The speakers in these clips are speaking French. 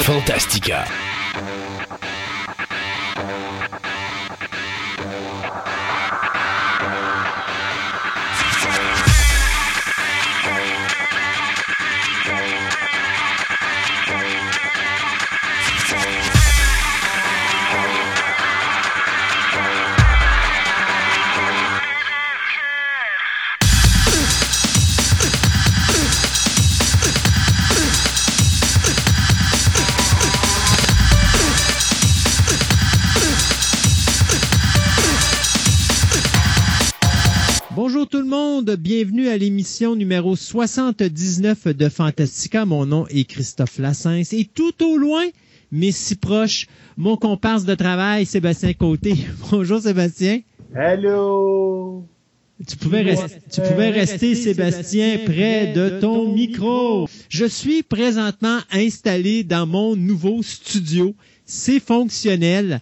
Fantastica. Bienvenue à l'émission numéro 79 de Fantastica. Mon nom est Christophe Lassens et tout au loin, mais si proche, mon comparse de travail, Sébastien Côté. Bonjour Sébastien. Hello! Tu pouvais, tu pouvais rester, Sébastien, près de ton micro. Je suis présentement installé dans mon nouveau studio. C'est fonctionnel.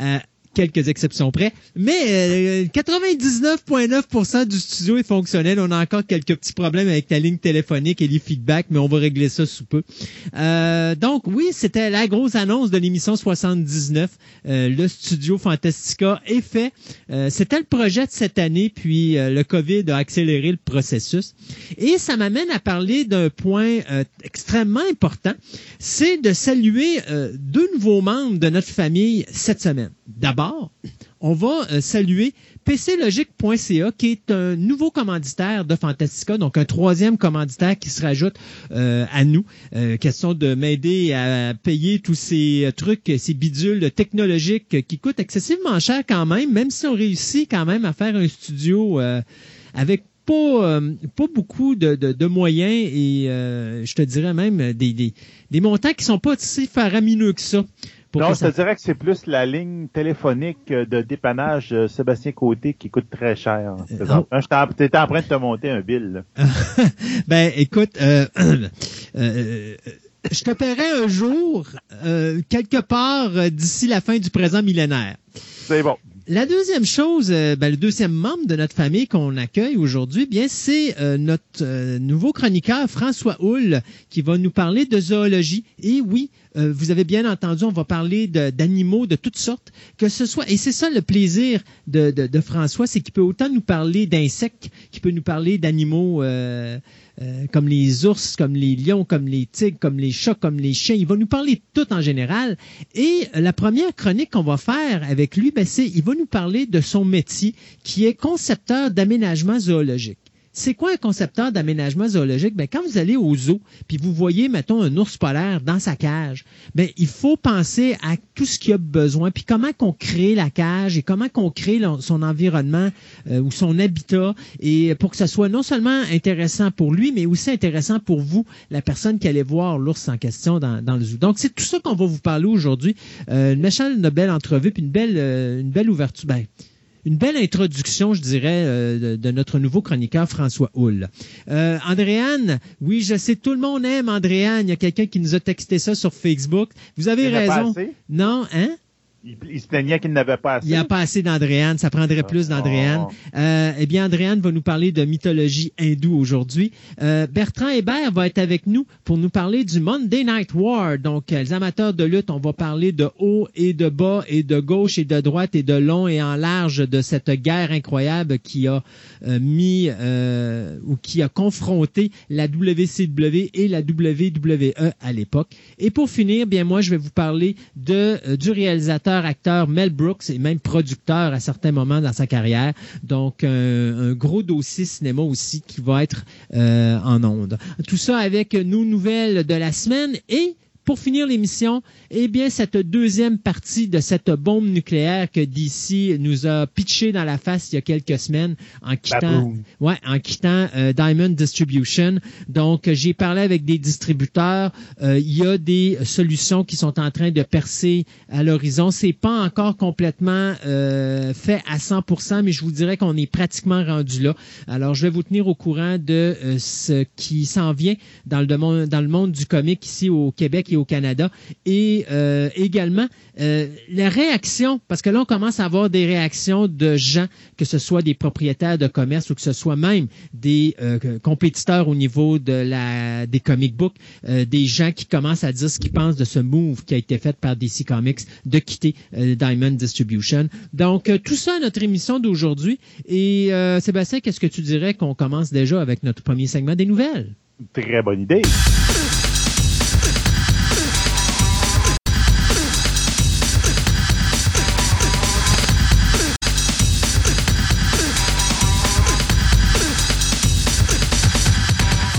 Euh, quelques exceptions près. Mais euh, 99,9% du studio est fonctionnel. On a encore quelques petits problèmes avec la ligne téléphonique et les feedbacks, mais on va régler ça sous peu. Euh, donc oui, c'était la grosse annonce de l'émission 79. Euh, le studio Fantastica est fait. Euh, c'était le projet de cette année, puis euh, le COVID a accéléré le processus. Et ça m'amène à parler d'un point euh, extrêmement important. C'est de saluer euh, deux nouveaux membres de notre famille cette semaine. D'abord, on va euh, saluer pclogique.ca qui est un nouveau commanditaire de Fantastica, donc un troisième commanditaire qui se rajoute euh, à nous. Euh, question de m'aider à payer tous ces trucs, ces bidules technologiques qui coûtent excessivement cher quand même, même si on réussit quand même à faire un studio avec pas, beaucoup de, moyens et je te dirais même des, des, des montants qui sont pas si faramineux que ça. Non, je te dirais que c'est plus la ligne téléphonique euh, de dépannage euh, Sébastien Côté qui coûte très cher. présentement. J'étais en- T'étais en train de te monter un bill. ben, écoute, euh, euh, je te paierai un jour, euh, quelque part euh, d'ici la fin du présent millénaire. La deuxième chose, euh, ben, le deuxième membre de notre famille qu'on accueille aujourd'hui, bien, c'est euh, notre euh, nouveau chroniqueur François Houle qui va nous parler de zoologie. Et oui, vous avez bien entendu, on va parler d'animaux de, toutes sortes, que ce soit. Et c'est ça le plaisir de, de- de François, c'est qu'il peut autant nous parler d'insectes, qu'il peut nous parler d'animaux. Euh, comme les ours, comme les lions, comme les tigres, comme les chats, comme les chiens. Il va nous parler de tout en général. Et la première chronique qu'on va faire avec lui, ben, c'est il va nous parler de son métier qui est concepteur d'aménagement zoologique. C'est quoi un concepteur d'aménagement zoologique? Ben, quand vous allez au zoo, puis vous voyez, mettons, un ours polaire dans sa cage, ben, il faut penser à tout ce qu'il a besoin, puis comment qu'on crée la cage et comment qu'on crée son environnement euh, ou son habitat, et pour que ça soit non seulement intéressant pour lui, mais aussi intéressant pour vous, la personne qui allait voir l'ours en question dans, le zoo. Donc, c'est tout ça qu'on va vous parler aujourd'hui. Euh, une méchante, belle entrevue, puis une belle, euh, une belle ouverture. Ben, une belle introduction, je dirais, euh, de, de notre nouveau chroniqueur François Houle. Euh, Andréane, oui, je sais, tout le monde aime Andréane. Il y a quelqu'un qui nous a texté ça sur Facebook. Vous avez raison. Non, hein? Il, il se plaignait qu'il n'avait pas assez. Il n'y a pas assez d'Andréane, ça prendrait plus d'Andréane. Oh. Euh, eh bien, Andréane va nous parler de mythologie hindoue aujourd'hui. Euh, Bertrand Hébert va être avec nous pour nous parler du Monday Night War. Donc, euh, les amateurs de lutte, on va parler de haut et de bas et de gauche et de droite et de long et en large de cette guerre incroyable qui a euh, mis euh, ou qui a confronté la WCW et la WWE à l'époque. Et pour finir, bien moi, je vais vous parler de du réalisateur, acteur Mel Brooks et même producteur à certains moments dans sa carrière. Donc un, gros dossier cinéma aussi qui va être euh, en ondes. Tout ça avec nos nouvelles de la semaine et pour finir l'émission, eh bien, cette deuxième partie de cette bombe nucléaire que DC nous a pitché dans la face il y a quelques semaines en quittant, ouais, en quittant euh, Diamond Distribution. Donc, j'ai parlé avec des distributeurs. Euh, il y a des solutions qui sont en train de percer à l'horizon. C'est pas encore complètement euh, fait à 100%, mais je vous dirais qu'on est pratiquement rendu là. Alors, je vais vous tenir au courant de ce qui s'en vient dans le, monde, dans le monde du comic ici au Québec et au Canada. Et euh, également, euh, la réaction, parce que là, on commence à avoir des réactions de gens, que ce soit des propriétaires de commerce ou que ce soit même des euh, compétiteurs au niveau de la des comic books, euh, des gens qui commencent à dire ce qu'ils pensent de ce move qui a été fait par DC Comics de quitter Diamond Distribution. Donc, tout ça notre émission d'aujourd'hui. Et Sébastien, qu'est-ce que tu dirais qu'on commence déjà avec notre premier segment des nouvelles? Très bonne idée.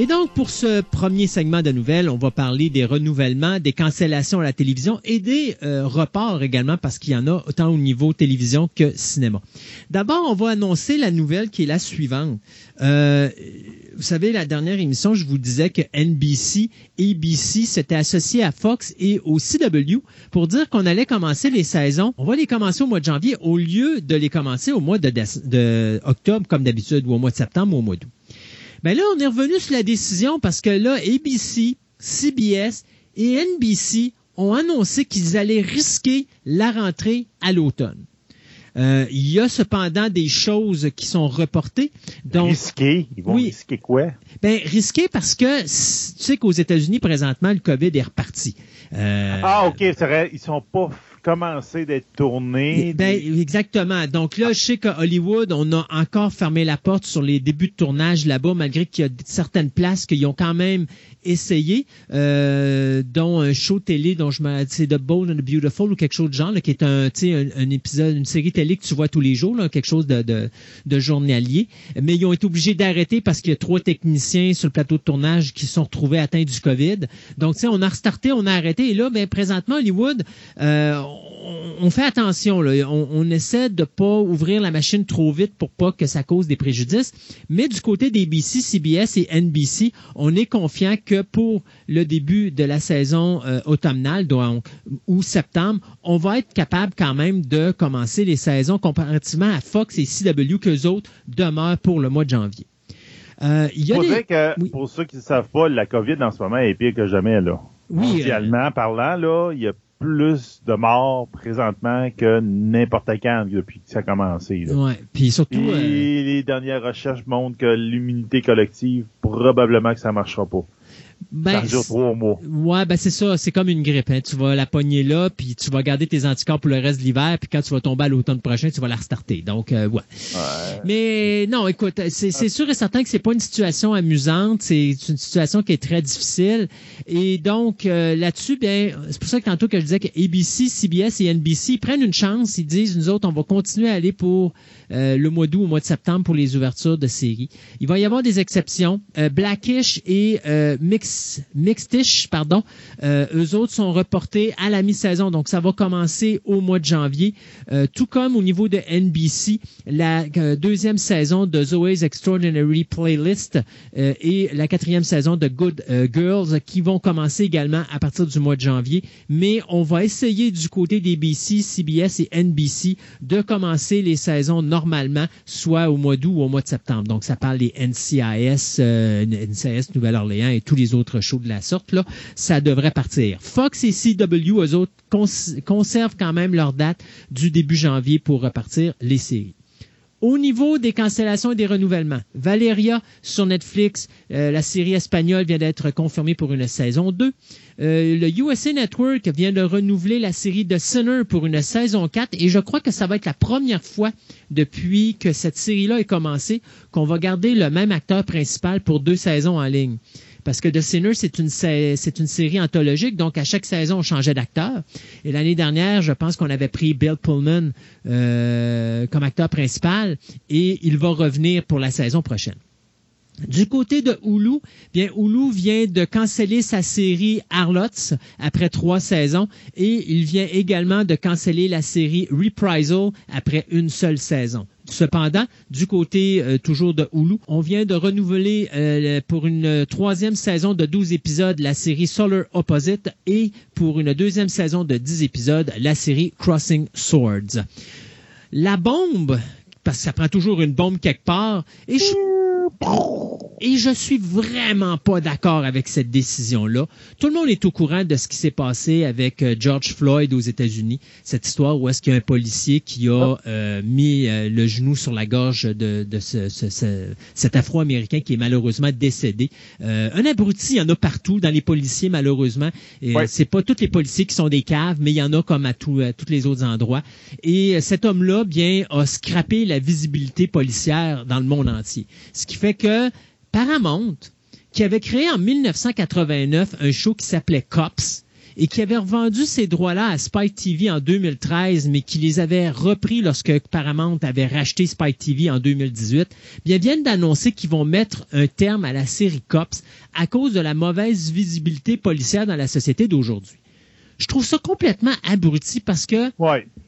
Et donc, pour ce premier segment de nouvelles, on va parler des renouvellements, des cancellations à la télévision et des euh, reports également, parce qu'il y en a autant au niveau télévision que cinéma. D'abord, on va annoncer la nouvelle qui est la suivante. Euh, vous savez, la dernière émission, je vous disais que NBC, ABC s'étaient associés à Fox et au CW pour dire qu'on allait commencer les saisons. On va les commencer au mois de janvier au lieu de les commencer au mois de, de octobre comme d'habitude ou au mois de septembre ou au mois d'août. Ben là, on est revenu sur la décision parce que là, ABC, CBS et NBC ont annoncé qu'ils allaient risquer la rentrée à l'automne. Euh, il y a cependant des choses qui sont reportées. Donc, risquer? Ils vont risquer quoi? Ben, risquer parce que tu sais qu'aux États-Unis, présentement, le COVID est reparti. Euh, ah, OK. Vrai, ils sont pas commencé d'être tourné. Ben, exactement. Donc là, je sais qu'à Hollywood, on a encore fermé la porte sur les débuts de tournage là-bas, malgré qu'il y a certaines places qui ont quand même essayé, euh, dont un show télé dont je me c'est The Bold and the Beautiful ou quelque chose de genre, qui est un, un, un épisode, une série télé que tu vois tous les jours, là, quelque chose de, de, de journalier. Mais ils ont été obligés d'arrêter parce qu'il y a trois techniciens sur le plateau de tournage qui sont retrouvés atteints du COVID. Donc, tu sais, on a restarté, on a arrêté. Et là, ben, présentement, Hollywood, euh, on, fait attention. Là. On, on, essaie de pas ouvrir la machine trop vite pour pas que ça cause des préjudices. Mais du côté des BC, CBS et NBC, on est confiant que pour le début de la saison euh, automnale, donc ou septembre, on va être capable quand même de commencer les saisons comparativement à Fox et CW que autres demeurent pour le mois de janvier. Euh, il y a que, pour ceux qui ne savent pas, la COVID en ce moment est pire que jamais. Là. Oui, Mondialement euh, parlant, là, il y a plus de morts présentement que n'importe quand depuis que ça a commencé. Ouais. Puis surtout. Euh, les dernières recherches montrent que l'immunité collective, probablement que ça marchera pas. Ben, ça trois mois. Ouais, ben c'est ça. C'est comme une grippe. Hein. Tu vas la pogner là, puis tu vas garder tes anticorps pour le reste de l'hiver, puis quand tu vas tomber à l'automne prochain, tu vas la restarter. Donc, euh, ouais. Mais non, écoute, c'est sûr et certain que c'est pas une situation amusante. C'est une situation qui est très difficile. Et donc, euh, là-dessus, bien, c'est pour ça que tantôt que je disais que ABC, CBS et NBC prennent une chance. Ils disent, nous autres, on va continuer à aller pour euh, le mois d'août au mois de septembre pour les ouvertures de séries. Il va y avoir des exceptions. Euh, Blackish et euh, Mix, Mixtish, pardon, euh, eux autres sont reportés à la mi-saison, donc ça va commencer au mois de janvier. tout comme au niveau de NBC, la deuxième saison de Zoe's Extraordinary Playlist et la quatrième saison de Good Girls qui vont commencer également à partir du mois de janvier. Mais on va essayer du côté des BC, CBS et NBC de commencer les saisons normalement soit au mois d'août ou au mois de septembre. Donc, ça parle des NCIS, euh, NCIS Nouvelle-Orléans et tous les autres shows de la sorte. Là, ça devrait partir. Fox et CW, eux autres, conservent quand même leur date du début janvier pour repartir les séries. Au niveau des cancellations et des renouvellements, Valeria sur Netflix, euh, la série espagnole vient d'être confirmée pour une saison 2. Euh, le USA Network vient de renouveler la série The Sinner pour une saison 4 et je crois que ça va être la première fois depuis que cette série-là est commencée qu'on va garder le même acteur principal pour deux saisons en ligne. Parce que The Sinner, c'est une, série anthologique, donc à chaque saison, on changeait d'acteur. Et l'année dernière, je pense qu'on avait pris Bill Pullman euh, comme acteur principal, et il va revenir pour la saison prochaine. Du côté de Hulu, bien Hulu vient de canceller sa série Harlots après trois saisons et il vient également de canceller la série Reprisal après une seule saison. Cependant, du côté euh, toujours de Hulu, on vient de renouveler euh, pour une troisième saison de 12 épisodes la série Solar Opposite et pour une deuxième saison de 10 épisodes la série Crossing Swords. La bombe, parce que ça prend toujours une bombe quelque part, et je et je suis vraiment pas d'accord avec cette décision-là. Tout le monde est au courant de ce qui s'est passé avec euh, George Floyd aux États-Unis. Cette histoire où est-ce qu'il y a un policier qui a euh, mis euh, le genou sur la gorge de, cet Afro-Américain qui est malheureusement décédé. un abruti, il y en a partout dans les policiers malheureusement. Et C'est pas tous les policiers qui sont des caves, mais il y en a comme à, tous les autres endroits. Et cet homme-là, bien, a scrappé la visibilité policière dans le monde entier. Ce qui fait que Paramount, qui avait créé en 1989 un show qui s'appelait Cops, et qui avait revendu ces droits-là à Spike TV en 2013, mais qui les avait repris lorsque Paramount avait racheté Spike TV en 2018, bien viennent d'annoncer qu'ils vont mettre un terme à la série Cops à cause de la mauvaise visibilité policière dans la société d'aujourd'hui. Je trouve ça complètement abruti parce que,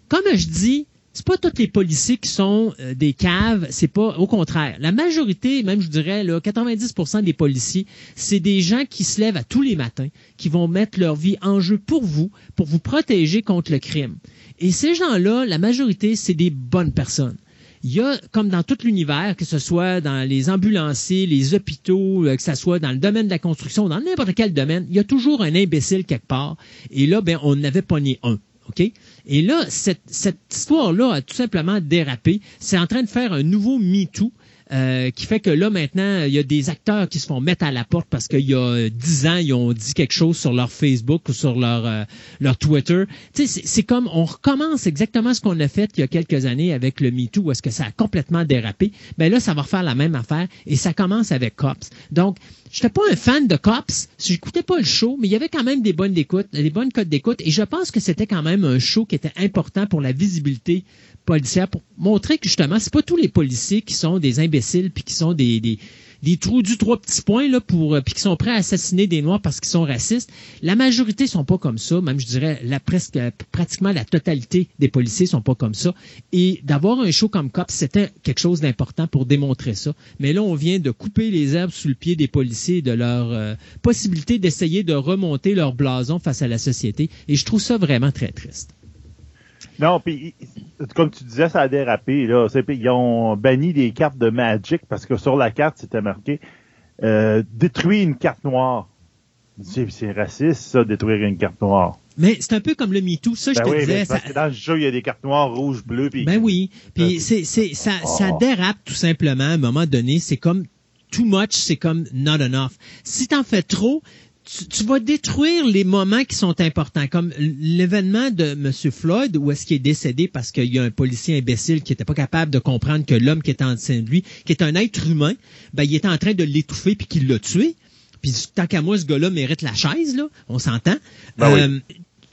comme je dis, c'est pas tous les policiers qui sont euh, des caves, c'est pas au contraire. La majorité, même je dirais là, 90% des policiers, c'est des gens qui se lèvent à tous les matins, qui vont mettre leur vie en jeu pour vous, pour vous protéger contre le crime. Et ces gens-là, la majorité, c'est des bonnes personnes. Il y a, comme dans tout l'univers, que ce soit dans les ambulanciers, les hôpitaux, euh, que ce soit dans le domaine de la construction, dans n'importe quel domaine, il y a toujours un imbécile quelque part. Et là, ben, on n'avait pas ni un. OK? Et là, cette, cette histoire-là a tout simplement dérapé. C'est en train de faire un nouveau MeToo euh, qui fait que là, maintenant, il y a des acteurs qui se font mettre à la porte parce qu'il y a dix ans, ils ont dit quelque chose sur leur Facebook ou sur leur, euh, leur Twitter. Tu sais, c'est comme, on recommence exactement ce qu'on a fait il y a quelques années avec le MeToo, où est-ce que ça a complètement dérapé. Ben là, ça va refaire la même affaire et ça commence avec Cops. Donc, j'étais pas un fan de Cops, j'écoutais pas le show, mais il y avait quand même des bonnes écoutes, des bonnes codes d'écoute et je pense que c'était quand même un show qui était important pour la visibilité policière pour montrer que justement, c'est pas tous les policiers qui sont des imbéciles puis qui sont des, des trous du trois petits points là pour euh, puis qui sont prêts à assassiner des noirs parce qu'ils sont racistes. La majorité sont pas comme ça, même je dirais la presque pratiquement la totalité des policiers sont pas comme ça. Et d'avoir un show comme Cop, c'était quelque chose d'important pour démontrer ça. Mais là, on vient de couper les herbes sous le pied des policiers de leur euh, possibilité d'essayer de remonter leur blason face à la société. Et je trouve ça vraiment très triste. Non, puis comme tu disais, ça a dérapé. Là. Ils ont banni des cartes de Magic parce que sur la carte, c'était marqué euh, détruire une carte noire. C'est raciste, ça, détruire une carte noire. Mais c'est un peu comme le MeToo, ça, je ben te disais. Parce que dans le jeu, il y a des cartes noires, rouges, bleues. Puis... Ben oui. Puis c'est, c'est, ça, ça oh. dérape tout simplement à un moment donné. C'est comme too much, c'est comme not enough. Si t'en fais trop, tu, vas détruire les moments qui sont importants, comme l'événement de M. Floyd, où est-ce qu'il est décédé parce qu'il y a un policier imbécile qui n'était pas capable de comprendre que l'homme qui était en dessous de lui, qui est un être humain, ben, il était en train de l'étouffer puis qu'il l'a tué. Puis tant qu'à moi, ce gars-là mérite la chaise, là, on s'entend. Ben euh,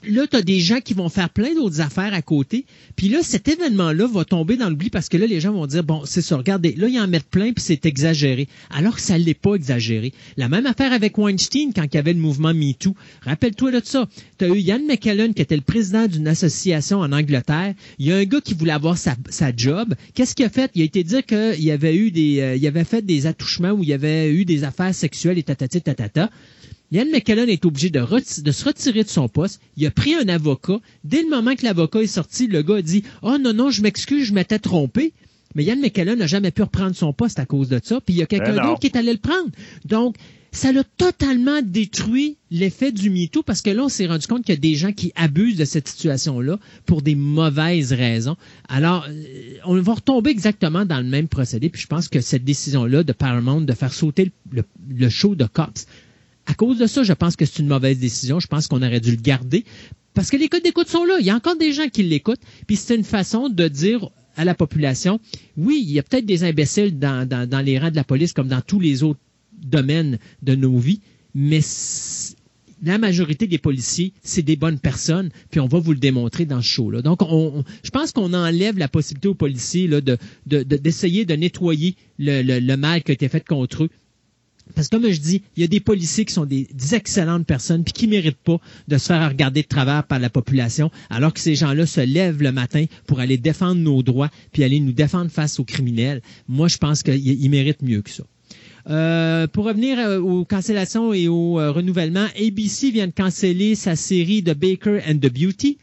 là, tu des gens qui vont faire plein d'autres affaires à côté. Puis là, cet événement-là va tomber dans l'oubli parce que là, les gens vont dire, bon, c'est ça, regardez, là, ils en mettent plein, puis c'est exagéré. Alors que ça l'est pas exagéré. La même affaire avec Weinstein quand il y avait le mouvement MeToo. Rappelle-toi de ça. Tu as eu Ian McKellen qui était le président d'une association en Angleterre. Il y a un gars qui voulait avoir sa, job. Qu'est-ce qu'il a fait? Il a été dire qu'il avait eu des, euh, il avait fait des attouchements où il y avait eu des affaires sexuelles et tatati. Yann McKellen est obligé de, se retirer de son poste. Il a pris un avocat. Dès le moment que l'avocat est sorti, le gars a dit Oh non, non, je m'excuse, je m'étais trompé. Mais Yann McKellen n'a jamais pu reprendre son poste à cause de ça. Puis il y a quelqu'un ben d'autre qui est allé le prendre. Donc, ça l'a totalement détruit l'effet du MeToo parce que là, on s'est rendu compte qu'il y a des gens qui abusent de cette situation-là pour des mauvaises raisons. Alors, euh, on va retomber exactement dans le même procédé. Puis je pense que cette décision-là de Paramount de faire sauter le, le show de Cops, à cause de ça, je pense que c'est une mauvaise décision. Je pense qu'on aurait dû le garder. Parce que les codes d'écoute sont là. Il y a encore des gens qui l'écoutent. Puis c'est une façon de dire à la population, oui, il y a peut-être des imbéciles dans, les rangs de la police comme dans tous les autres domaines de nos vies, mais la majorité des policiers, c'est des bonnes personnes, puis on va vous le démontrer dans ce show-là. Donc, on, je pense qu'on enlève la possibilité aux policiers d'essayer de, nettoyer le, mal qui a été fait contre eux. Parce que comme je dis, il y a des policiers qui sont des, excellentes personnes puis qui méritent pas de se faire regarder de travers par la population, alors que ces gens-là se lèvent le matin pour aller défendre nos droits puis aller nous défendre face aux criminels. Moi, je pense qu'ils méritent mieux que ça. Euh, pour revenir euh, aux cancellations et au euh, renouvellement, ABC vient de canceller sa série de Baker and the Beauty.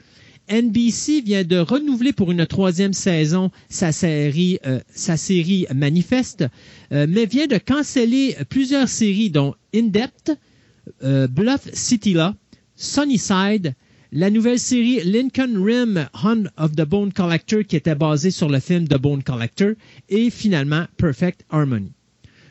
NBC vient de renouveler pour une troisième saison sa série, sa série Manifeste, mais vient de canceller plusieurs séries dont In Depth, Bluff City Law, Sunnyside, la nouvelle série Lincoln Rim Hunt of the Bone Collector qui était basée sur le film The Bone Collector et finalement Perfect Harmony.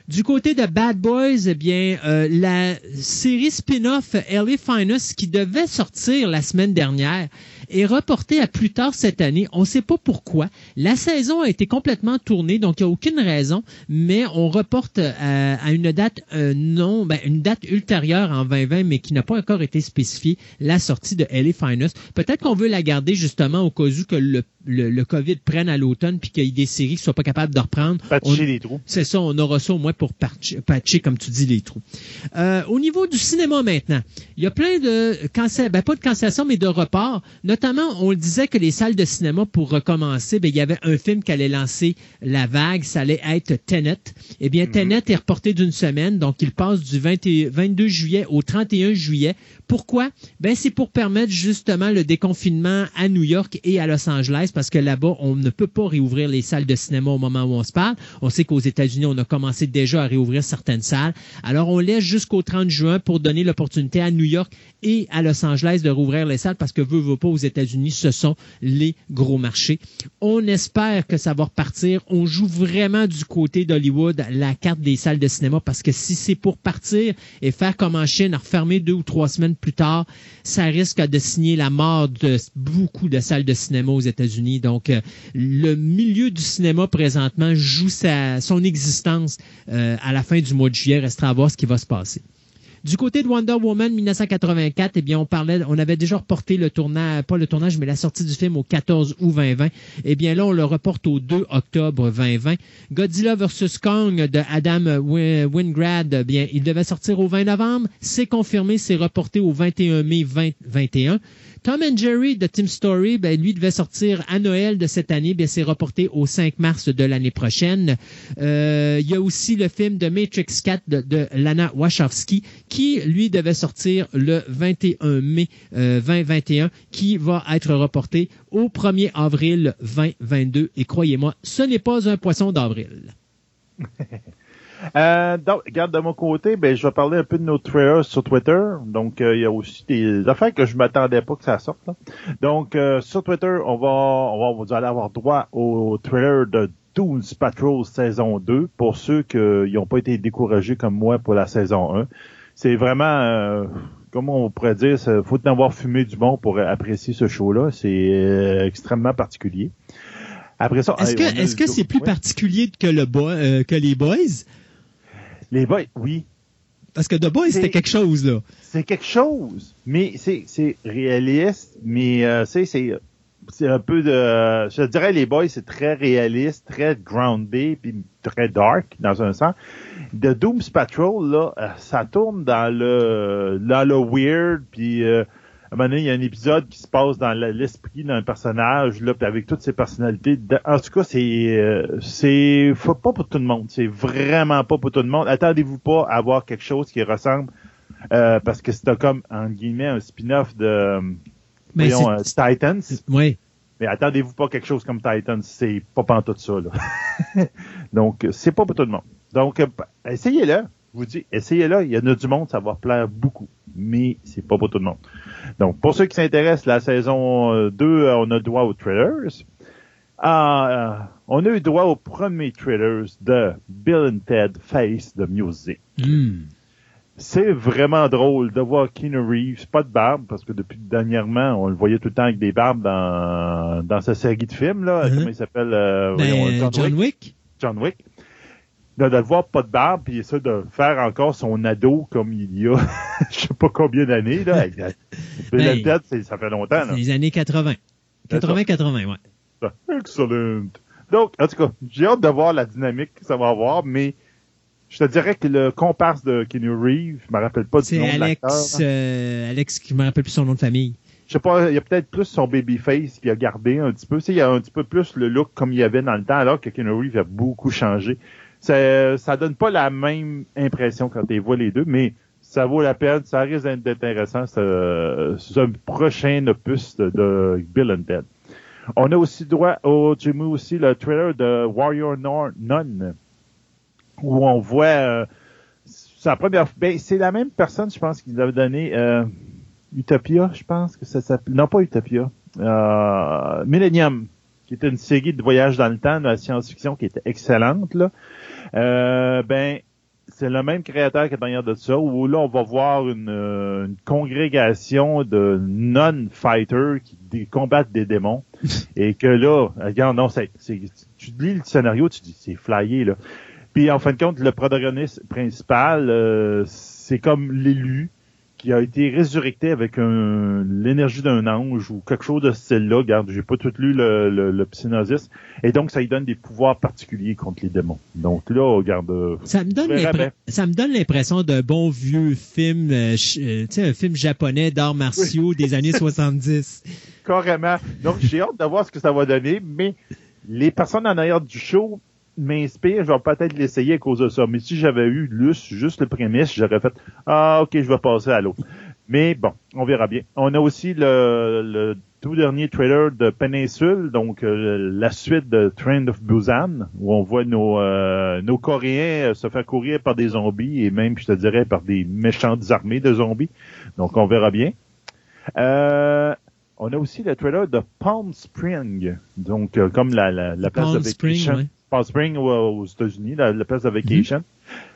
Du côté de Bad Boys, eh bien, euh, la série spin-off Ellie Finest qui devait sortir la semaine dernière est reportée à plus tard cette année. On ne sait pas pourquoi. La saison a été complètement tournée, donc il n'y a aucune raison, mais on reporte euh, à, une date euh, non, ben, une date ultérieure en 2020, mais qui n'a pas encore été spécifiée, la sortie de Ellie Finest. Peut-être qu'on veut la garder justement au cas où que le le, le, COVID prenne à l'automne puis qu'il y ait des séries qui soient pas capables de reprendre. Patcher les trous. C'est ça, on aura ça au moins pour patcher, comme tu dis, les trous. Euh, au niveau du cinéma maintenant, il y a plein de cancel, ben pas de cancellation, mais de reports. Notamment, on disait que les salles de cinéma pour recommencer, ben il y avait un film qui allait lancer la vague, ça allait être Tenet. Eh bien, mhm. Tenet est reporté d'une semaine, donc il passe du 22 juillet au 31 juillet. Pourquoi? Ben, c'est pour permettre justement le déconfinement à New York et à Los Angeles parce que là-bas, on ne peut pas réouvrir les salles de cinéma au moment où on se parle. On sait qu'aux États-Unis, on a commencé déjà à réouvrir certaines salles. Alors, on laisse jusqu'au 30 juin pour donner l'opportunité à New York et à Los Angeles de rouvrir les salles parce que veut, veut pas aux États-Unis, ce sont les gros marchés. On espère que ça va repartir. On joue vraiment du côté d'Hollywood la carte des salles de cinéma parce que si c'est pour partir et faire comme en Chine, refermer deux ou trois semaines plus tard, ça risque de signer la mort de beaucoup de salles de cinéma aux États-Unis donc, euh, le milieu du cinéma présentement joue sa, son existence euh, à la fin du mois de juillet. Restera à voir ce qui va se passer. Du côté de Wonder Woman 1984, eh bien, on parlait, on avait déjà reporté le tournage, pas le tournage, mais la sortie du film au 14 août 2020. Eh bien, là, on le reporte au 2 octobre 2020. Godzilla vs. Kong de Adam Wingrad, eh bien, il devait sortir au 20 novembre. C'est confirmé, c'est reporté au 21 mai 2021. Tom and Jerry de Tim Story, ben, lui devait sortir à Noël de cette année, bien c'est reporté au 5 mars de l'année prochaine. Euh, il y a aussi le film de Matrix 4 de, Lana Wachowski qui lui devait sortir le 21 mai 2021 euh, qui va être reporté au 1er avril 2022 et croyez-moi, ce n'est pas un poisson d'avril. Euh, donc, regarde, de mon côté, ben, je vais parler un peu de nos trailers sur Twitter. Donc, euh, il y a aussi des affaires que je m'attendais pas que ça sorte. Donc, sur Twitter, on va, vous allez avoir droit au trailer de Doom Patrol saison 2 pour ceux qui n'ont pas été découragés comme moi pour la saison 1. C'est vraiment, euh, comment on pourrait dire, il faut en avoir fumé du bon pour apprécier ce show-là. C'est extrêmement particulier. Après ça, est-ce que est-ce que c'est plus particulier que le que les boys? Les boys, oui. Parce que The Boys, c'était quelque chose, là. C'est quelque chose, mais c'est réaliste, mais euh, c'est c'est un peu de... Je dirais les Boys, c'est très réaliste, très grounded, puis très dark, dans un sens. The Doom's Patrol, là, euh, ça tourne dans le, dans le weird, puis... Euh, à un moment donné, il y a un épisode qui se passe dans l'esprit d'un personnage, là, puis avec toutes ses personnalités. En tout cas, c'est euh, c'est pas pour tout le monde. C'est vraiment pas pour tout le monde. Attendez-vous pas à avoir quelque chose qui ressemble euh, parce que c'est comme en guillemets un spin-off de Mais voyons, euh, Titans. Oui. Mais attendez-vous pas quelque chose comme Titans, c'est pas tout ça là. Donc c'est pas pour tout le monde. Donc essayez-le. Je vous dis, essayez-le. Il y en a du monde, ça va plaire beaucoup. Mais c'est pas pour tout le monde. Donc, pour ceux qui s'intéressent, la saison 2, euh, euh, on a droit aux trailers. Ah, euh, on a eu droit aux premiers trailers de Bill and Ted Face the Music. Hmm. C'est vraiment drôle de voir Keanu Reeves, pas de barbe, parce que depuis dernièrement, on le voyait tout le temps avec des barbes dans, dans sa série de films, là. Uh-huh. Comment il s'appelle? Ben, John, Wick? John Wick. de, le voir pas de barbe, puis ça, de faire encore son ado comme il y a, je sais pas combien d'années, là. ben, tête, ça fait longtemps, C'est les années 80. 80-80, ouais. Excellent. Donc, en tout cas, j'ai hâte de voir la dynamique que ça va avoir, mais je te dirais que le comparse de Keanu Reeves, je me rappelle pas du nom Alex, de l'acteur. Euh, Alex, qui me rappelle plus son nom de famille. Je sais pas, il y a peut-être plus son babyface qui a gardé un petit peu. Tu il y a un petit peu plus le look comme il y avait dans le temps, alors que Keanu Reeves a beaucoup changé. Ça, ça donne pas la même impression quand tu vois les deux, mais ça vaut la peine, ça risque d'être intéressant. C'est un prochain opus de, Bill and Ted. On a aussi droit au, j'ai mis aussi le trailer de Warrior Nun, où on voit euh, sa première, ben, c'est la même personne, je pense, qui l'avait donné euh, Utopia, je pense que ça s'appelle, non pas Utopia, euh, Millennium, qui était une série de voyages dans le temps de la science-fiction qui était excellente là. Euh, ben c'est le même créateur qui est derrière de ça, où là, on va voir une, euh, congrégation de non-fighters qui combattent des démons. et que là, regarde, non, c'est, tu lis le scénario, tu dis, c'est flyé, là. Puis, en fin de compte, le protagoniste principal, euh, c'est comme l'élu qui a été résurrecté avec l'énergie d'un ange ou quelque chose de ce style-là. Regarde, j'ai pas tout lu le, le, le Psygnosis. Et donc, ça lui donne des pouvoirs particuliers contre les démons. Donc là, regarde. Euh, ça me donne ça me donne l'impression d'un bon vieux film, euh, euh, tu sais, un film japonais d'arts martiaux des années 70. Carrément. Donc, j'ai hâte de voir ce que ça va donner, mais les personnes en arrière du show m'inspire, je vais peut-être l'essayer à cause de ça. Mais si j'avais eu juste le prémisse, j'aurais fait Ah, ok, je vais passer à l'autre. Mais bon, on verra bien. On a aussi le, tout dernier trailer de Peninsule, donc euh, la suite de Trend of Busan, où on voit nos, euh, nos Coréens euh, se faire courir par des zombies et même, je te dirais, par des méchantes armées de zombies. Donc on verra bien. on a aussi le trailer de Palm Spring, donc comme la, la, la place de Spring, Palm Spring aux États-Unis, la, place de vacation,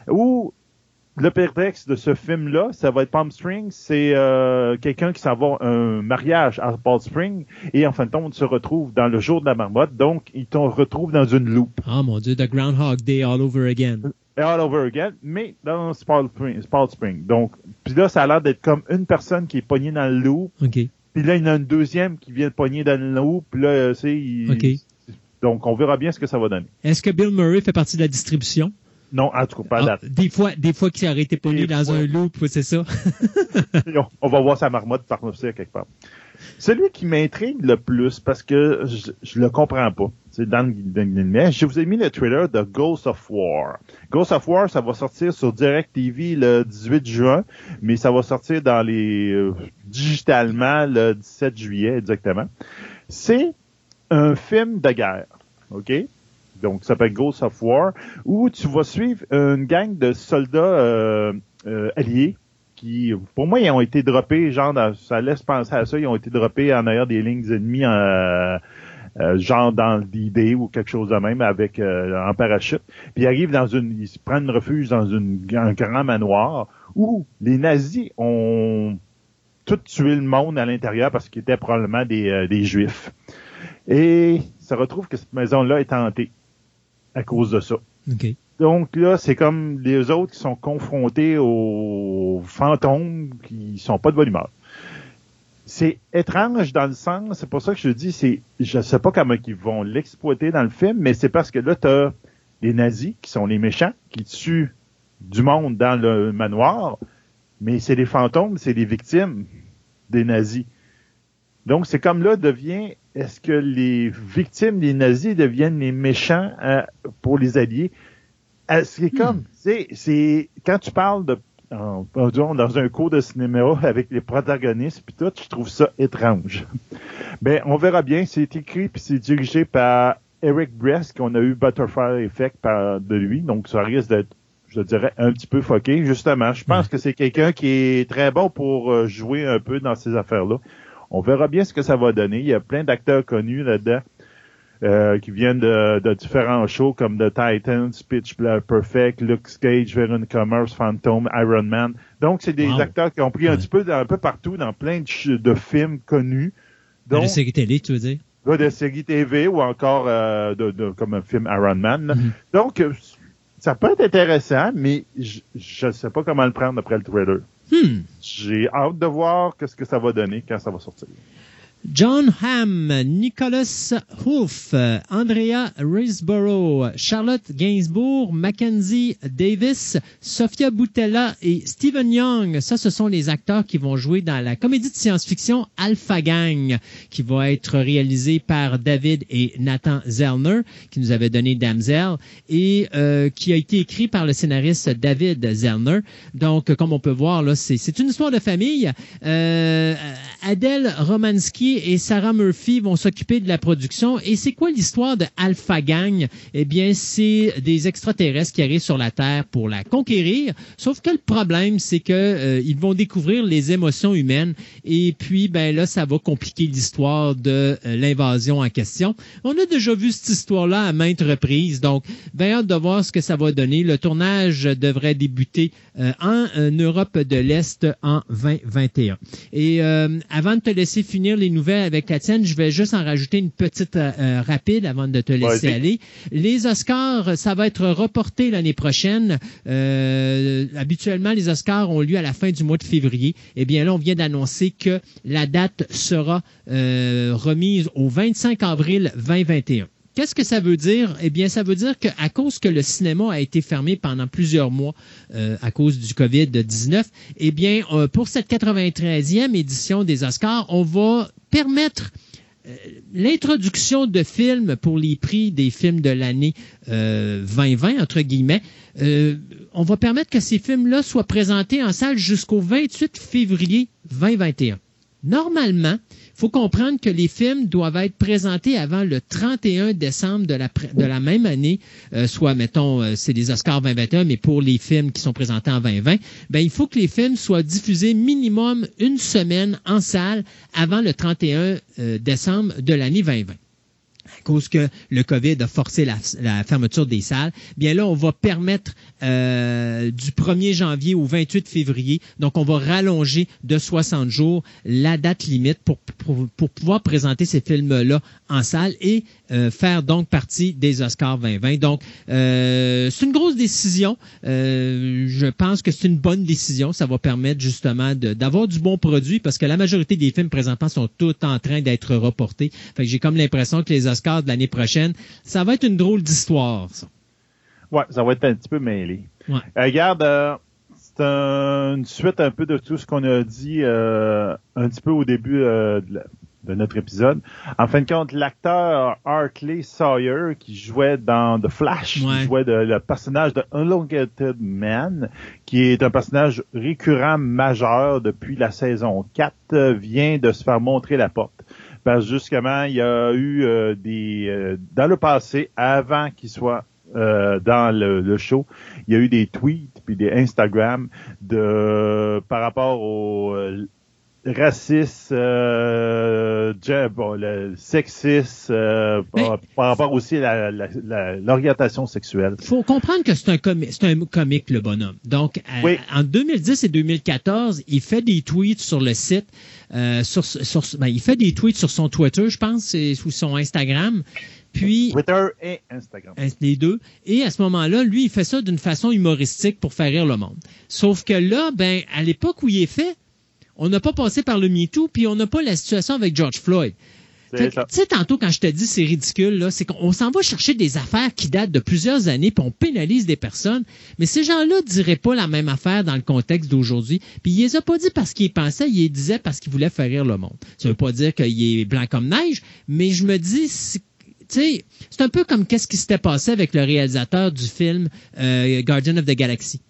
mhm. où le prétexte de ce film-là, ça va être Palm Spring, c'est euh, quelqu'un qui s'en va un mariage à Palm Spring et en fin de compte, se retrouve dans le jour de la marmotte, donc il te retrouve dans une loupe. Ah mon dieu, The Groundhog Day all over again. All over again, mais dans Palm Spring. Spring. Donc, puis là, ça a l'air d'être comme une personne qui est pognée dans le loup. OK. Puis là, il y en a une deuxième qui vient de pogner dans le loup, puis là, c'est... Il, donc, on verra bien ce que ça va donner. Est-ce que Bill Murray fait partie de la distribution? Non, en tout cas, pas ah, Des fois, des fois qu'il aurait été pogné dans un loop, c'est ça? on va voir sa marmotte partir quelque part. Celui qui m'intrigue le plus, parce que je, je le comprends pas, c'est dans le Je vous ai mis le trailer de Ghost of War. Ghost of War, ça va sortir sur Direct TV le 18 juin, mais ça va sortir dans les euh, digitalement le 17 juillet exactement. C'est un film de guerre, OK? Donc, ça s'appelle Ghost of War, où tu vas suivre une gang de soldats euh, euh, alliés qui, pour moi, ils ont été droppés, genre, ça laisse penser à ça, ils ont été droppés en arrière des lignes ennemies, euh, genre dans l'idée ou quelque chose de même avec en parachute. Puis ils arrivent dans une, ils prennent refuge dans une, un grand manoir où les nazis ont tout tué le monde à l'intérieur parce qu'ils étaient probablement des, des juifs. Et ça retrouve que cette maison-là est hantée à cause de ça. Donc là, c'est comme les autres qui sont confrontés aux fantômes qui sont pas de bonne humeur. C'est étrange dans le sens, c'est pour ça que je dis, c'est, je sais pas comment ils vont l'exploiter dans le film, mais c'est parce que là, t'as les nazis qui sont les méchants, qui tuent du monde dans le manoir, mais c'est les fantômes, c'est les victimes des nazis. Donc c'est comme là devient est-ce que les victimes des nazis deviennent les méchants euh, pour les alliés? Euh, c'est comme, hmm. c'est quand tu parles de dans un cours de cinéma avec les protagonistes puis tout, je trouve ça étrange. ben, on verra bien. C'est écrit puis c'est dirigé par Eric Brest, qu'on a eu Butterfly Effect par, de lui, donc ça risque d'être, je dirais, un petit peu foqué. Justement, je pense hmm. que c'est quelqu'un qui est très bon pour euh, jouer un peu dans ces affaires-là. On verra bien ce que ça va donner. Il y a plein d'acteurs connus là-dedans. Euh, qui viennent de, différents shows comme The Titans, Pitch Black Perfect, Luke Cage, Veron Commerce, Phantom, Iron Man. Donc, c'est des acteurs qui ont pris un petit peu un peu partout dans plein de, films connus. Donc, de séries télé, tu veux dire? de séries TV ou encore euh, de, comme un film Iron Man. Mm-hmm. Donc, ça peut être intéressant, mais je ne sais pas comment le prendre après le trailer. Hmm. J'ai hâte de voir ce que ça va donner quand ça va sortir. John Hamm, Nicholas Wolf, Andrea Risborough, Charlotte Gainsbourg, Mackenzie Davis, Sophia Boutella et Stephen Young. Ça, ce sont les acteurs qui vont jouer dans la comédie de science-fiction Alpha Gang, qui va être réalisée par David et Nathan Zellner, qui nous avait donné Damsel, et euh, qui a été écrit par le scénariste David Zellner. Donc, comme on peut voir, là, c'est une histoire de famille. Euh, Adèle Romansky et Sarah Murphy vont s'occuper de la production. Et c'est quoi l'histoire de Alpha Gang? Eh bien, c'est des extraterrestres qui arrivent sur la Terre pour la conquérir. Sauf que le problème, c'est que euh, ils vont découvrir les émotions humaines. Et puis, ben là, ça va compliquer l'histoire de euh, l'invasion en question. On a déjà vu cette histoire-là à maintes reprises. Donc, ben hâte de voir ce que ça va donner. Le tournage devrait débuter euh, en Europe de l'Est en 2021. Et avant de te laisser finir les nouvelles avec la tienne. Je vais juste en rajouter une petite euh, euh, rapide avant de te laisser aller. Les Oscars, ça va être reporté l'année prochaine. Euh, habituellement, les Oscars ont lieu à la fin du mois de février. Eh bien là, on vient d'annoncer que la date sera remise au 25 avril 2021. Qu'est-ce que ça veut dire? Eh bien, ça veut dire qu'à cause que le cinéma a été fermé pendant plusieurs mois euh, à cause du COVID-19, eh bien, euh, pour cette 93e édition des Oscars, on va permettre euh, l'introduction de films pour les prix des films de l'année 2020, entre guillemets. on va permettre que ces films-là soient présentés en salle jusqu'au 28 février 2021. Normalement, faut comprendre que les films doivent être présentés avant le 31 décembre de la, de la même année, euh, soit, mettons, euh, c'est des Oscars 2021, mais pour les films qui sont présentés en 2020, ben, il faut que les films soient diffusés minimum une semaine en salle avant le 31 euh, décembre de l'année 2020 à cause que le COVID a forcé la, fermeture des salles, bien là, on va permettre euh, du 1er janvier au 28 février, donc on va rallonger de 60 jours la date limite pour, pour, pouvoir présenter ces films-là en salle et euh, faire donc partie des Oscars 2020. Donc, euh, c'est une grosse décision. je pense que c'est une bonne décision. Ça va permettre justement d'avoir du bon produit parce que la majorité des films présentement sont tous en train d'être reportés. Fait que j'ai comme l'impression que les Oscars de l'année prochaine. Ça va être une drôle d'histoire, ça. Ouais, ça va être un petit peu mêlé. Ouais. Euh, regarde, euh, c'est une suite un peu de tout ce qu'on a dit euh, un petit peu au début de, notre épisode. En fin de compte, l'acteur Hartley Sawyer qui jouait dans The Flash, qui jouait le personnage de Unlocated Man, qui est un personnage récurrent majeur depuis la saison 4, vient de se faire montrer la porte. Parce que justement, il y a eu euh, des euh, dans le passé, avant qu'il soit euh, dans le, show, il y a eu des tweets puis des Instagram de par rapport au raciste, euh, bon, le sexiste, par, rapport aussi à l'orientation sexuelle. Il faut comprendre que c'est un, c'est un comique, le bonhomme. Donc, en 2010 et 2014, il fait des tweets sur le site euh, sur, sur, ben, il fait des tweets sur son Twitter, je pense, ou son Instagram. Puis, Twitter et Instagram. Les deux. Et à ce moment-là, lui, il fait ça d'une façon humoristique pour faire rire le monde. Sauf que là, ben, à l'époque où il est fait, on n'a pas passé par le MeToo, puis on n'a pas la situation avec George Floyd. Tu sais, tantôt, quand je te dis c'est ridicule, là, c'est qu'on s'en va chercher des affaires qui datent de plusieurs années, puis on pénalise des personnes. Mais ces gens-là diraient pas la même affaire dans le contexte d'aujourd'hui. Puis il les a pas dit parce qu'ils pensaient, ils les disaient parce qu'ils voulaient faire rire le monde. Ça veut pas dire qu'il est blanc comme neige, mais je me dis, c'est un peu comme qu'est-ce qui s'était passé avec le réalisateur du film euh, Guardian of the Galaxy.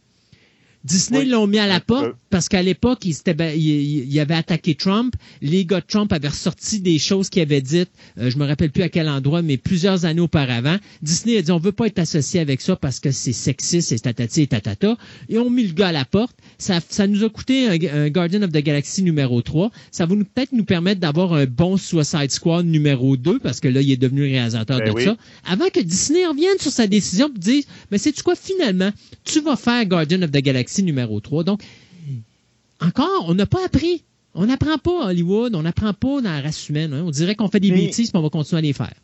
Disney l'ont mis à la porte parce qu'à l'époque, il, il, avait attaqué Trump. Les gars de Trump avaient ressorti des choses qu'il avait dites, euh, je me rappelle plus à quel endroit, mais plusieurs années auparavant. Disney a dit, on veut pas être associé avec ça parce que c'est sexiste, c'est tatati et tatata. Et on mis le gars à la porte. Ça, ça nous a coûté un, Guardian of the Galaxy numéro 3. Ça va peut-être nous permettre d'avoir un bon Suicide Squad numéro 2 parce que là, il est devenu réalisateur ben de ça. Avant que Disney revienne sur sa décision et dise, mais c'est tu quoi finalement, tu vas faire Guardian of the Galaxy numéro 3. Donc, encore, on n'a pas appris. On n'apprend pas à Hollywood, on n'apprend pas dans la race humaine. Hein. On dirait qu'on fait des bêtises, mais on va continuer à les faire.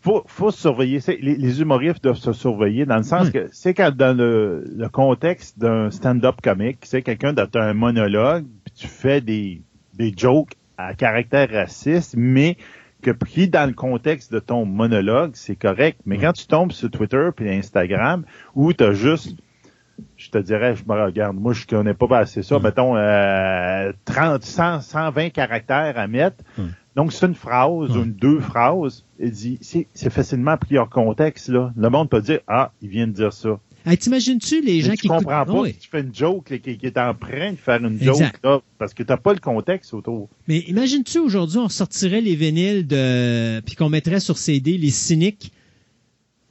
faut, faut surveiller. Les, humoristes doivent se surveiller dans le sens que c'est quand dans le, contexte d'un stand-up comique, c'est quelqu'un dans un monologue, puis tu fais des, des jokes à caractère raciste, mais que pris dans le contexte de ton monologue, c'est correct. Mais quand tu tombes sur Twitter puis Instagram, où tu as juste je te dirais, je me regarde, moi je connais pas assez ça, mettons euh, 30, 100, 120 caractères à mettre. Donc c'est une phrase ou une deux phrases. Il dit, c'est facilement pris hors contexte là. Le monde peut dire, ah, il vient de dire ça. T'imagines-tu les gens qui comprends pas tu fais une joke qui, est en train de faire une joke là, parce que t'as pas le contexte autour. Mais imagines-tu aujourd'hui on sortirait les vinyles de puis qu'on mettrait sur CD les cyniques?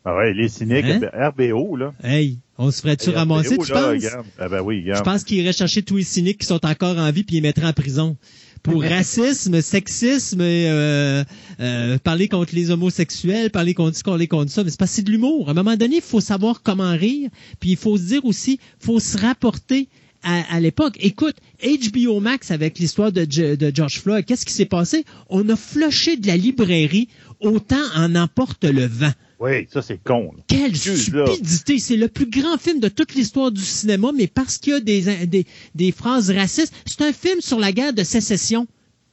Ah ouais, les cyniques hein? RBO là. Hey, on se ferait-tu ramasser, tu penses? Ah ben oui, Je pense qu'ils iraient chercher tous les cyniques qui sont encore en vie puis les mettraient en prison pour racisme, sexisme, euh, euh, parler contre les homosexuels, parler contre ce qu'on les contre ça. Mais c'est pas c'est de l'humour. À un moment donné, il faut savoir comment rire, puis il faut se dire aussi, faut se rapporter à, l'époque. Écoute, HBO Max avec l'histoire de, de George Floyd, qu'est-ce qui s'est passé? On a flushé de la librairie autant en emporte le vent. Oui, ça c'est con. Quelle stupidité! C'est le plus grand film de toute l'histoire du cinéma, mais parce qu'il y a des, des, des phrases racistes, c'est un film sur la guerre de sécession.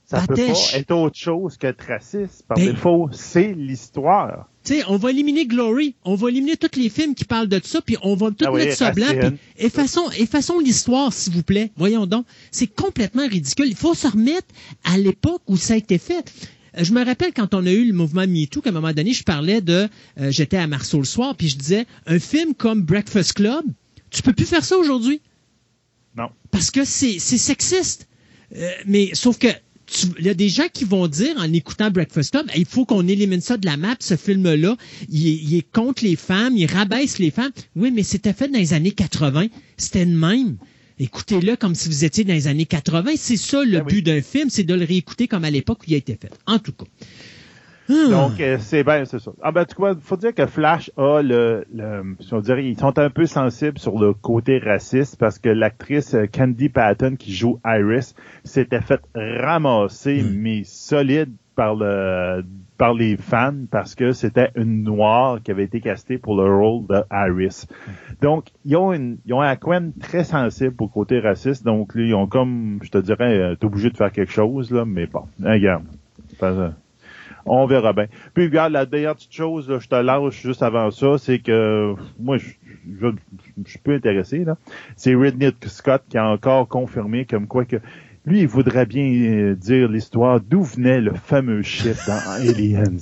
Ça peut pas être autre chose qu'être raciste. Par ben, défaut, c'est l'histoire. Tu sais, on va éliminer Glory, on va éliminer tous les films qui parlent de ça, puis on va tout ah mettre ça blanc, puis effaçons, effaçons l'histoire, s'il vous plaît. Voyons donc. C'est complètement ridicule. Il faut se remettre à l'époque où ça a été fait. Euh, je me rappelle quand on a eu le mouvement MeToo, qu'à un moment donné, je parlais de, euh, j'étais à Marceau le soir, puis je disais, un film comme Breakfast Club, tu peux plus faire ça aujourd'hui. Non. Parce que c'est sexiste. Euh, mais sauf que il y a des gens qui vont dire en écoutant Breakfast Club, il faut qu'on élimine ça de la map, ce film-là. Il, il, est contre les femmes, il rabaisse les femmes. Oui, mais c'était fait dans les années 80. C'était le même écoutez-le comme si vous étiez dans les années 80. C'est ça le ben but d'un film, c'est de le réécouter comme à l'époque où il a été fait. En tout cas. Ah. Donc, euh, c'est bien, c'est ça. Ah ben, tu vois, faut dire que Flash a le, le on dirait, ils sont un peu sensibles sur le côté raciste parce que l'actrice euh, Candy Patton qui joue Iris s'était fait ramasser, hmm. mais solide par le par les fans parce que c'était une noire qui avait été castée pour le rôle de Iris. Donc, ils ont une, ils ont un coin très sensible au côté raciste. Donc, ils ont comme, je te dirais, euh, t'es obligé de faire quelque chose, là, mais bon, regarde. On verra bien. Puis, regarde, la dernière petite chose, là, je te lâche juste avant ça, c'est que, moi, je, je, je suis peu intéressé, là. C'est Ridley Scott qui a encore confirmé comme quoi que lui, il voudrait bien euh, dire l'histoire d'où venait le fameux ship dans Aliens.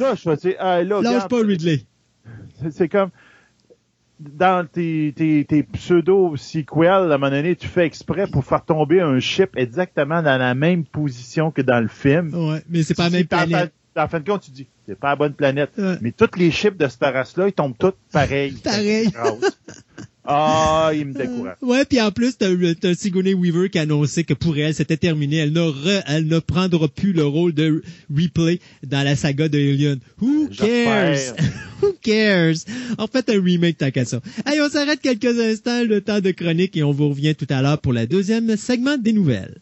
là, je vais dire, là, Lâche pas Ridley. C'est comme, dans tes, tes, tes pseudo-sequels, à un moment donné, tu fais exprès pour faire tomber un ship exactement dans la même position que dans le film. Ouais, mais c'est pas la même planète. En fin de compte, tu dis, c'est pas la bonne planète. Mais tous les ships de cette race-là, ils tombent tous pareils. Pareil. Ah, il me décourage. Ouais, puis en plus, t'as, as Sigourney Weaver qui a annoncé que pour elle, c'était terminé. Elle, elle ne prendra plus le rôle de Replay dans la saga de Alien. Who cares? Who cares? En fait, un remake tant qu'à ça. Allez, on s'arrête quelques instants, le temps de chronique, et on vous revient tout à l'heure pour la deuxième segment des nouvelles.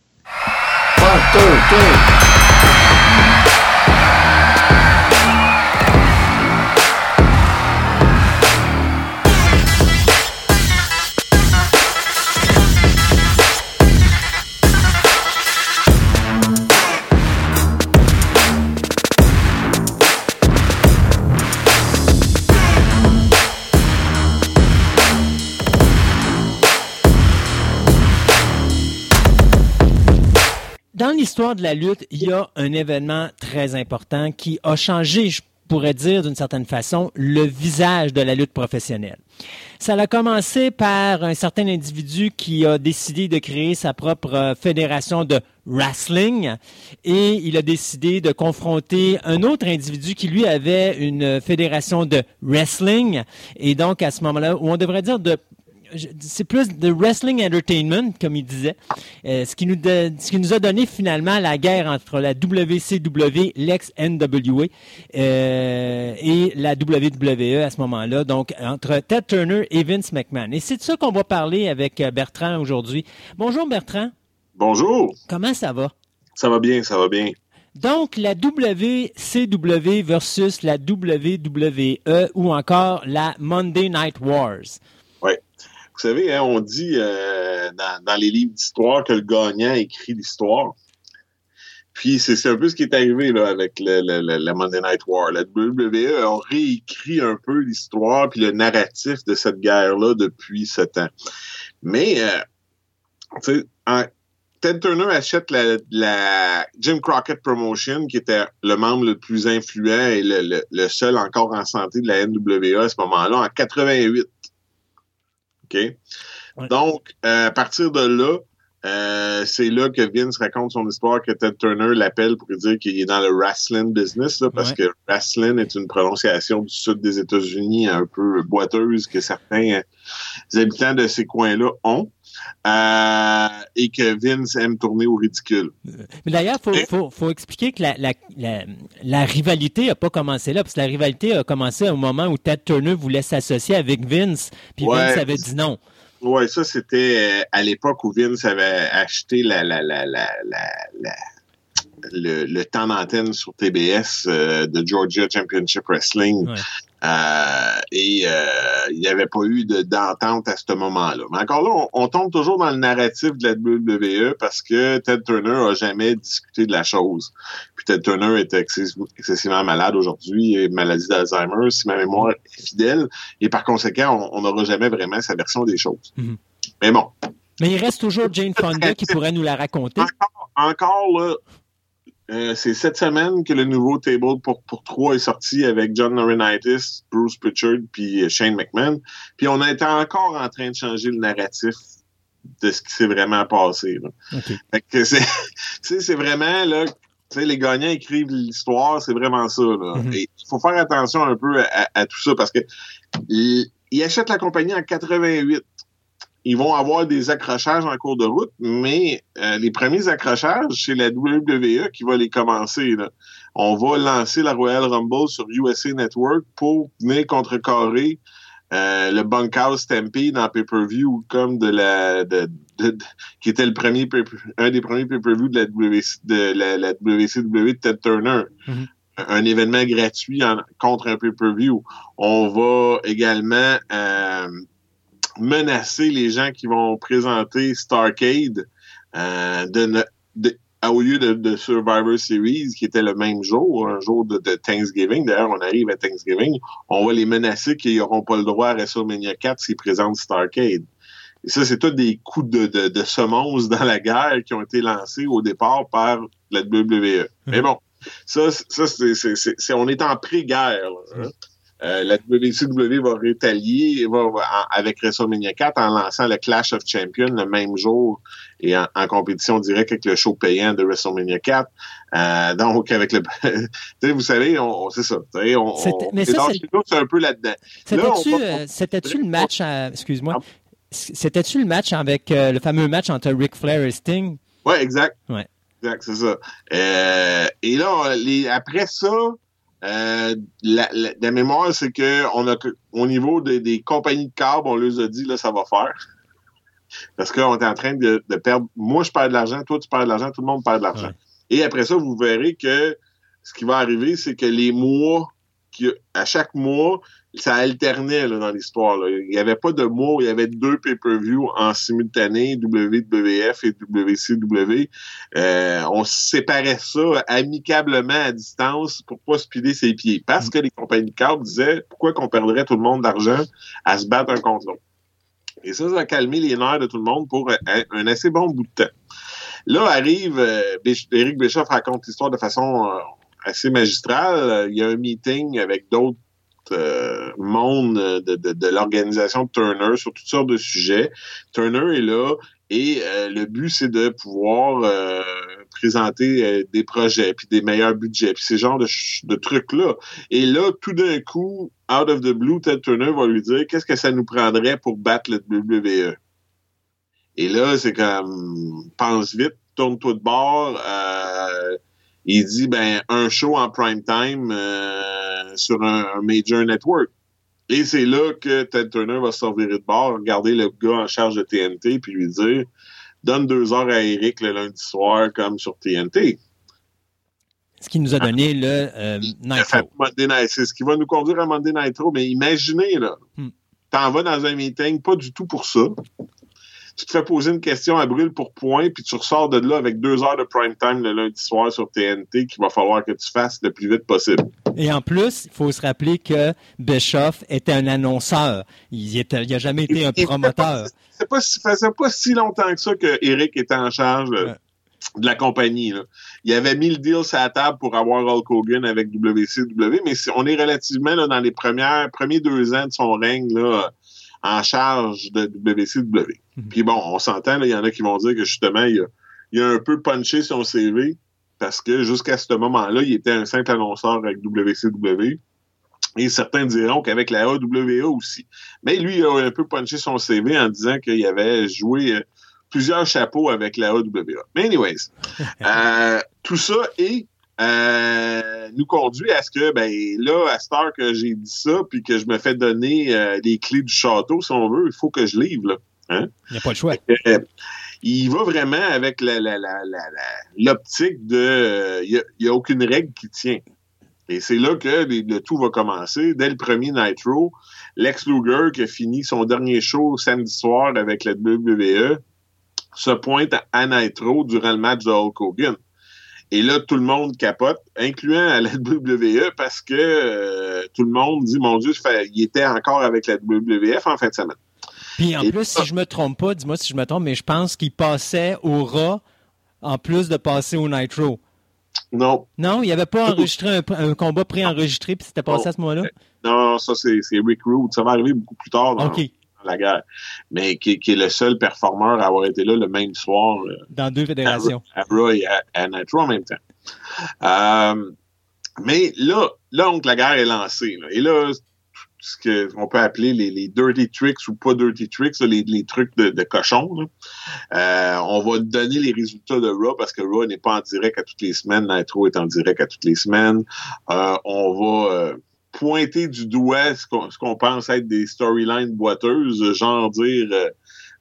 L'histoire de la lutte, il y a un événement très important qui a changé, je pourrais dire d'une certaine façon, le visage de la lutte professionnelle. Ça a commencé par un certain individu qui a décidé de créer sa propre fédération de wrestling et il a décidé de confronter un autre individu qui lui avait une fédération de wrestling et donc à ce moment-là où on devrait dire de c'est plus de wrestling entertainment, comme il disait, euh, ce, qui nous ce qui nous a donné finalement la guerre entre la WCW, l'ex-NWA, euh, et la WWE à ce moment-là, donc entre Ted Turner et Vince McMahon. Et c'est de ça qu'on va parler avec euh, Bertrand aujourd'hui. Bonjour Bertrand. Bonjour. Comment ça va? Ça va bien, ça va bien. Donc, la WCW versus la WWE ou encore la Monday Night Wars. Vous savez, hein, on dit euh, dans, les livres d'histoire que le gagnant écrit l'histoire. Puis c'est un peu ce qui est arrivé là, avec la Monday Night War. La WWE a réécrit un peu l'histoire puis le narratif de cette guerre-là depuis sept ans. Mais, euh, Ted Turner achète la, Jim Crockett Promotion, qui était le membre le plus influent et le, seul encore en santé de la NWA à ce moment-là, en 88. OK? Donc, euh, à partir de là, euh, c'est là que Vince raconte son histoire, que Ted Turner l'appelle pour dire qu'il est dans le wrestling business, parce que wrestling est une prononciation du sud des États-Unis un peu boiteuse que certains euh, habitants de ces coins-là ont. Euh, et que Vince aime tourner au ridicule. Mais d'ailleurs, il faut, expliquer que la, rivalité n'a pas commencé là, parce que la rivalité a commencé au moment où Ted Turner voulait s'associer avec Vince, puis Vince avait dit non. Oui, ça, c'était euh, à l'époque où Vince avait acheté la, la, la, la, la le, le, temps d'antenne sur TBS euh, de Georgia Championship Wrestling. Euh, et euh, il n'y avait pas eu d'entente à ce moment-là. Mais encore là, on, tombe toujours dans le narratif de la WWE parce que Ted Turner a jamais discuté de la chose. Puis Ted Turner était excessivement malade aujourd'hui, maladie d'Alzheimer, si ma mémoire est fidèle, et par conséquent, on n'aura jamais vraiment sa version des choses. Mm-hmm. Mais bon. Mais il reste toujours Jane Fonda qui pourrait nous la raconter. Encore, encore là, euh, c'est cette semaine que le nouveau table pour, pour trois est sorti avec John Laurinaitis, Bruce Pritchard puis euh, Shane McMahon. Puis on est encore en train de changer le narratif de ce qui s'est vraiment passé. c'est vraiment là, les gagnants écrivent l'histoire, c'est vraiment ça. Mm-hmm. il faut faire attention un peu à, tout ça parce que il achète la compagnie en 88 ils vont avoir des accrochages en cours de route, mais euh, les premiers accrochages, c'est la WWE qui va les commencer. On va lancer la Royal Rumble sur USA Network pour venir contrecarrer euh, le Bunkhouse Stampede en pay-per-view comme de la de, qui était le premier un des premiers pay-per-view de la, WC, de la, WCW de Ted Turner. Mm-hmm. Un événement gratuit contre un pay-per-view. On va également euh, menacer les gens qui vont présenter Starcade euh, de, au lieu de, Survivor Series, qui était le même jour, un jour de, Thanksgiving. D'ailleurs, on arrive à Thanksgiving. On va les menacer qu'ils n'auront pas le droit à WrestleMania 4 s'ils présentent Starcade. Et ça, c'est tous des coups de, de, de semonce dans la guerre qui ont été lancés au départ par la WWE. Mais bon, ça, ça c'est, on est en pré-guerre. Hein. Euh, la WCW va rétalier va, avec WrestleMania 4 en lançant le Clash of Champions le même jour et en, compétition directe avec le show payant de WrestleMania 4. Euh, donc, avec le... vous savez, on, c'est ça. On, mais ça, c'est un peu là-dedans. C'était-tu euh, le match... Excuse-moi. C'était-tu le match avec le fameux match entre Ric Flair et Sting? Oui, exact. Ouais. Exact, c'est ça. et là, les, après ça, euh, la, la, mémoire, c'est que on a au niveau des compagnies de câbles, on leur a dit là, ça va faire. Parce qu'on est en train de, perdre. Moi, je perds de l'argent, toi, tu perds de l'argent, tout le monde perd de l'argent. Et après ça, vous verrez que ce qui va arriver, c'est que les mois, qui, à chaque mois, ça alternait là, dans l'histoire. Il n'y avait pas de mois où il y avait deux pay-per-view en simultané, WWF et WCW. Euh, on séparait ça amicablement à distance pour pas se piler ses pieds? Parce que les compagnies de câble disaient pourquoi qu'on perdrait tout le monde d'argent à se battre un contre l'autre? Et ça, ça a calmé les nerfs de tout le monde pour un, assez bon bout de temps. Là arrive, euh, Éric Bischoff raconte l'histoire de façon euh, assez magistrale. Il y a un meeting avec d'autres euh, monde de, de, l'organisation Turner sur toutes sortes de sujets. Turner est là et euh, le but, c'est de pouvoir euh, présenter des projets, puis des meilleurs budgets, puis ces genres de, de trucs-là. Et là, tout d'un coup, out of the blue, Ted Turner va lui dire qu'est-ce que ça nous prendrait pour battre le WWE. Et là, c'est comme pense vite, tourne-toi de bord. Il dit ben un show en prime time sur un, major network. Et c'est là que Ted Turner va se de bord, regarder le gars en charge de TNT, puis lui dire donne deux heures à Eric le lundi soir comme sur TNT. Ce qui nous a donné le euh, Nitro. C'est ce qui va nous conduire à Monday Nitro. Mais imaginez, là, hmm. t'en vas dans un meeting, pas du tout pour ça tu te fais poser une question à brûle pour point, puis tu ressors de là avec deux heures de prime time le lundi soir sur TNT qu'il va falloir que tu fasses le plus vite possible. Et en plus, il faut se rappeler que Bischoff était un annonceur. Il n'a jamais été un promoteur. C'est pas, faisait pas si longtemps que ça que Eric était en charge euh, de la compagnie. Il avait mis le deal sur la table pour avoir Hulk Hogan avec WCW, mais on est relativement là, dans les premières, premiers deux ans de son règne là, en charge de WCW. Puis bon, on s'entend, il y en a qui vont dire que justement, il a, a un peu punché son CV parce que jusqu'à ce moment-là, il était un simple annonceur avec WCW. Et certains diront qu'avec la AWA aussi. Mais lui, il a un peu punché son CV en disant qu'il avait joué euh, plusieurs chapeaux avec la AWA. Mais anyways, euh, tout ça est euh, nous conduit à ce que, ben là, à cette heure que j'ai dit ça, puis que je me fais donner euh, les clés du château, si on veut, il faut que je livre. Là. Hein? Il n'y a pas le choix. Euh, il va vraiment avec l'optique de... Il n'y a, aucune règle qui tient. Et c'est là que le tout va commencer. Dès le premier Nitro, Lex Luger, qui a fini son dernier show samedi soir avec la WWE, se pointe à Nitro durant le match de Hulk Hogan. Et là, tout le monde capote, incluant à la WWE, parce que euh, tout le monde dit, mon Dieu, il était encore avec la WWF en fin de semaine. Puis en plus, si je me trompe pas, dis-moi si je me trompe, mais je pense qu'il passait au Raw en plus de passer au Nitro. Non. Non, il n'y avait pas enregistré un, combat préenregistré, puis c'était passé à ce moment-là? Non, ça, c'est Rick Rude. Ça va arriver beaucoup plus tard. Dans, la guerre, mais qui, est le seul performeur à avoir été là le même soir. Euh, Dans deux fédérations. À, Raw et à, Nitro en même temps. Euh, mais là, là, donc, la guerre est lancée. Et là, ce qu'on peut appeler les, dirty tricks ou pas dirty tricks, les, trucs de, cochon. Euh, on va donner les résultats de Raw parce que Raw n'est pas en direct à toutes les semaines, Nitro est en direct à toutes les semaines. on va pointer du doigt ce qu'on pense être des storylines boiteuses, genre dire euh,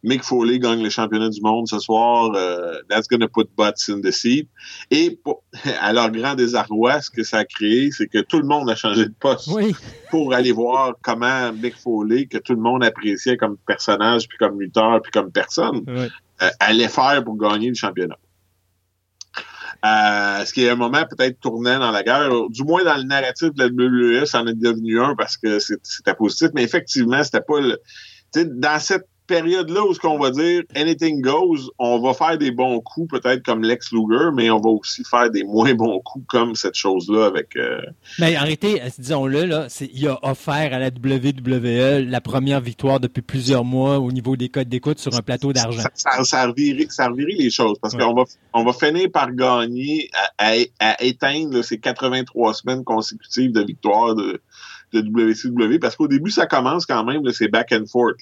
Mick Foley gagne le championnat du monde ce soir, euh, that's gonna put butts in the seat. Et à leur grand désarroi, ce que ça a créé, c'est que tout le monde a changé de poste pour aller voir comment Mick Foley, que tout le monde appréciait comme personnage, puis comme lutteur, puis comme personne, euh, allait faire pour gagner le championnat. Euh, ce qui est un moment peut-être tournant dans la guerre. Du moins dans le narratif de la WWE, ça en est devenu un parce que c'était positif, mais effectivement, c'était pas le. Dans cette période-là où ce qu'on va dire anything goes, on va faire des bons coups, peut-être comme Lex Luger, mais on va aussi faire des moins bons coups comme cette chose-là avec. Euh, mais arrêtez, disons-le, là, il a offert à la WWE la première victoire depuis plusieurs mois au niveau des codes d'écoute sur un plateau d'argent. Ça, ça, revirait, les choses parce qu'on va, on va finir par gagner à, éteindre ces 83 semaines consécutives de victoire de, de WCW parce qu'au début, ça commence quand même, c'est back and forth.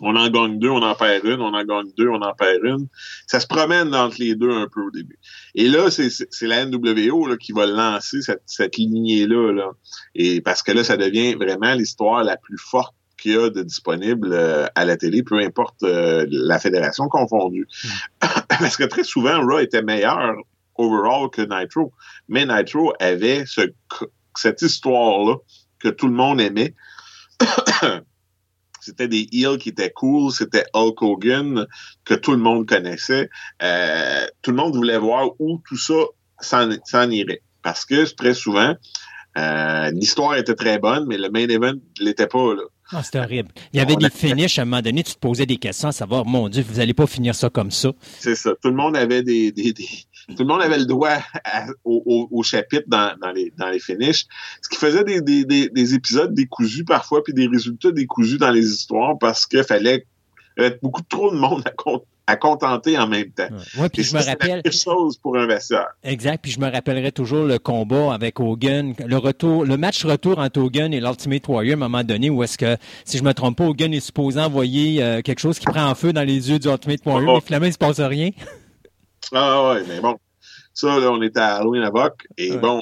On en gagne deux, on en perd une, on en gagne deux, on en perd une. Ça se promène entre les deux un peu au début. Et là, c'est la NWO là, qui va lancer cette, cette lignée-là. Là. Et parce que là, ça devient vraiment l'histoire la plus forte qu'il y a de disponible euh, à la télé, peu importe euh, la fédération confondue. Parce que très souvent, Raw était meilleur overall que Nitro. Mais Nitro avait ce, cette histoire-là que tout le monde aimait. C'était des heels qui étaient cool, c'était Hulk Hogan que tout le monde connaissait. Euh, tout le monde voulait voir où tout ça s'en irait. Parce que très souvent, euh, l'histoire était très bonne, mais le main event ne l'était pas. Là. Ah, c'était horrible. Il y avait des finishes à un moment donné, tu te posais des questions à savoir, mon Dieu, vous n'allez pas finir ça comme ça. C'est ça. Tout le monde avait des, des, tout le monde avait le doigt au, au, chapitre dans, dans, les, dans les finishes. Ce qui faisait des, des, des, épisodes décousus parfois, puis des résultats décousus dans les histoires parce qu'il fallait beaucoup trop de monde à, contenter en même temps. Oui, puis je me rappelle. quelque chose pour un vestiaire. Exact. Puis je me rappellerai toujours le combat avec Hogan, le retour, le match retour entre Hogan et l'Ultimate Warrior à un moment donné où est-ce que, si je me trompe pas, Hogan est supposé envoyer euh, quelque chose qui prend en feu dans les yeux du Ultimate Warrior, oh. mais finalement il se passe rien. Ah ouais, mais bon. Ça, là, on était à Halloween Avoc. Et bon,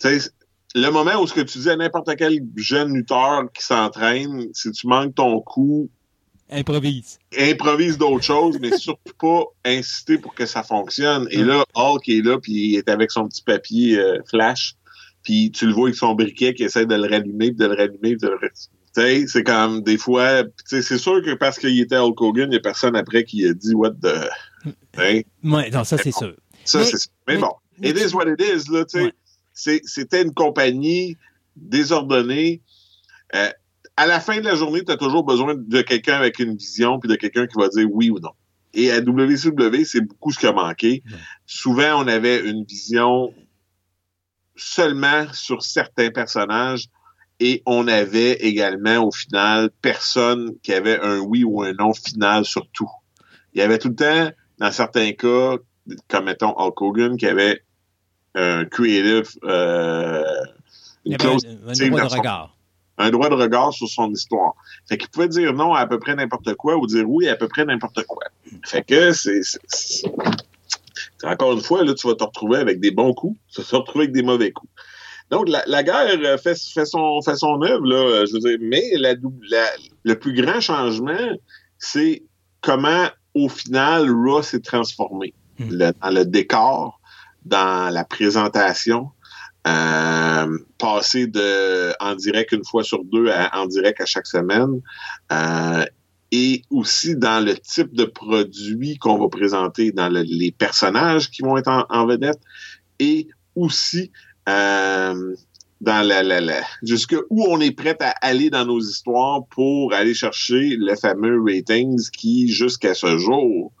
tu sais, le moment où ce que tu dis à n'importe quel jeune lutteur qui s'entraîne, si tu manques ton coup, Improvise. Improvise d'autres choses, mais surtout pas insister pour que ça fonctionne. Et là, Hulk est là, puis il est avec son petit papier euh, flash, puis tu le vois avec son briquet qui essaie de le rallumer, puis de le rallumer, puis de le rallumer. c'est comme des fois, c'est sûr que parce qu'il était Hulk Hogan, il n'y a personne après qui a dit what the. Oui, non, ça c'est sûr. Ça, c'est Mais, bon, it is what it is, là, tu sais. C'était une compagnie désordonnée. Euh, à la fin de la journée, tu as toujours besoin de quelqu'un avec une vision puis de quelqu'un qui va dire oui ou non. Et à WCW, c'est beaucoup ce qui a manqué. Souvent, on avait une vision seulement sur certains personnages et on avait également, au final, personne qui avait un oui ou un non final sur tout. Il y avait tout le temps, dans certains cas, comme mettons Hulk Hogan, qui avait un creative, euh, une clause, un, de regard un droit de regard sur son histoire. Fait qu'il pouvait dire non à à peu près n'importe quoi ou dire oui à, peu près n'importe quoi. Fait que c'est, encore une fois, là, tu vas te retrouver avec des bons coups, tu vas te retrouver avec des mauvais coups. Donc, la, guerre fait, fait, son, fait son œuvre, là, je veux dire, mais la, le plus grand changement, c'est comment, au final, Raw s'est transformé. Hmm. dans le décor, dans la présentation, euh, passer de en direct une fois sur deux à en direct à chaque semaine. Euh, et aussi dans le type de produit qu'on va présenter, dans les personnages qui vont être en, vedette, et aussi euh, dans la, la, la jusque où on est prêt à aller dans nos histoires pour aller chercher le fameux ratings qui, jusqu'à ce jour,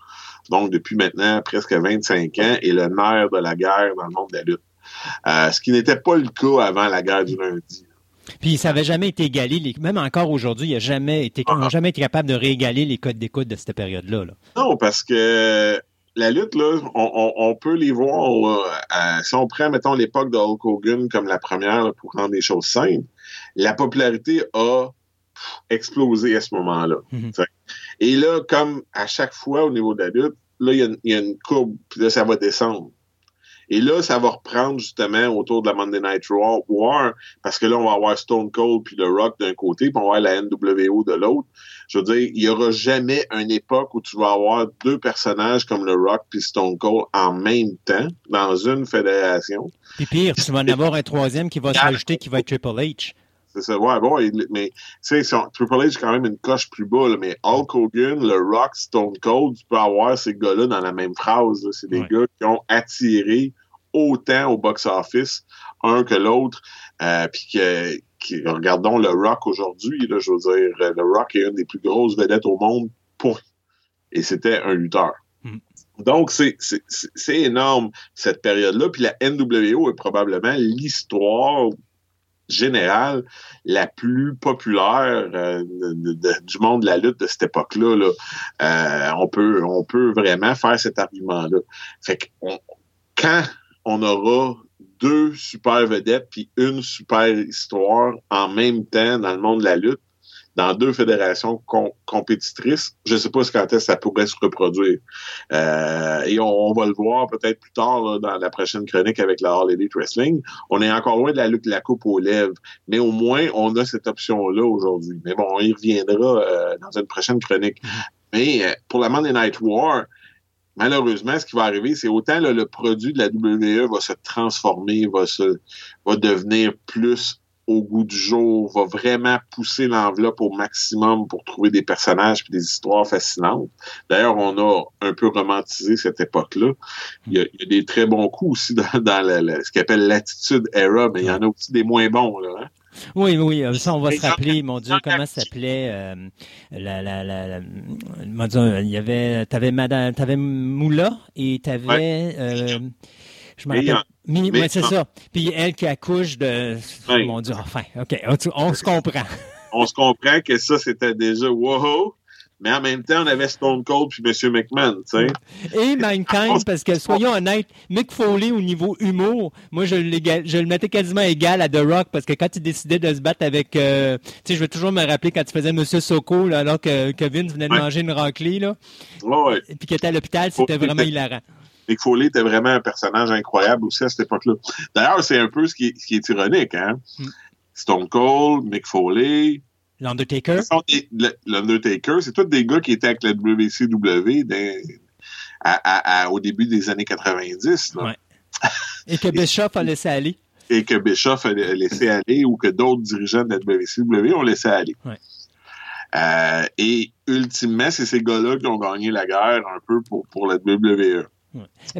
donc depuis maintenant presque 25 ans, est le nerf de la guerre dans le monde de la lutte. Euh, ce qui n'était pas le cas avant la guerre du lundi. Puis ça n'avait jamais été égalé, même encore aujourd'hui, il n'a jamais été, ah. jamais été capable de réégaler les codes d'écoute de cette période-là. Non, parce que la lutte, là, on, peut les voir, euh, si on prend, mettons, l'époque de Hulk Hogan comme la première pour rendre les choses simples, la popularité a explosé à ce moment-là. Mm-hmm. Et là, comme à chaque fois au niveau de la lutte, là, il y, y, a une courbe, puis là, ça va descendre. Et là, ça va reprendre justement autour de la Monday Night Raw War, parce que là, on va avoir Stone Cold puis The Rock d'un côté, puis on va avoir la NWO de l'autre. Je veux dire, il y aura jamais une époque où tu vas avoir deux personnages comme The Rock puis Stone Cold en même temps dans une fédération. Puis pire, tu vas en avoir un troisième qui va s'ajouter, qui va être Triple H. C'est ça, ouais, bon, mais tu sais, Triple H, quand même une coche plus bas, mais Hulk Hogan, le Rock, Stone Cold, tu peux avoir ces gars-là dans la même phrase. C'est des gars qui ont attiré autant au box-office, un que l'autre, euh, puis que, regardons le Rock aujourd'hui, je veux dire, le Rock est une des plus grosses vedettes au monde, pour et c'était un lutteur. Mm. Donc, c'est énorme, cette période-là. Puis la NWO est probablement l'histoire générale la plus populaire euh, du monde de la lutte de cette époque-là. Là. Euh, on, peut, on peut vraiment faire cet argument-là. Fait que quand on aura deux super vedettes puis une super histoire en même temps dans le monde de la lutte, dans deux fédérations compétitrices. Je ne sais pas quand est-ce que ça pourrait se reproduire. Euh, et on, va le voir peut-être plus tard dans la prochaine chronique avec la All Elite Wrestling. On est encore loin de la de la coupe aux lèvres, mais au moins on a cette option-là aujourd'hui. Mais bon, on y reviendra euh, dans une prochaine chronique. Mais euh, pour la Monday Night War, malheureusement, ce qui va arriver, c'est autant le produit de la WWE va se transformer, va se va devenir plus au goût du jour, va vraiment pousser l'enveloppe au maximum pour trouver des personnages et des histoires fascinantes. D'ailleurs, on a un peu romantisé cette époque-là. Il, y a, des très bons coups aussi dans, ce qu'on appelle l'attitude era, mais il y en a aussi des moins bons. Là, hein. Oui, oui, ça on va se rappeler, mon Dieu, comment s'appelait euh, la, la, la, il y avait, t'avais Madame, t'avais Moula et t'avais, euh, je me rappelle, Mini, c'est ça. Puis elle qui accouche de. Mon Dieu, enfin, OK, on, se comprend. on se comprend que ça, c'était déjà wow. Mais en même temps, on avait Stone Cold puis M. McMahon, tu sais. Et Mankind, parce que soyons honnêtes, Mick Foley au niveau humour, moi je, je le mettais quasiment égal à The Rock parce que quand il décidait de se battre avec, euh, tu sais, je vais toujours me rappeler quand tu faisais M. Soko là, alors que Kevin venait de manger une raclée là, ouais, ouais. et puis qu'il était à l'hôpital, c'était vraiment hilarant. Mick Foley était vraiment un personnage incroyable aussi à cette époque-là. D'ailleurs, c'est un peu ce qui, est, ironique, hein? Mm. Stone Cold, Mick Foley, L'Undertaker. L'Undertaker, c'est tous des gars qui étaient avec la WCW au début des années 90. Et que Bischoff a laissé aller. Et que Bischoff a laissé aller ou que d'autres dirigeants de la WCW ont laissé aller. Euh, et ultimement, c'est ces gars-là qui ont gagné la guerre un peu pour, pour la WWE.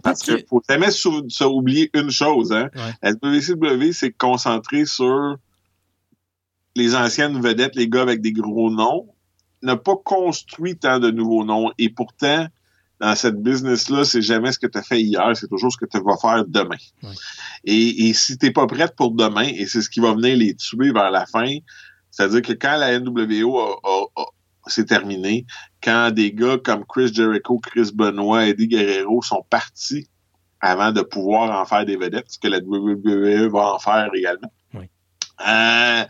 Parce qu'il faut jamais oublier une chose. Hein? La WCW s'est concentrée sur les anciennes vedettes, les gars avec des gros noms, n'a pas construit tant de nouveaux noms. Et pourtant, dans cette business-là, c'est jamais ce que tu as fait hier, c'est toujours ce que tu vas faire demain. Et, et si t'es pas prête pour demain, et c'est ce qui va venir les tuer vers la fin, c'est-à-dire que quand la NWO s'est terminée, quand des gars comme Chris Jericho, Chris Benoit, Eddie Guerrero sont partis avant de pouvoir en faire des vedettes, ce que la WWE va en faire également. Euh,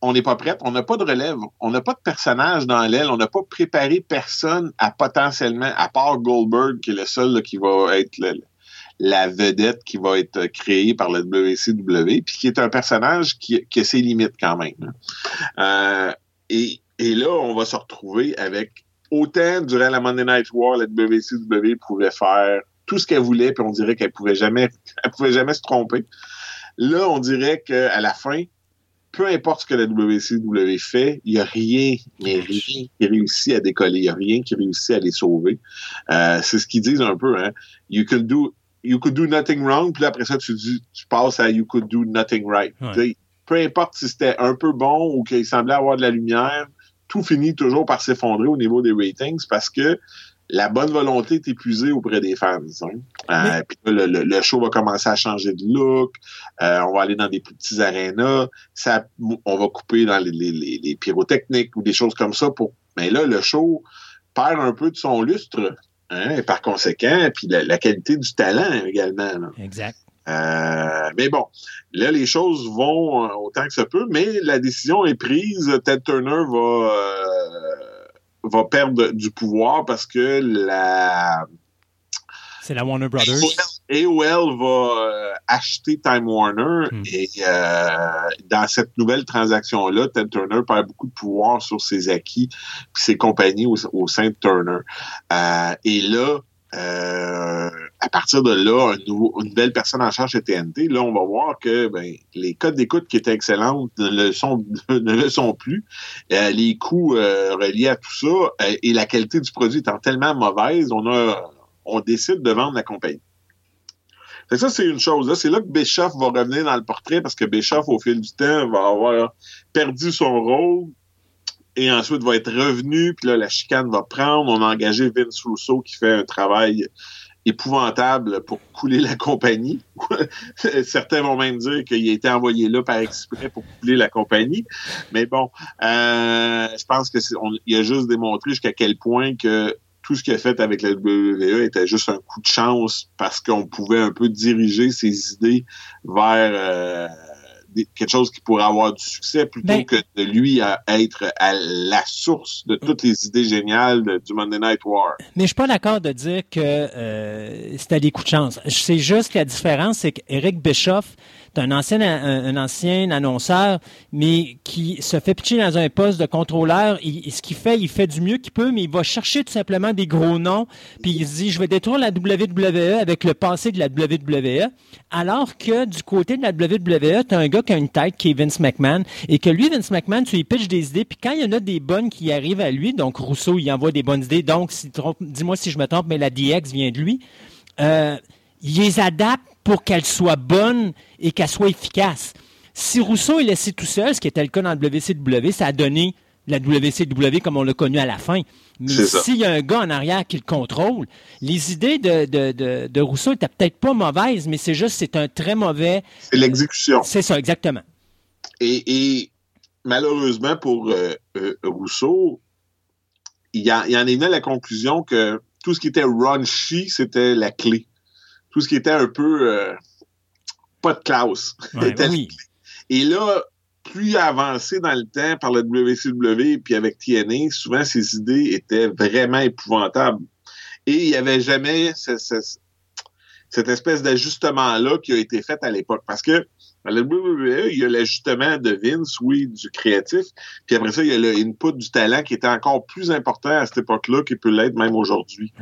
on n'est pas prête, on n'a pas de relève, on n'a pas de personnage dans l'aile, on n'a pas préparé personne à potentiellement, à part Goldberg, qui est le seul qui va être la vedette qui va être créée par la WCW, puis qui est un personnage qui, qui a ses limites quand même. Euh, et, et là, on va se retrouver avec autant durant la Monday Night War, la WCW pouvait faire tout ce qu'elle voulait, puis on dirait qu'elle pouvait jamais, elle pouvait jamais se tromper. Là, on dirait qu'à la fin, peu importe ce que la WCW fait, il n'y a rien, mais rien qui réussit à décoller. Il n'y a rien qui réussit à les sauver. Euh, c'est ce qu'ils disent un peu, hein. You could do, you could do nothing wrong, puis après ça, tu, dis, tu passes à you could do nothing right. Peu importe si c'était un peu bon ou qu'il semblait avoir de la lumière, tout finit toujours par s'effondrer au niveau des ratings parce que la bonne volonté est épuisée auprès des fans. Hein. Euh, puis le, show va commencer à changer de look. Euh, on va aller dans des plus petits arénas. Ça, on va couper dans les, les, pyrotechniques ou des choses comme ça. Pour... Mais là, le show perd un peu de son lustre. Hein, et par conséquent, puis la, qualité du talent également. Exact. Euh, mais bon, là, les choses vont autant que ça peut, mais la décision est prise. Ted Turner va va perdre du pouvoir parce que la. C'est la Warner Brothers. AOL va euh, acheter Time Warner hmm. et euh, dans cette nouvelle transaction-là, Ted Turner perd beaucoup de pouvoir sur ses acquis puis ses compagnies au, sein de Turner. Euh, et là, euh, à partir de là, une nouvelle personne en charge de TNT, là, on va voir que ben, les codes d'écoute qui étaient excellentes ne le sont, plus. Euh, les coûts euh, reliés à tout ça et la qualité du produit étant tellement mauvaise, on a on décide de vendre la compagnie. ça, c'est une chose. C'est là que Bischoff va revenir dans le portrait parce que Bischoff, au fil du temps, va avoir perdu son rôle et ensuite va être revenu, puis là, la chicane va prendre. On a engagé Vince Russo qui fait un travail épouvantable pour couler la compagnie. Certains vont même dire qu'il a été envoyé là par exprès pour couler la compagnie. Mais bon, euh, je pense que il a juste démontré jusqu'à quel point que tout ce qu'il a fait avec la WWE était juste un coup de chance parce qu'on pouvait un peu diriger ses idées vers euh, quelque chose qui pourrait avoir du succès plutôt ben- que de lui être à la source de toutes les idées géniales du Monday Night War. Mais je suis pas d'accord de dire que euh, c'était des coups de chance. C'est juste que la différence, c'est qu'Eric Bischoff un ancien, un, ancien annonceur, mais qui se fait pitcher dans un poste de contrôleur. Ce qu'il fait, il fait du mieux qu'il peut, mais il va chercher tout simplement des gros noms, puis il se dit, je vais détruire la WWE avec le passé de la WWE, alors que du côté de la WWE, tu as un gars qui a une tête qui est Vince McMahon, et que lui, Vince McMahon, tu lui pitches des idées, puis quand il y en a des bonnes qui arrivent à lui, donc Rousseau, il envoie des bonnes idées, donc dis-moi si je me trompe, mais la DX vient de lui, euh, il les adapte pour qu'elle soit bonne et qu'elle soit efficace. Si Rousseau est laissé tout seul, ce qui était le cas dans le WCW, ça a donné la WCW comme on l'a connu à la fin. Mais s'il y a un gars en arrière qui le contrôle, les idées de, de, de, Rousseau étaient peut-être pas mauvaises, mais c'est juste c'est un très mauvais. C'est l'exécution. C'est ça, exactement. Et, malheureusement pour euh, euh, Rousseau, il, y en est venu à la conclusion que tout ce qui était raunchy, c'était la clé tout ce qui était un peu euh, pas de classe. Et là, plus avancé dans le temps par le WCW puis avec TNA, souvent ces idées étaient vraiment épouvantables. Et il n'y avait jamais cette espèce d'ajustement-là qui a été fait à l'époque. Parce que À la WWE, il y a l'ajustement de Vince, oui, du créatif. Puis après ça, il y a le input du talent qui était encore plus important à cette époque-là qu'il peut l'être même aujourd'hui.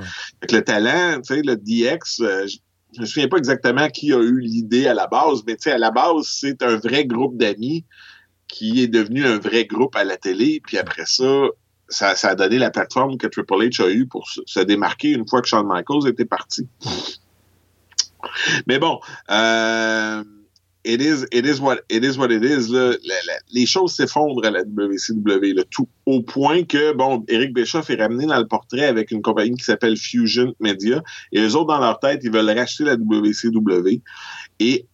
Le talent, tu sais, le DX, euh, je me souviens pas exactement qui a eu l'idée à la base, mais tu sais, à la base, c'est un vrai groupe d'amis qui est devenu un vrai groupe à la télé. Puis après ça, ça, ça a donné la plateforme que Triple H a eu pour se, démarquer une fois que Shawn Michaels était parti. Mais bon, euh, it is, it is what it is. Is les choses s'effondrent à la WCW, là, tout au point que bon, Eric Bischoff est ramené dans le portrait avec une compagnie qui s'appelle Fusion Media, et les autres dans leur tête, ils veulent racheter la WCW et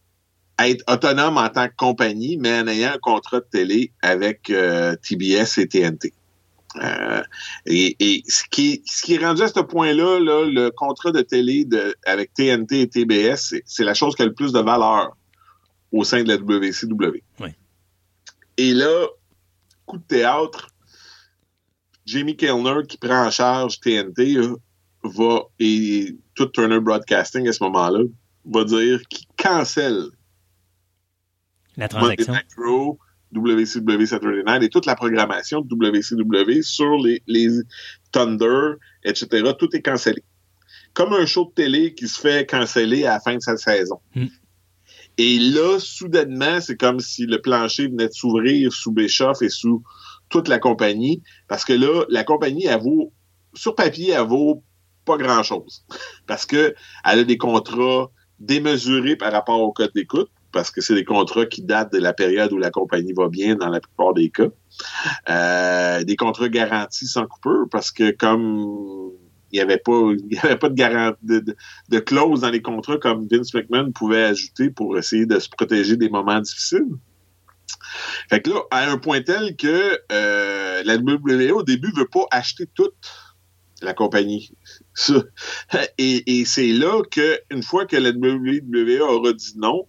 être autonome en tant que compagnie, mais en ayant un contrat de télé avec euh, TBS et TNT. Euh, et, ce, qui, ce qui est rendu à ce point-là, là, le contrat de télé avec TNT et TBS, c'est la chose qui a le plus de valeur au sein de la WCW. Et là, coup de théâtre, Jamie Kellner, qui prend en charge TNT, va, et tout Turner Broadcasting à ce moment-là, va dire qu'il cancelle la transaction. WCW Saturday Night et toute la programmation de WCW sur les, les Thunder, etc. Tout est cancellé. Comme un show de télé qui se fait canceller à la fin de sa saison. Hmm. Et là, soudainement, c'est comme si le plancher venait de s'ouvrir sous Bischoff et sous toute la compagnie. Parce que là, la compagnie, elle vaut, sur papier, elle vaut pas grand-chose. Parce que elle a des contrats démesurés par rapport au code d'écoute parce que c'est des contrats qui datent de la période où la compagnie va bien dans la plupart des cas. Euh, des contrats garantis sans coupure parce que comme il n'y avait avait pas de, garantie de, clause dans les contrats comme Vince McMahon pouvait ajouter pour essayer de se protéger des moments difficiles. Fait que là, à un point tel que euh, la WWE au début veut pas acheter toute la compagnie. Et, et c'est là que une fois que la WWE aura dit non,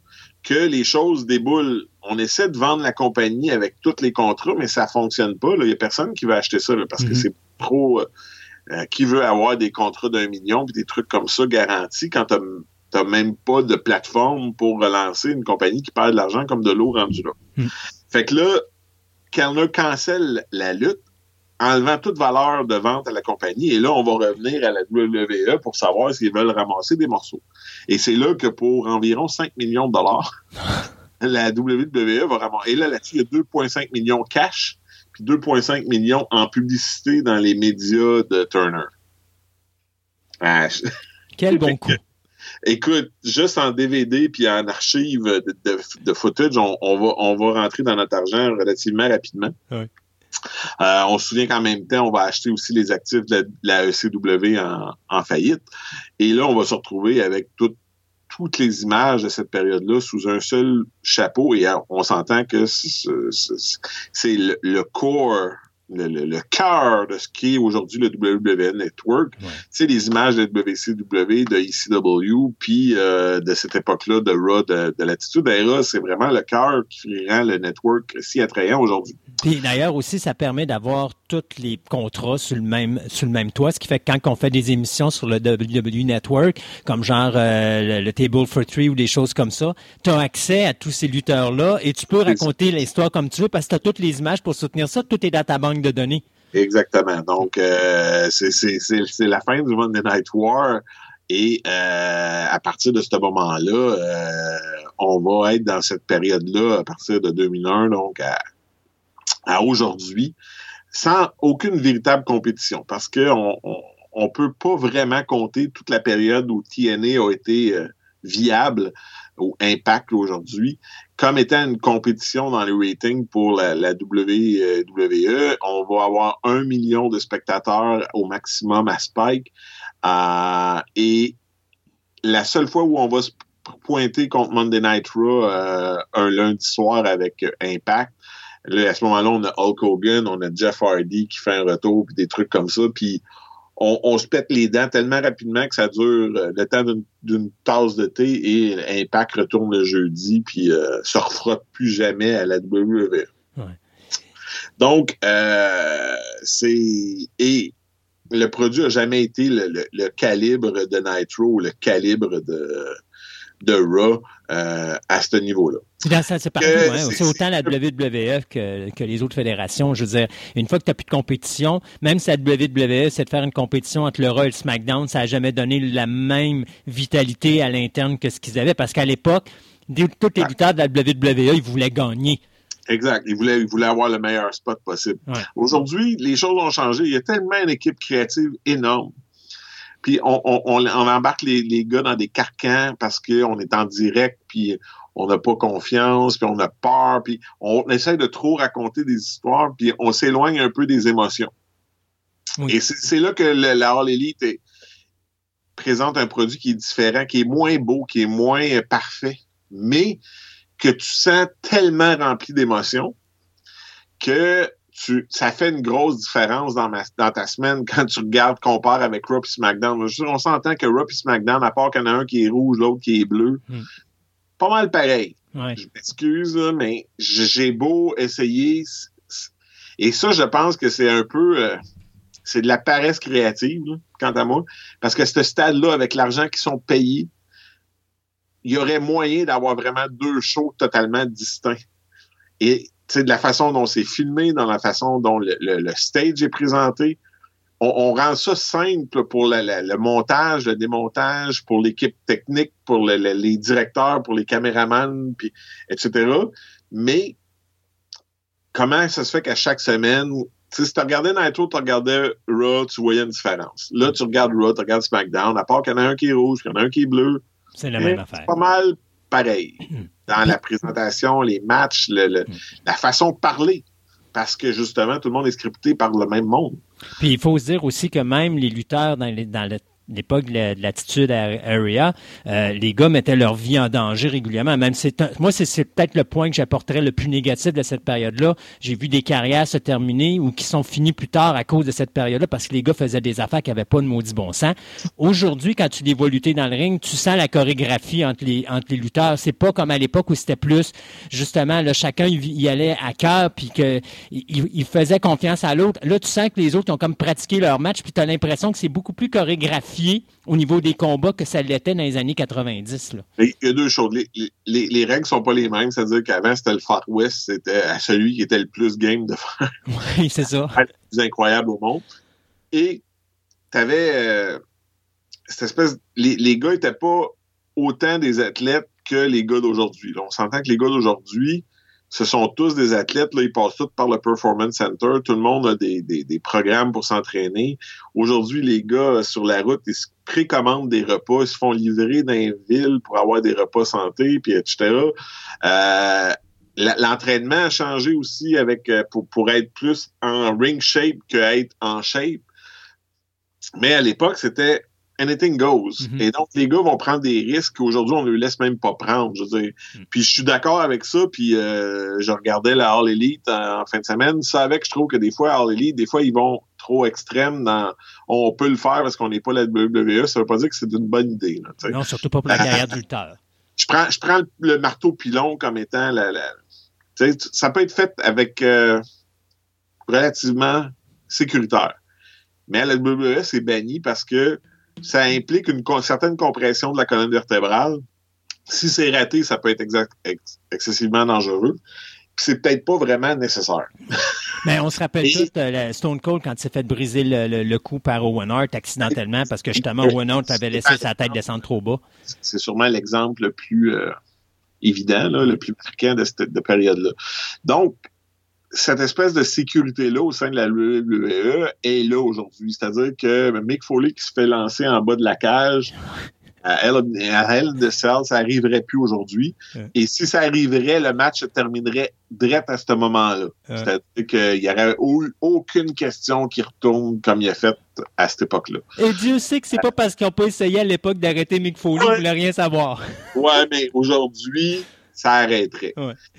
que les choses déboulent. On essaie de vendre la compagnie avec tous les contrats, mais ça fonctionne pas. Il n'y a personne qui va acheter ça parce que mhm. c'est trop. Euh, euh, qui veut avoir des contrats d'un million et des trucs comme ça garantis quand tu n'as même pas de plateforme pour relancer une compagnie qui perd de l'argent comme de l'eau rendue là. Mhm. Fait que là, Kellner cancelle la lutte enlevant toute valeur de vente à la compagnie. Et là, on va revenir à la WWE pour savoir s'ils veulent ramasser des morceaux. Et c'est là que pour environ 5 millions de dollars, la WWE va ramasser. Et là, là-dessus, il y a 2,5 millions cash, puis 2,5 millions en publicité dans les médias de Turner. Ah, Quel bon coup. Écoute, juste en DVD puis en archive de, footage, on, va, on va rentrer dans notre argent relativement rapidement. Oui. Euh, on se souvient qu'en même temps, on va acheter aussi les actifs de la, ECW en, faillite. Et là, on va se retrouver avec toutes les images de cette période-là sous un seul chapeau. Et on s'entend que c'est le, le, core le, cœur de ce qui est aujourd'hui le WWE Network. C'est les images de WCW, de ECW, puis euh, de cette époque-là de Raw, de, de l'attitude Era, c'est vraiment le cœur qui rend le network si attrayant aujourd'hui. Puis d'ailleurs aussi, ça permet d'avoir tous les contrats sur le même sur le même toit, ce qui fait que quand on fait des émissions sur le WWE Network, comme genre euh, le, Table for Three ou des choses comme ça, tu as accès à tous ces lutteurs-là et tu peux raconter l'histoire comme tu veux parce que tu as toutes les images pour soutenir ça, tout est dans ta banque de données. Exactement. Donc, euh, c'est la fin du Monday Night War. Et euh, à partir de ce moment-là, on va être dans cette période-là à partir de 2001, donc à, à aujourd'hui, sans aucune véritable compétition, parce qu'on on, on, peut pas vraiment compter toute la période où TNA a été euh, viable ou Impact aujourd'hui comme étant une compétition dans les ratings pour la, WWE. On va avoir un million de spectateurs au maximum à Spike. Euh, et la seule fois où on va se pointer contre Monday Night Raw euh, un lundi soir avec Impact, Là, à ce moment-là, on a Hulk Hogan, on a Jeff Hardy qui fait un retour, puis des trucs comme ça. Puis on, se pète les dents tellement rapidement que ça dure euh, le temps d'une tasse de thé et Impact retourne le jeudi, puis euh, se refrotte plus jamais à la WWE. Donc, euh, c'est... Et le produit a jamais été le, calibre de Nitro, le calibre de de Raw euh, à ce niveau-là. C'est partout, hein. C'est autant la WWF que, que, les autres fédérations. Je veux dire, une fois que tu n'as plus de compétition, même si la WWE c'est de faire une compétition entre le Raw et le SmackDown, ça n'a jamais donné la même vitalité à l'interne que ce qu'ils avaient. Parce qu'à l'époque, tous les lutteurs de la WWE, ils voulaient gagner. Exact. Ils voulaient, ils voulaient avoir le meilleur spot possible. Aujourd'hui, les choses ont changé. Il y a tellement une équipe créative énorme. Puis on, on, embarque les, les, gars dans des carcans parce qu'on est en direct, puis on n'a pas confiance, puis on a peur, puis on essaie de trop raconter des histoires, puis on s'éloigne un peu des émotions. Et c'est là que la All Elite présente un produit qui est différent, qui est moins beau, qui est moins parfait, mais que tu sens tellement rempli d'émotions que tu, ça fait une grosse différence dans, dans ta semaine quand tu regardes, compares avec Raw et SmackDown. On s'entend que Raw et SmackDown, à part qu'il y en a un qui est rouge, l'autre qui est bleu, hmm. pas mal pareil. Je m'excuse, mais j'ai beau essayer. Et ça, je pense que c'est un peu... Euh, c'est de la paresse créative, quant à moi. Parce que ce stade-là, avec l'argent qui sont payés, il y aurait moyen d'avoir vraiment deux shows totalement distincts. Et de la façon dont c'est filmé, dans la façon dont le, stage est présenté, on, rend ça simple pour le, montage, le démontage, pour l'équipe technique, pour les directeurs, pour les caméramans, puis, etc. Mais comment ça se fait qu'à chaque semaine, si tu regardais Nitro, tu regardais Raw, tu voyais une différence. Là, tu regardes Raw, tu regardes SmackDown, à part qu'il y en a un qui est rouge, qu'il y en a un qui est bleu, c'est la même affaire. pas mal pareil dans la présentation, les matchs, le, la façon de parler. Parce que justement, tout le monde est scripté par le même monde. Puis il faut se dire aussi que même les lutteurs dans, les, dans le l'époque de l'attitude area, euh, les gars mettaient leur vie en danger régulièrement. Même c'est moi, c'est peut-être le point que j'apporterais le plus négatif de cette période-là. J'ai vu des carrières se terminer ou qui sont finies plus tard à cause de cette période-là parce que les gars faisaient des affaires qui n'avaient pas de maudit bon sens. Aujourd'hui, quand tu les vois lutter dans le ring, tu sens la chorégraphie entre les entre les lutteurs. C'est pas comme à l'époque où c'était plus justement là chacun y, allait à cœur puis que il, faisait confiance à l'autre. Là, tu sens que les autres ont comme pratiqué leur match puis tu as l'impression que c'est beaucoup plus chorégraphié au niveau des combats que ça l'était dans les années 90. Il y a deux choses. Les, les, règles sont pas les mêmes. C'est-à-dire qu'avant, c'était le Far West, c'était celui qui était le plus game de faire. Oui, c'est ça. Le plus incroyable au monde. Et tu avais euh, cette espèce. Les, les gars n'étaient pas autant des athlètes que les gars d'aujourd'hui. On s'entend que les gars d'aujourd'hui, ce sont tous des athlètes, là, ils passent tous par le Performance Center. Tout le monde a des, des, programmes pour s'entraîner. Aujourd'hui, les gars sur la route, ils se précommandent des repas, ils se font livrer dans les villes pour avoir des repas santé, puis etc. Euh, L'entraînement a changé aussi avec euh, pour, pour être plus en ring shape que être en shape. Mais à l'époque, c'était anything goes. Mhm. Et donc, les gars vont prendre des risques qu'aujourd'hui, on ne les laisse même pas prendre. Je veux dire. Mhm. Puis je suis d'accord avec ça. Puis euh, je regardais la All Elite en, fin de semaine. Ça avec, je trouve que des fois, All Elite, des fois, ils vont trop extrêmes dans on peut le faire parce qu'on n'est pas la WWE. Ça veut pas dire que c'est une bonne idée. non, surtout pas pour la carrière du Je prends, je prends le, marteau pilon comme étant la, la ça peut être fait avec euh, relativement sécuritaire. Mais la WWE, c'est banni parce que ça implique une certaine compression de la colonne vertébrale. Si c'est raté, ça peut être excessivement dangereux. C'est peut-être pas vraiment nécessaire. Mais on se rappelle tout euh, Stone Cold quand il s'est fait briser le, cou par Owen Hart accidentellement parce que justement Owen Hart avait laissé sa tête descendre trop bas. C'est sûrement l'exemple le plus euh, évident, le plus marquant de cette période-là. Donc, cette espèce de sécurité-là au sein de la WWE est là aujourd'hui. C'est-à-dire que Mick Foley qui se fait lancer en bas de la cage à Hell, de Cell, ça arriverait plus aujourd'hui. Et si ça arriverait, le match se terminerait direct à ce moment-là. C'est-à-dire qu'il n'y aurait aucune question qui retourne comme il a fait à cette époque-là. Et Dieu sait que c'est pas parce qu'ils n'ont pas essayé à l'époque d'arrêter Mick Foley qu'ils ne voulaient rien savoir. ouais, mais aujourd'hui, ça arrêterait.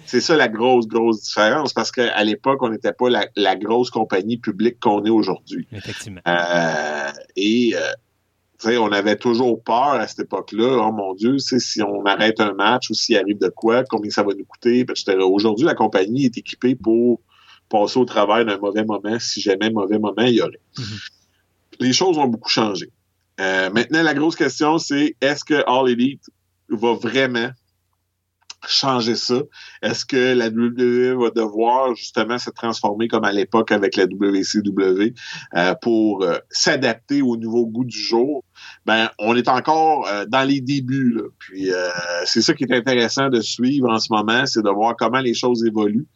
C'est ça la grosse, grosse différence parce qu'à l'époque, on n'était pas la, grosse compagnie publique qu'on est aujourd'hui. Effectivement. Euh, et euh, on avait toujours peur à cette époque-là. Oh mon Dieu, si on arrête un match ou s'il arrive de quoi, combien ça va nous coûter, Aujourd'hui, la compagnie est équipée pour passer au travers d'un mauvais moment, si jamais mauvais moment il y aurait. Mm-hmm. Les choses ont beaucoup changé. Euh, maintenant, la grosse question, c'est est-ce que All Elite va vraiment changer ça? Est-ce que la WWE va devoir justement se transformer comme à l'époque avec la WCW euh, pour euh, s'adapter au nouveau goût du jour? Ben, on est encore euh, dans les débuts. Puis c'est ça qui est intéressant de suivre en ce moment, c'est de voir comment les choses évoluent,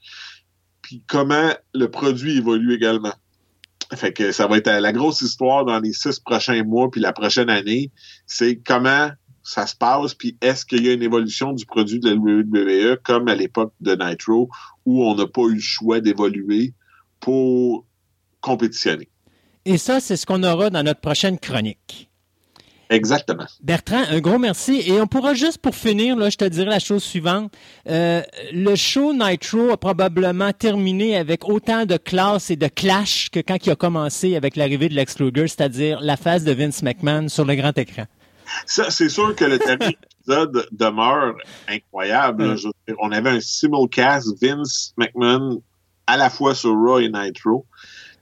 puis comment le produit évolue également. Fait que ça va être la grosse histoire dans les six prochains mois puis la prochaine année, c'est comment ça se passe, puis est-ce qu'il y a une évolution du produit de la WWE comme à l'époque de Nitro, où on n'a pas eu le choix d'évoluer pour compétitionner? Et ça, c'est ce qu'on aura dans notre prochaine chronique. Exactement. Bertrand, un gros merci. Et on pourra juste pour finir, là, je te dirai la chose suivante. Euh, le show Nitro a probablement terminé avec autant de classe et de clash que quand il a commencé avec l'arrivée de Lex Luger, c'est-à-dire la phase de Vince McMahon sur le grand écran c'est sûr que le dernier épisode demeure incroyable. on avait un simulcast Vince McMahon à la fois sur Raw et Nitro,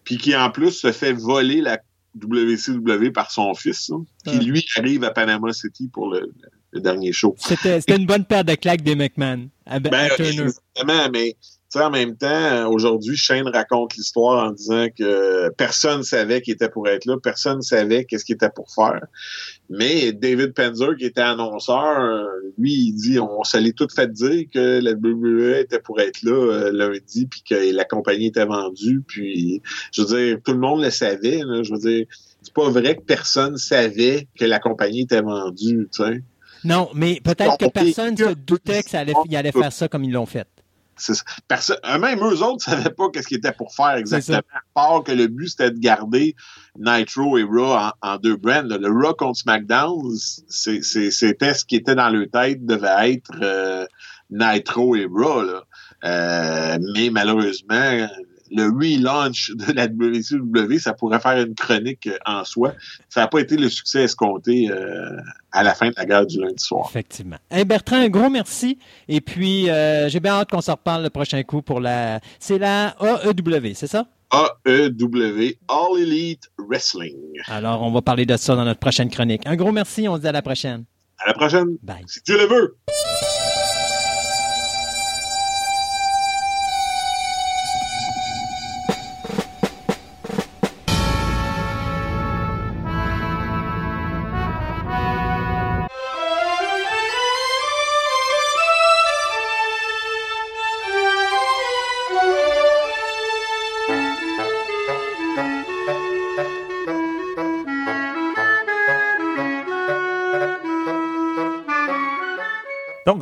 puis qui en plus se fait voler la WCW par son fils, qui lui arrive à Panama City pour le, dernier show. C'était une bonne paire de claques des McMahon. ben, mais sais, en même temps, euh, aujourd'hui, Shane raconte l'histoire en disant que personne savait qu'il était pour être là, personne savait qu'est-ce qu'il était pour faire. Mais David Penzer, qui était annonceur, lui, il dit, on se l'est tout fait dire que la WWE était pour être là euh, lundi, puis que la compagnie était vendue. Puis, je veux dire, tout le monde le savait. je veux dire, c'est pas vrai que personne savait que la compagnie était vendue, tu sais. Non, mais peut-être que personne se doutait que ça allait, allait faire ça comme ils l'ont fait. Même eux autres ne savaient pas qu'est-ce qu'ils étaient pour faire exactement. À part que le but, c'était de garder Nitro et Raw en, deux brands. Le Raw contre SmackDown, c'était ce qui était dans leur tête, devait être euh, Nitro et Raw. Euh, mais malheureusement, le relaunch de la WCW, ça pourrait faire une chronique euh, en soi. Ça n'a pas été le succès escompté euh, à la fin de la guerre du lundi soir. Effectivement. Bertrand, un gros merci. Et puis, euh, j'ai bien hâte qu'on se reparle le prochain coup pour la... C'est la AEW, c'est ça? AEW, All Elite Wrestling. Alors, on va parler de ça dans notre prochaine chronique. Un gros merci, on se dit à la prochaine. À la prochaine. Bye. Si Dieu le veut.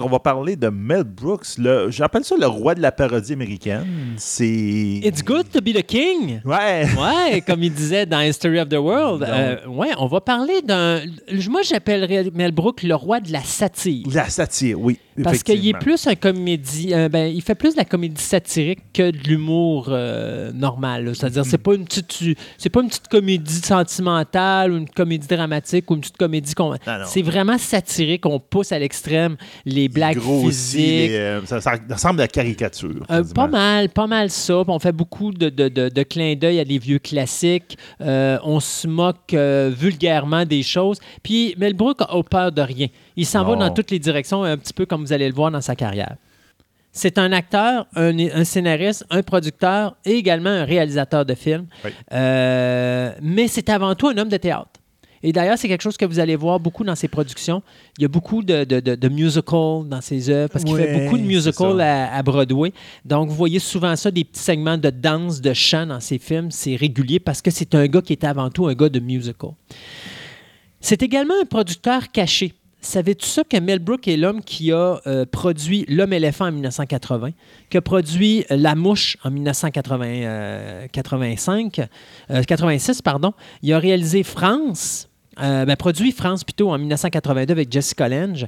On va parler de Mel Brooks. J'appelle ça le roi de la parodie américaine. C'est. It's good to be the king. Ouais. Ouais, comme il disait dans History of the World. Euh, ouais, on va parler d'un. Moi, j'appellerais Mel Brooks le roi de la satire. La satire, oui. Parce qu'il est plus un comédie. Euh, ben, il fait plus de la comédie satirique que de l'humour euh, normal. C'est-à-dire, c'est pas une petite, c'est pas une petite comédie sentimentale ou une comédie dramatique ou une petite comédie. C'est vraiment satirique. On pousse à l'extrême les blagues physiques. Euh, ça, ressemble à la caricature. pas mal, pas mal ça. on fait beaucoup de, de, de, clins d'œil à des vieux classiques. on se moque vulgairement des choses. Puis Mel Brooks a peur de rien. Il s'en va dans toutes les directions, un petit peu comme vous allez le voir dans sa carrière. C'est un acteur, un, scénariste, un producteur et également un réalisateur de films. Euh, mais c'est avant tout un homme de théâtre. Et d'ailleurs, c'est quelque chose que vous allez voir beaucoup dans ses productions. Il y a beaucoup de, de, musicals dans ses œuvres parce qu'il fait beaucoup de musicals à, Broadway. Donc, vous voyez souvent ça, des petits segments de danse, de chant dans ses films. C'est régulier parce que c'est un gars qui est avant tout un gars de musical. C'est également un producteur caché. Savais-tu ça que Mel Brooks est l'homme qui a euh, produit L'homme éléphant en 1980, qui a produit La mouche en 1985, 86, euh, pardon. Il a réalisé France, euh, ben, produit France plutôt en 1982 avec Jessica Lange,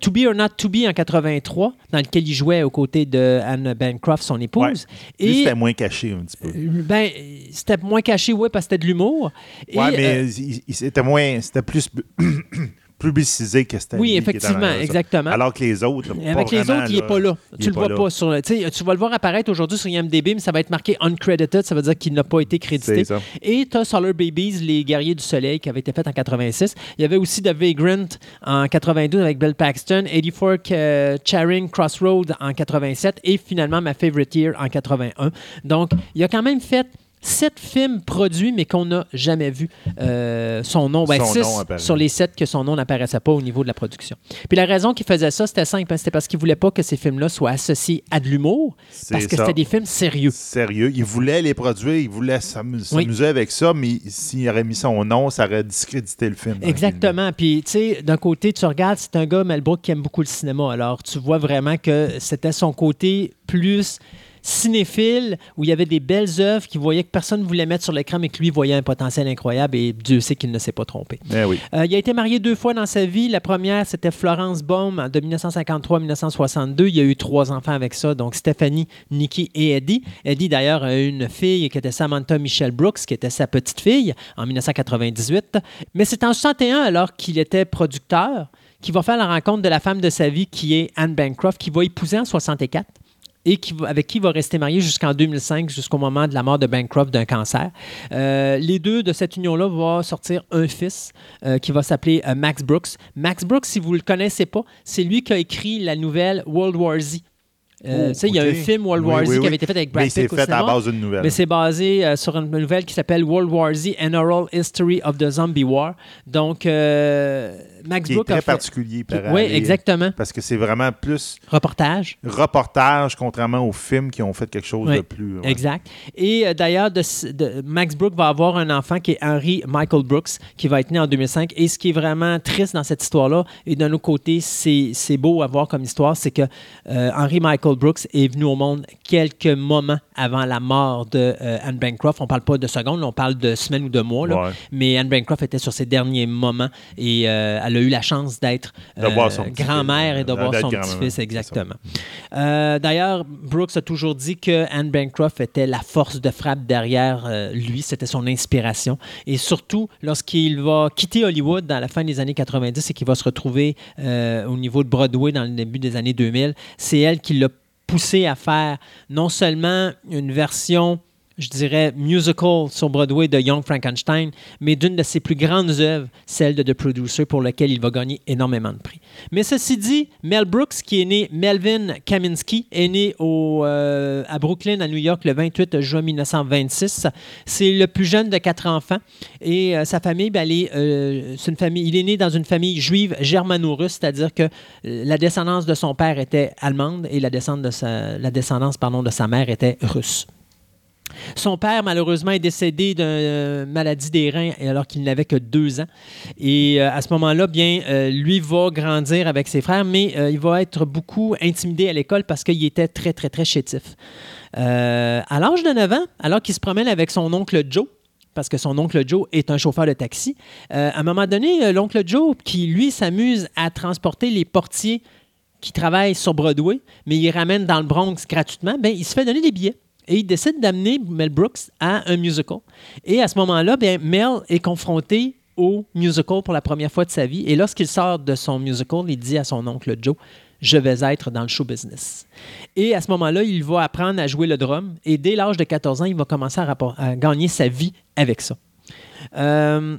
To Be or Not To Be en 83, dans lequel il jouait aux côtés de Anne Bancroft, son épouse. Et c'était moins caché un petit peu. ben, c'était moins caché, oui, parce que c'était de l'humour. Oui, mais c'était moins, c'était plus publicisé que c'était Oui, effectivement, exactement. Alors que les autres. Avec les autres, il n'est pas là. Tu le vois pas sur. Tu vas le voir apparaître aujourd'hui sur IMDb, mais ça va être marqué uncredited, ça veut dire qu'il n'a pas été crédité. Et tu as Solar Babies, les guerriers du soleil, qui avait été fait en 86. Il y avait aussi The Vagrant en 92 avec Bill Paxton, 84 euh, Charing Crossroad en 87 et finalement ma Favorite Year en 81. Donc, il a quand même fait sept films produits, mais qu'on n'a jamais vu euh, son nom. Ben, six sur les sept que son nom n'apparaissait pas au niveau de la production. Puis la raison qu'il faisait ça, c'était simple. Hein, c'était parce qu'il voulait pas que ces films-là soient associés à de l'humour, parce que c'était des films sérieux. Sérieux. Il voulait les produire, il voulait s'amuser avec ça, mais s'il aurait mis son nom, ça aurait discrédité le film. Exactement. Puis, tu sais, d'un côté, tu regardes, c'est un gars, Mel Brooks, qui aime beaucoup le cinéma. Alors, tu vois vraiment que c'était son côté plus cinéphile où il y avait des belles œuvres qu'il voyait que personne ne voulait mettre sur l'écran, mais que lui voyait un potentiel incroyable et Dieu sait qu'il ne s'est pas trompé. Ben oui. Euh, il a été marié deux fois dans sa vie. La première, c'était Florence Baum de 1953 1962. Il a eu trois enfants avec ça, donc Stéphanie, Nikki et Eddie. Eddie, d'ailleurs, a une fille qui était Samantha Michelle Brooks, qui était sa petite fille en 1998. Mais c'est en 61, alors qu'il était producteur, qu'il va faire la rencontre de la femme de sa vie, qui est Anne Bancroft, qui va épouser en 64 et qui, avec qui il va rester marié jusqu'en 2005, jusqu'au moment de la mort de Bancroft d'un cancer. Euh, les deux de cette union-là vont sortir un fils euh, qui va s'appeler euh, Max Brooks. Max Brooks, si vous ne le connaissez pas, c'est lui qui a écrit la nouvelle World War Z. Euh, oh, il y a un film World War Z qui avait été fait avec Brad Pitt. Mais c'est fait à base d'une nouvelle. Mais c'est basé euh, sur une nouvelle qui s'appelle World War Z An Oral History of the Zombie War. Donc, euh, Max qui Est très particulier, par Oui, exactement. Parce que c'est vraiment plus. Reportage. Reportage, contrairement aux films qui ont fait quelque chose de plus. Exact. Et d'ailleurs, de, Max Brooks va avoir un enfant qui est Henry Michael Brooks, qui va être né en 2005. Et ce qui est vraiment triste dans cette histoire-là, et d'un autre côté, c'est beau à voir comme histoire, c'est que Henry Michael Brooks est venu au monde quelques moments avant la mort de euh, Anne Bancroft. On ne parle pas de secondes, on parle de semaines ou de mois. Mais Anne Bancroft était sur ses derniers moments et euh, elle a eu la chance d'être euh, grand-mère et de voir son petit-fils, exactement. D'ailleurs, Brooks a toujours dit que Anne Bancroft était la force de frappe derrière lui. C'était son inspiration. Et surtout, lorsqu'il va quitter Hollywood dans la fin des années 90 et qu'il va se retrouver au niveau de Broadway dans le début des années 2000, c'est elle qui l'a poussé à faire non seulement une version je dirais, musical sur Broadway de Young Frankenstein, mais d'une de ses plus grandes œuvres, celle de The Producer, pour laquelle il va gagner énormément de prix. Mais ceci dit, Mel Brooks, qui est né Melvin Kaminsky, est né au, euh, à Brooklyn, à New York, le 28 juin 1926. C'est le plus jeune de quatre enfants. Et euh, sa famille, ben, euh, famille, il est né dans une famille juive germano-russe, c'est-à-dire que la descendance de son père était allemande et la descendance de sa, la descendance, pardon, de sa mère était russe. Son père, malheureusement, est décédé d'une euh, maladie des reins alors qu'il n'avait que deux ans. Et euh, à ce moment-là, bien, euh, lui va grandir avec ses frères, mais il va être beaucoup intimidé à l'école parce qu'il était très, très, très chétif. à l'âge de 9 ans, alors qu'il se promène avec son oncle Joe, parce que son oncle Joe est un chauffeur de taxi. à un moment donné, l'oncle Joe, qui lui s'amuse à transporter les portiers qui travaillent sur Broadway, mais il ramène dans le Bronx gratuitement, bien, il se fait donner des billets. Et il décide d'amener Mel Brooks à un musical. Et à ce moment-là, bien, Mel est confronté au musical pour la première fois de sa vie. Et lorsqu'il sort de son musical, il dit à son oncle Joe Je vais être dans le show business. Et à ce moment-là, il va apprendre à jouer le drum. Et dès l'âge de 14 ans, il va commencer à, gagner sa vie avec ça. Euh,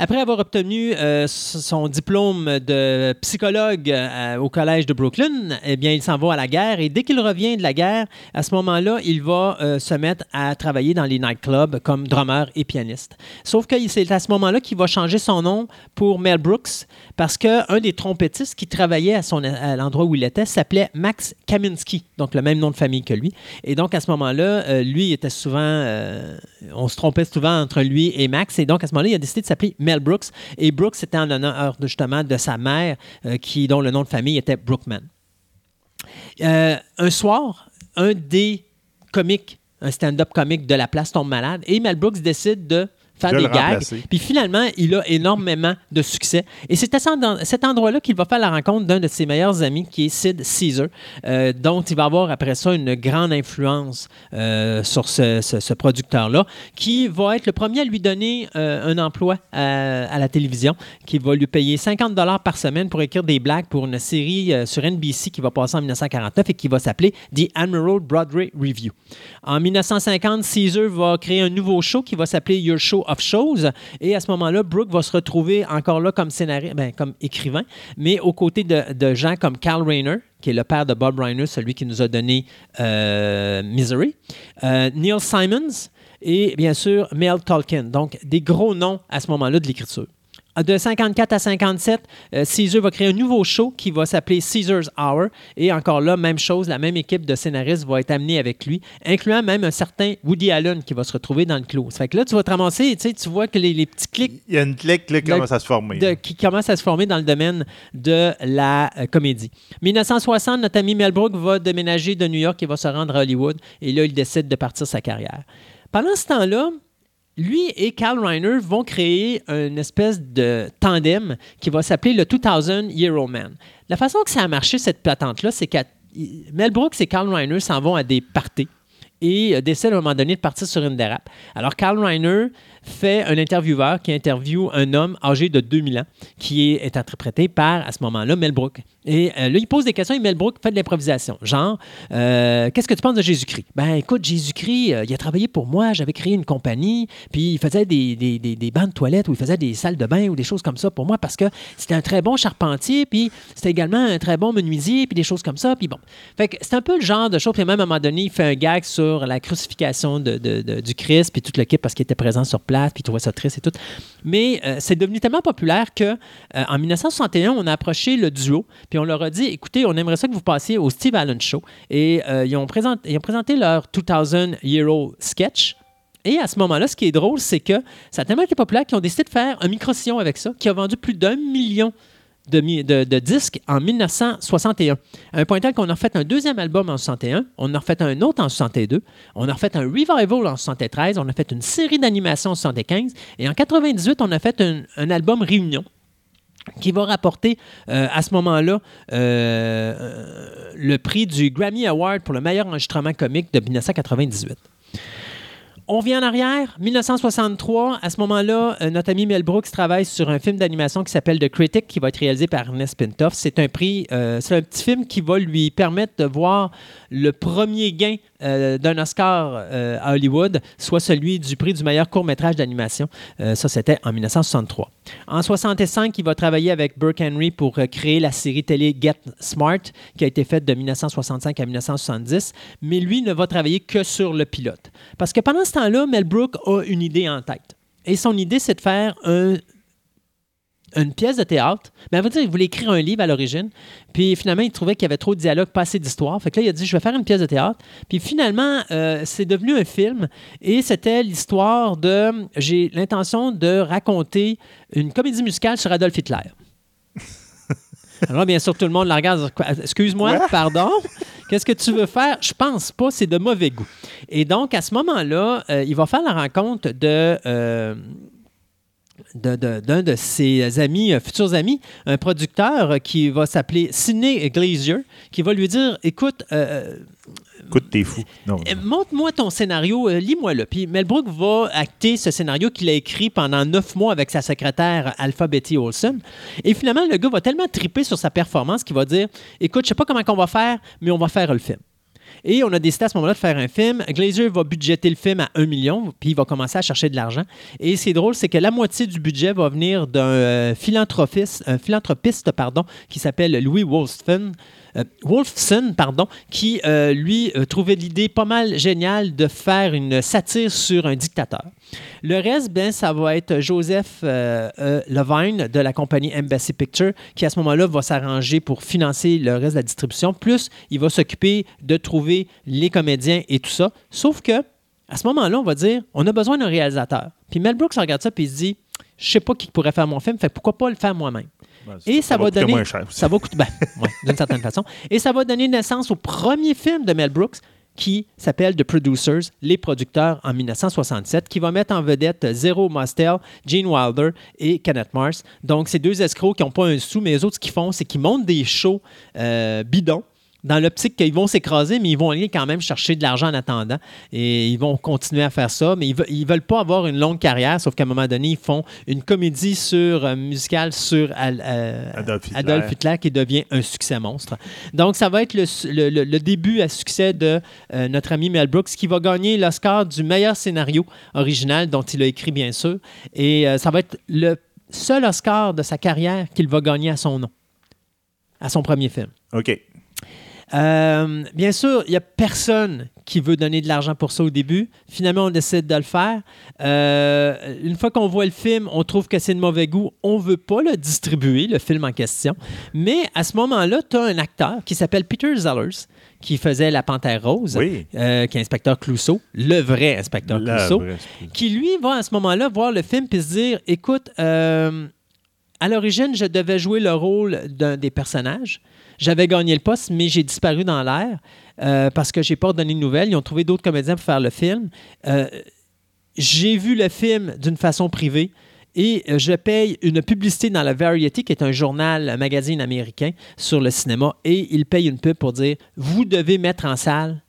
après avoir obtenu euh, son diplôme de psychologue euh, au collège de Brooklyn, eh bien, il s'en va à la guerre et dès qu'il revient de la guerre, à ce moment-là, il va euh, se mettre à travailler dans les nightclubs comme drummer et pianiste. Sauf que c'est à ce moment-là qu'il va changer son nom pour Mel Brooks parce qu'un des trompettistes qui travaillait à, à l'endroit où il était s'appelait Max Kaminsky, donc le même nom de famille que lui. Et donc, à ce moment-là, lui était souvent, on se trompait souvent entre lui et Max. Et donc, à ce moment-là, il a décidé de s'appeler Mel Brooks. Et Brooks, c'était en honneur justement de sa mère, euh, qui, dont le nom de famille était Brookman. Euh, un soir, un des comiques, un stand-up comique de la place tombe malade, et Mel Brooks décide de faire des gags. Puis finalement, il a énormément de succès. Et c'est à cet endroit-là qu'il va faire la rencontre d'un de ses meilleurs amis, qui est Sid Caesar, euh, dont il va avoir après ça une grande influence euh, sur ce, producteur-là, qui va être le premier à lui donner euh, un emploi à, la télévision, qui va lui payer 50 dollars par semaine pour écrire des blagues pour une série sur NBC qui va passer en 1949 et qui va s'appeler The Admiral Broadway Review. En 1950, Caesar va créer un nouveau show qui va s'appeler Your Show of Shows. Et à ce moment-là, Brooke va se retrouver encore là comme scénariste, ben, comme écrivain, mais aux côtés de, gens comme Carl Rayner, qui est le père de Bob Reiner, celui qui nous a donné euh, Misery, euh, Neil Simons et bien sûr Mel Tolkien. Donc des gros noms à ce moment-là de l'écriture. De 54 à 57, euh, Caesar va créer un nouveau show qui va s'appeler Caesar's Hour. Et encore là, même chose, la même équipe de scénaristes va être amenée avec lui, incluant même un certain Woody Allen qui va se retrouver dans le clos. Fait que là, tu vas te ramasser, tu, sais, tu vois que les, petits clics. Il y a une clique qui commence à se former. qui commence à se former dans le domaine de la euh, comédie. 1960, notre ami Mel Brooks va déménager de New York et va se rendre à Hollywood. Et là, il décide de partir sa carrière. Pendant ce temps-là, lui et Carl Reiner vont créer une espèce de tandem qui va s'appeler le 2000 Year Old Man. La façon que ça a marché, cette patente-là, c'est que Mel Brooks et Carl Reiner s'en vont à des parties et décident à un moment donné de partir sur une dérape. Alors, Carl Reiner fait un intervieweur qui interviewe un homme âgé de 2000 ans qui est, interprété par, à ce moment-là, Mel Brooks. Et euh, là, il pose des questions et Mel Brooks fait de l'improvisation. Genre, euh, qu'est-ce que tu penses de Jésus-Christ? Ben, écoute, Jésus-Christ, euh, il a travaillé pour moi, j'avais créé une compagnie, puis il faisait des, des, des, de toilettes ou il faisait des salles de bain ou des choses comme ça pour moi parce que c'était un très bon charpentier, puis c'était également un très bon menuisier, puis des choses comme ça, puis bon. Fait que c'est un peu le genre de choses, puis même à un moment donné, il fait un gag sur la crucifixion de, du Christ, puis toute l'équipe parce qu'il était présent sur place, puis il trouvait ça triste et tout. Mais c'est devenu tellement populaire que en 1961, on a approché le duo, puis on leur a dit écoutez, on aimerait ça que vous passiez au Steve Allen Show. Et euh, ils, ont présenté, ils ont présenté leur 2000 Year Old Sketch. Et à ce moment-là, ce qui est drôle, c'est que ça a tellement été populaire qu'ils ont décidé de faire un micro-sillon avec ça, qui a vendu plus d'un million de, disques en 1961. À un point tel qu'on a fait un deuxième album en 61, on a refait un autre en 62, on a refait un revival en 73, on a fait une série d'animations en 75, et en 98, on a fait un, un album Réunion qui va rapporter euh, à ce moment-là euh, le prix du Grammy Award pour le meilleur enregistrement comique de 1998. On vient en arrière, 1963. À ce moment-là, euh, notre ami Mel Brooks travaille sur un film d'animation qui s'appelle The Critic, qui va être réalisé par Ernest Pintoff. C'est un prix, c'est un petit film qui va lui permettre de voir le premier gain euh, d'un Oscar euh, à Hollywood soit celui du prix du meilleur court-métrage d'animation. Euh, ça, c'était en 1963. En 65, il va travailler avec Burke Henry pour créer la série télé Get Smart, qui a été faite de 1965 à 1970, mais lui ne va travailler que sur le pilote. Parce que pendant ce temps-là, Mel Brooks a une idée en tête. Et son idée, c'est de faire un une pièce de théâtre. Mais elle va dire qu'il voulait écrire un livre à l'origine. Puis finalement, il trouvait qu'il y avait trop de dialogue, pas assez d'histoire. Fait que là, il a dit Je vais faire une pièce de théâtre. Puis finalement, euh, c'est devenu un film. Et c'était l'histoire de. J'ai l'intention de raconter une comédie musicale sur Adolf Hitler. Alors, bien sûr, tout le monde la regarde. Excuse-moi, pardon. Qu'est-ce que tu veux faire? Je pense pas, c'est de mauvais goût. Et donc, à ce moment-là, euh, il va faire la rencontre de. Euh, d'un de, ses amis, euh, futurs amis, un producteur qui va s'appeler Sidney Glazier, qui va lui dire Écoute, euh, Écoute, t'es fou. Montre-moi ton scénario, lis-moi-le. Puis Mel Brooks va acter ce scénario qu'il a écrit pendant neuf mois avec sa secrétaire Alpha Betty Olson. Et finalement, le gars va tellement triper sur sa performance qu'il va dire Écoute, je sais pas comment on va faire, mais on va faire le film. Et on a décidé à ce moment-là de faire un film. Glazer va budgéter le film à 1 million, puis il va commencer à chercher de l'argent. Et c'est drôle, c'est que la moitié du budget va venir d'un euh, philanthropiste, un philanthropiste pardon, qui s'appelle Louis Wolfson, euh, Wolfson, pardon, qui, euh, lui, trouvait l'idée pas mal géniale de faire une satire sur un dictateur. Le reste, ben, ça va être Joseph Levine de la compagnie Embassy Picture qui, à ce moment-là, va s'arranger pour financer le reste de la distribution. Plus, il va s'occuper de trouver les comédiens et tout ça. Sauf que, à ce moment-là, on va dire, on a besoin d'un réalisateur. Puis Mel Brooks regarde ça et il se dit, je sais pas qui pourrait faire mon film, fait pourquoi pas le faire moi-même et ça, va, donner. Ça va coûter. Ben, d'une certaine façon. Et ça va donner naissance au premier film de Mel Brooks, qui s'appelle The Producers, les producteurs en 1967, qui va mettre en vedette Zero Mostel, Gene Wilder et Kenneth Mars. Donc, ces deux escrocs qui n'ont pas un sou, mais les autres, ce font, c'est qu'ils montent des shows euh, bidons dans l'optique qu'ils vont s'écraser, mais ils vont aller quand même chercher de l'argent en attendant. Et ils vont continuer à faire ça, mais ils ne veulent pas avoir une longue carrière, sauf qu'à un moment donné, ils font une comédie sur, euh, musicale sur euh, Adolf, Hitler. qui devient un succès monstre. Donc, ça va être le, début à succès de euh, notre ami Mel Brooks, qui va gagner l'Oscar du meilleur scénario original, dont il a écrit, bien sûr. Et ça va être le seul Oscar de sa carrière qu'il va gagner à son nom, à son premier film. OK. Euh, bien sûr, il n'y a personne qui veut donner de l'argent pour ça au début. Finalement, on décide de le faire. Euh, une fois qu'on voit le film, on trouve que c'est de mauvais goût. On ne veut pas le distribuer, le film en question. Mais à ce moment-là, tu as un acteur qui s'appelle Peter Zellers, qui faisait La Panthère Rose, euh, qui est inspecteur Clouseau, le vrai inspecteur Clouseau, qui lui va à ce moment-là voir le film et se dire écoute, à l'origine, je devais jouer le rôle d'un des personnages. J'avais gagné le poste, mais j'ai disparu dans l'air euh, parce que j'ai pas donné de nouvelles. Ils ont trouvé d'autres comédiens pour faire le film. Euh, j'ai vu le film d'une façon privée et euh, je paye une publicité dans la Variety, qui est un journal, un magazine américain sur le cinéma, et ils payent une pub pour dire Vous devez mettre en salle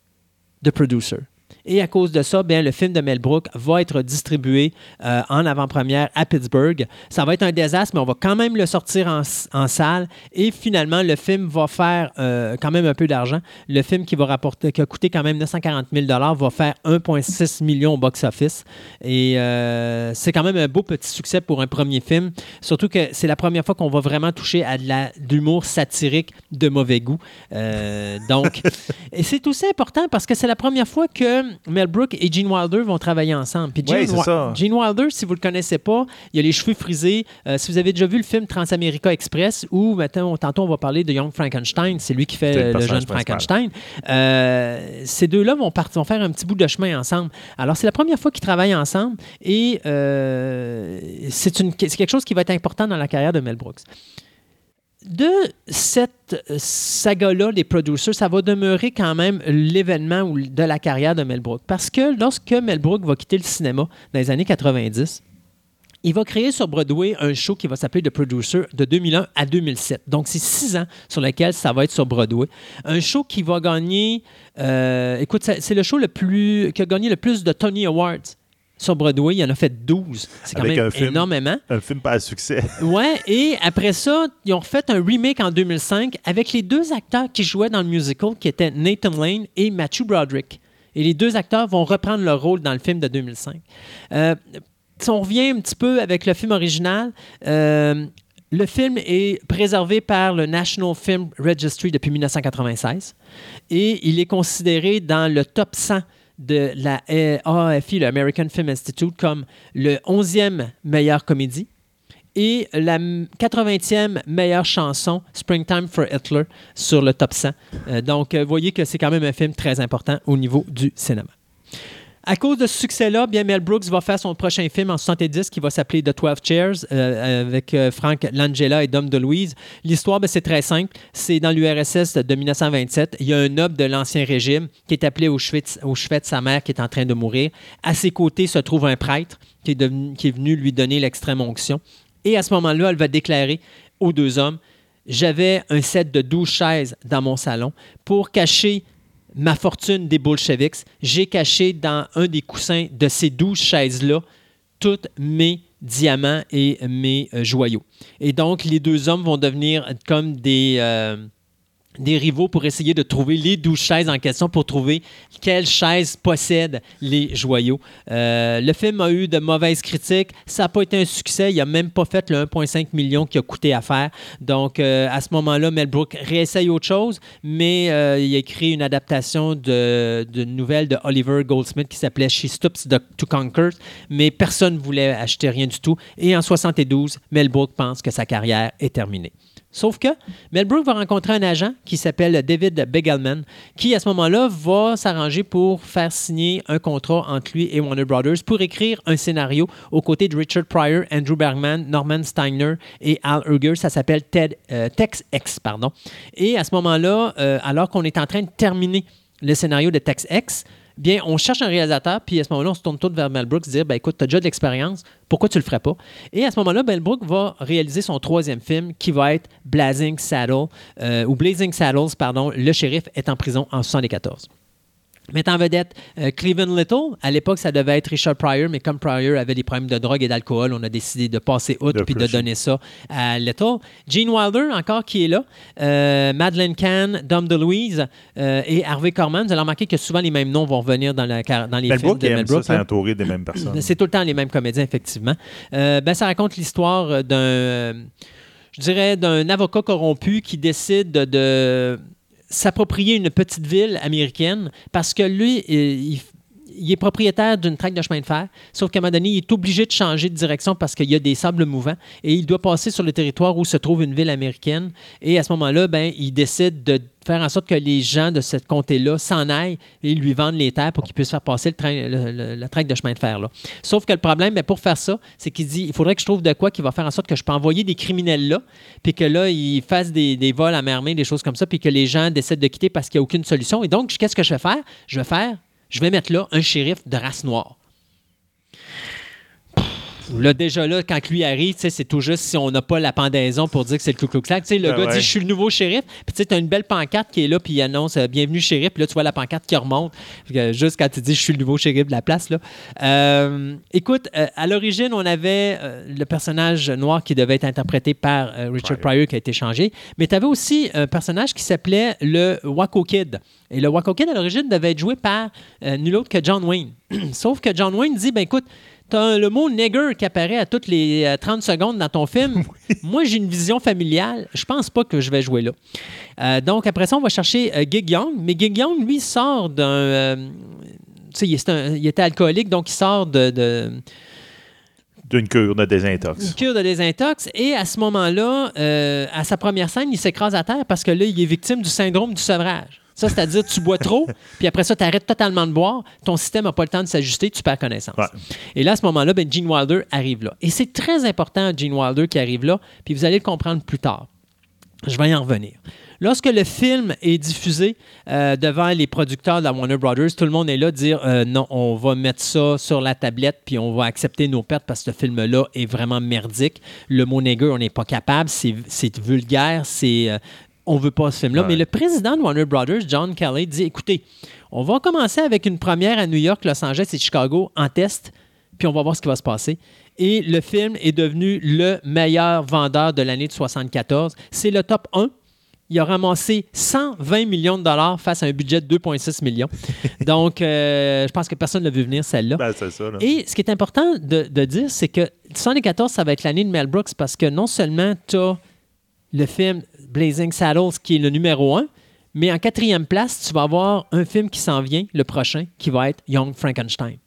The Producer. Et à cause de ça, bien, le film de Mel Brooks va être distribué euh, en avant-première à Pittsburgh. Ça va être un désastre, mais on va quand même le sortir en, salle. Et finalement, le film va faire euh, quand même un peu d'argent. Le film qui va rapporter, qui a coûté quand même 940 000 va faire 1,6 million au box-office. Et euh, c'est quand même un beau petit succès pour un premier film. Surtout que c'est la première fois qu'on va vraiment toucher à de l'humour satirique de mauvais goût. donc, et c'est aussi important parce que c'est la première fois que Mel Brooks et Gene Wilder vont travailler ensemble. Puis Gene, Wilder, si vous ne le connaissez pas, il a les cheveux frisés. Euh, si vous avez déjà vu le film Transamerica Express, ou maintenant, tantôt on va parler de Young Frankenstein, c'est lui qui fait le, jeune Frankenstein. Euh, ces deux-là vont, vont, faire un petit bout de chemin ensemble. Alors, c'est la première fois qu'ils travaillent ensemble et euh, c'est quelque chose qui va être important dans la carrière de Mel Brooks de cette saga-là, les producers, ça va demeurer quand même l'événement de la carrière de Mel Brooks. Parce que lorsque Mel Brooks va quitter le cinéma dans les années 90, il va créer sur Broadway un show qui va s'appeler The Producer de 2001 à 2007. Donc, c'est six ans sur lesquels ça va être sur Broadway. Un show qui va gagner, euh, écoute, c'est le show le plus, qui a gagné le plus de Tony Awards sur Broadway. Il en a fait 12. C'est quand même énormément. Un film pas à succès. ouais, et après ça, ils ont fait un remake en 2005 avec les deux acteurs qui jouaient dans le musical, qui étaient Nathan Lane et Matthew Broderick. Et les deux acteurs vont reprendre leur rôle dans le film de 2005. Euh, si on revient un petit peu avec le film original, euh, le film est préservé par le National Film Registry depuis 1996 et il est considéré dans le top 100 de la AFI, le American Film Institute, comme le 11e meilleure comédie et la 80e meilleure chanson, Springtime for Hitler, sur le top 100. Euh, donc, vous voyez que c'est quand même un film très important au niveau du cinéma. À cause de ce succès-là, bien Mel Brooks va faire son prochain film en 70 qui va s'appeler The 12 Chairs euh, avec euh, Frank Langella et Dom DeLuise. L'histoire, ben, c'est très simple. C'est dans l'URSS de 1927. Il y a un noble de l'Ancien Régime qui est appelé au chevet, de sa mère qui est en train de mourir. À ses côtés se trouve un prêtre qui est, qui est venu lui donner l'extrême onction. Et à ce moment-là, elle va déclarer aux deux hommes J'avais un set de 12 chaises dans mon salon pour cacher ma fortune des bolcheviks, j'ai caché dans un des coussins de ces douze chaises-là tous mes diamants et mes euh, joyaux. Et donc, les deux hommes vont devenir comme des... Euh, des rivaux pour essayer de trouver les douze chaises en question pour trouver quelle chaise possède les joyaux. Euh, le film a eu de mauvaises critiques. Ça n'a pas été un succès. Il n'a même pas fait le 1,5 million qui a coûté à faire. Donc, euh, à ce moment-là, Mel Brooks réessaye autre chose, mais euh, il a écrit une adaptation de nouvelle de Oliver Goldsmith qui s'appelait She Stoops to Conquer, mais personne ne voulait acheter rien du tout. Et en 72, Mel Brooks pense que sa carrière est terminée. Sauf que Mel Brooks va rencontrer un agent qui s'appelle David Begelman, qui à ce moment-là va s'arranger pour faire signer un contrat entre lui et Warner Brothers pour écrire un scénario aux côtés de Richard Pryor, Andrew Bergman, Norman Steiner et Al Urger. Ça s'appelle Ted, euh, Tex X. Pardon. Et à ce moment-là, euh, alors qu'on est en train de terminer le scénario de Tex X, bien, on cherche un réalisateur, puis à ce moment-là, on se tourne tout vers Mel Brooks, dire ben écoute, tu déjà de l'expérience, pourquoi tu le ferais pas? Et à ce moment-là, Mel Brooks va réaliser son troisième film, qui va être Blazing Saddle, euh, ou Blazing Saddles, pardon, le shérif est en prison en 1974 mettant en vedette euh, Cleveland Little. À l'époque, ça devait être Richard Pryor, mais comme Pryor avait des problèmes de drogue et d'alcool, on a décidé de passer outre puis de donner ça à Little. Gene Wilder, encore qui est là. Euh, Madeleine Kahn, Dom DeLuise euh, et Harvey Corman. Vous allez remarquer que souvent les mêmes noms vont revenir dans, la, dans les films de Mel Brooks. c'est entouré des mêmes personnes. C'est tout le temps les mêmes comédiens, effectivement. ben, ça raconte l'histoire d'un je dirais, d'un avocat corrompu qui décide de, s'approprier une petite ville américaine parce que lui, il, est propriétaire d'une traque de chemin de fer, sauf qu'à un moment donné, il est obligé de changer de direction parce qu'il y a des sables mouvants et il doit passer sur le territoire où se trouve une ville américaine. Et à ce moment-là, ben, il décide de faire en sorte que les gens de cette comté-là s'en aillent et lui vendent les terres pour qu'ils puissent faire passer le train, la traque de chemin de fer. Sauf que le problème, ben, pour faire ça, c'est qu'il dit il faudrait que je trouve de quoi qui va faire en sorte que je peux envoyer des criminels là, puis que là, ils fassent des, des vols à main des choses comme ça, puis que les gens décident de quitter parce qu'il n'y a aucune solution. Et donc, qu'est-ce que je vais faire? Je vais faire, je vais mettre là un shérif de race noire. Là, déjà là, quand lui arrive, c'est tout juste si on n'a pas la pendaison pour dire que c'est le Ku Klux Klan. le ben gars dit Je suis le nouveau shérif. Puis tu as une belle pancarte qui est là, puis il annonce euh, Bienvenue shérif. Puis là, tu vois la pancarte qui remonte. juste quand tu dis Je suis le nouveau shérif de la place. Là. Euh, écoute, euh, à l'origine, on avait le personnage noir qui devait être interprété par Richard Pryor qui a été changé. Mais tu avais aussi un personnage qui s'appelait le Waco Kid. Et le Waco Kid, à l'origine, devait être joué par nul autre que John Wayne. Sauf que John Wayne dit Ben écoute, tu le mot nigger qui apparaît à toutes les 30 euh, secondes dans ton film. Moi, j'ai une vision familiale. Je pense pas que je vais jouer là. Euh, donc, après ça, on va chercher euh, Gig Young. Mais Gig Young, lui, sort d'un. tu sais, il, était alcoolique, donc il sort de, d'une cure de désintox. Une cure de désintox. Et à ce moment-là, à sa première scène, il s'écrase à terre parce que là, il est victime du syndrome du sevrage. Ça, c'est-à-dire tu bois trop, puis après ça, tu arrêtes totalement de boire, ton système n'a pas le temps de s'ajuster, tu perds connaissance. Et là, à ce moment-là, ben, Gene Wilder arrive là. Et c'est très important, Gene Wilder, qui arrive là, puis vous allez le comprendre plus tard. Je vais y en revenir. Lorsque le film est diffusé euh, devant les producteurs de la Warner Brothers, tout le monde est là dire euh, non, on va mettre ça sur la tablette puis on va accepter nos pertes parce que ce film-là est vraiment merdique. Le mot nègre, on n'est pas capable, c'est vulgaire, c'est euh, on veut pas ce film-là. Mais le président de Warner Brothers, John Kelly, dit écoutez, on va commencer avec une première à New York, Los Angeles et Chicago en test, puis on va voir ce qui va se passer. Et le film est devenu le meilleur vendeur de l'année de 74. C'est le top 1 il a ramassé 120 millions de dollars face à un budget de 2,6 millions. Donc, euh, je pense que personne ne l'a vu venir, celle-là. Ben, Et ce qui est important de, de dire, c'est que 74, ça va être l'année de Mel Brooks parce que non seulement tu as le film Blazing Saddles, qui est le numéro un. Mais en quatrième place, tu vas avoir un film qui s'en vient, le prochain, qui va être Young Frankenstein.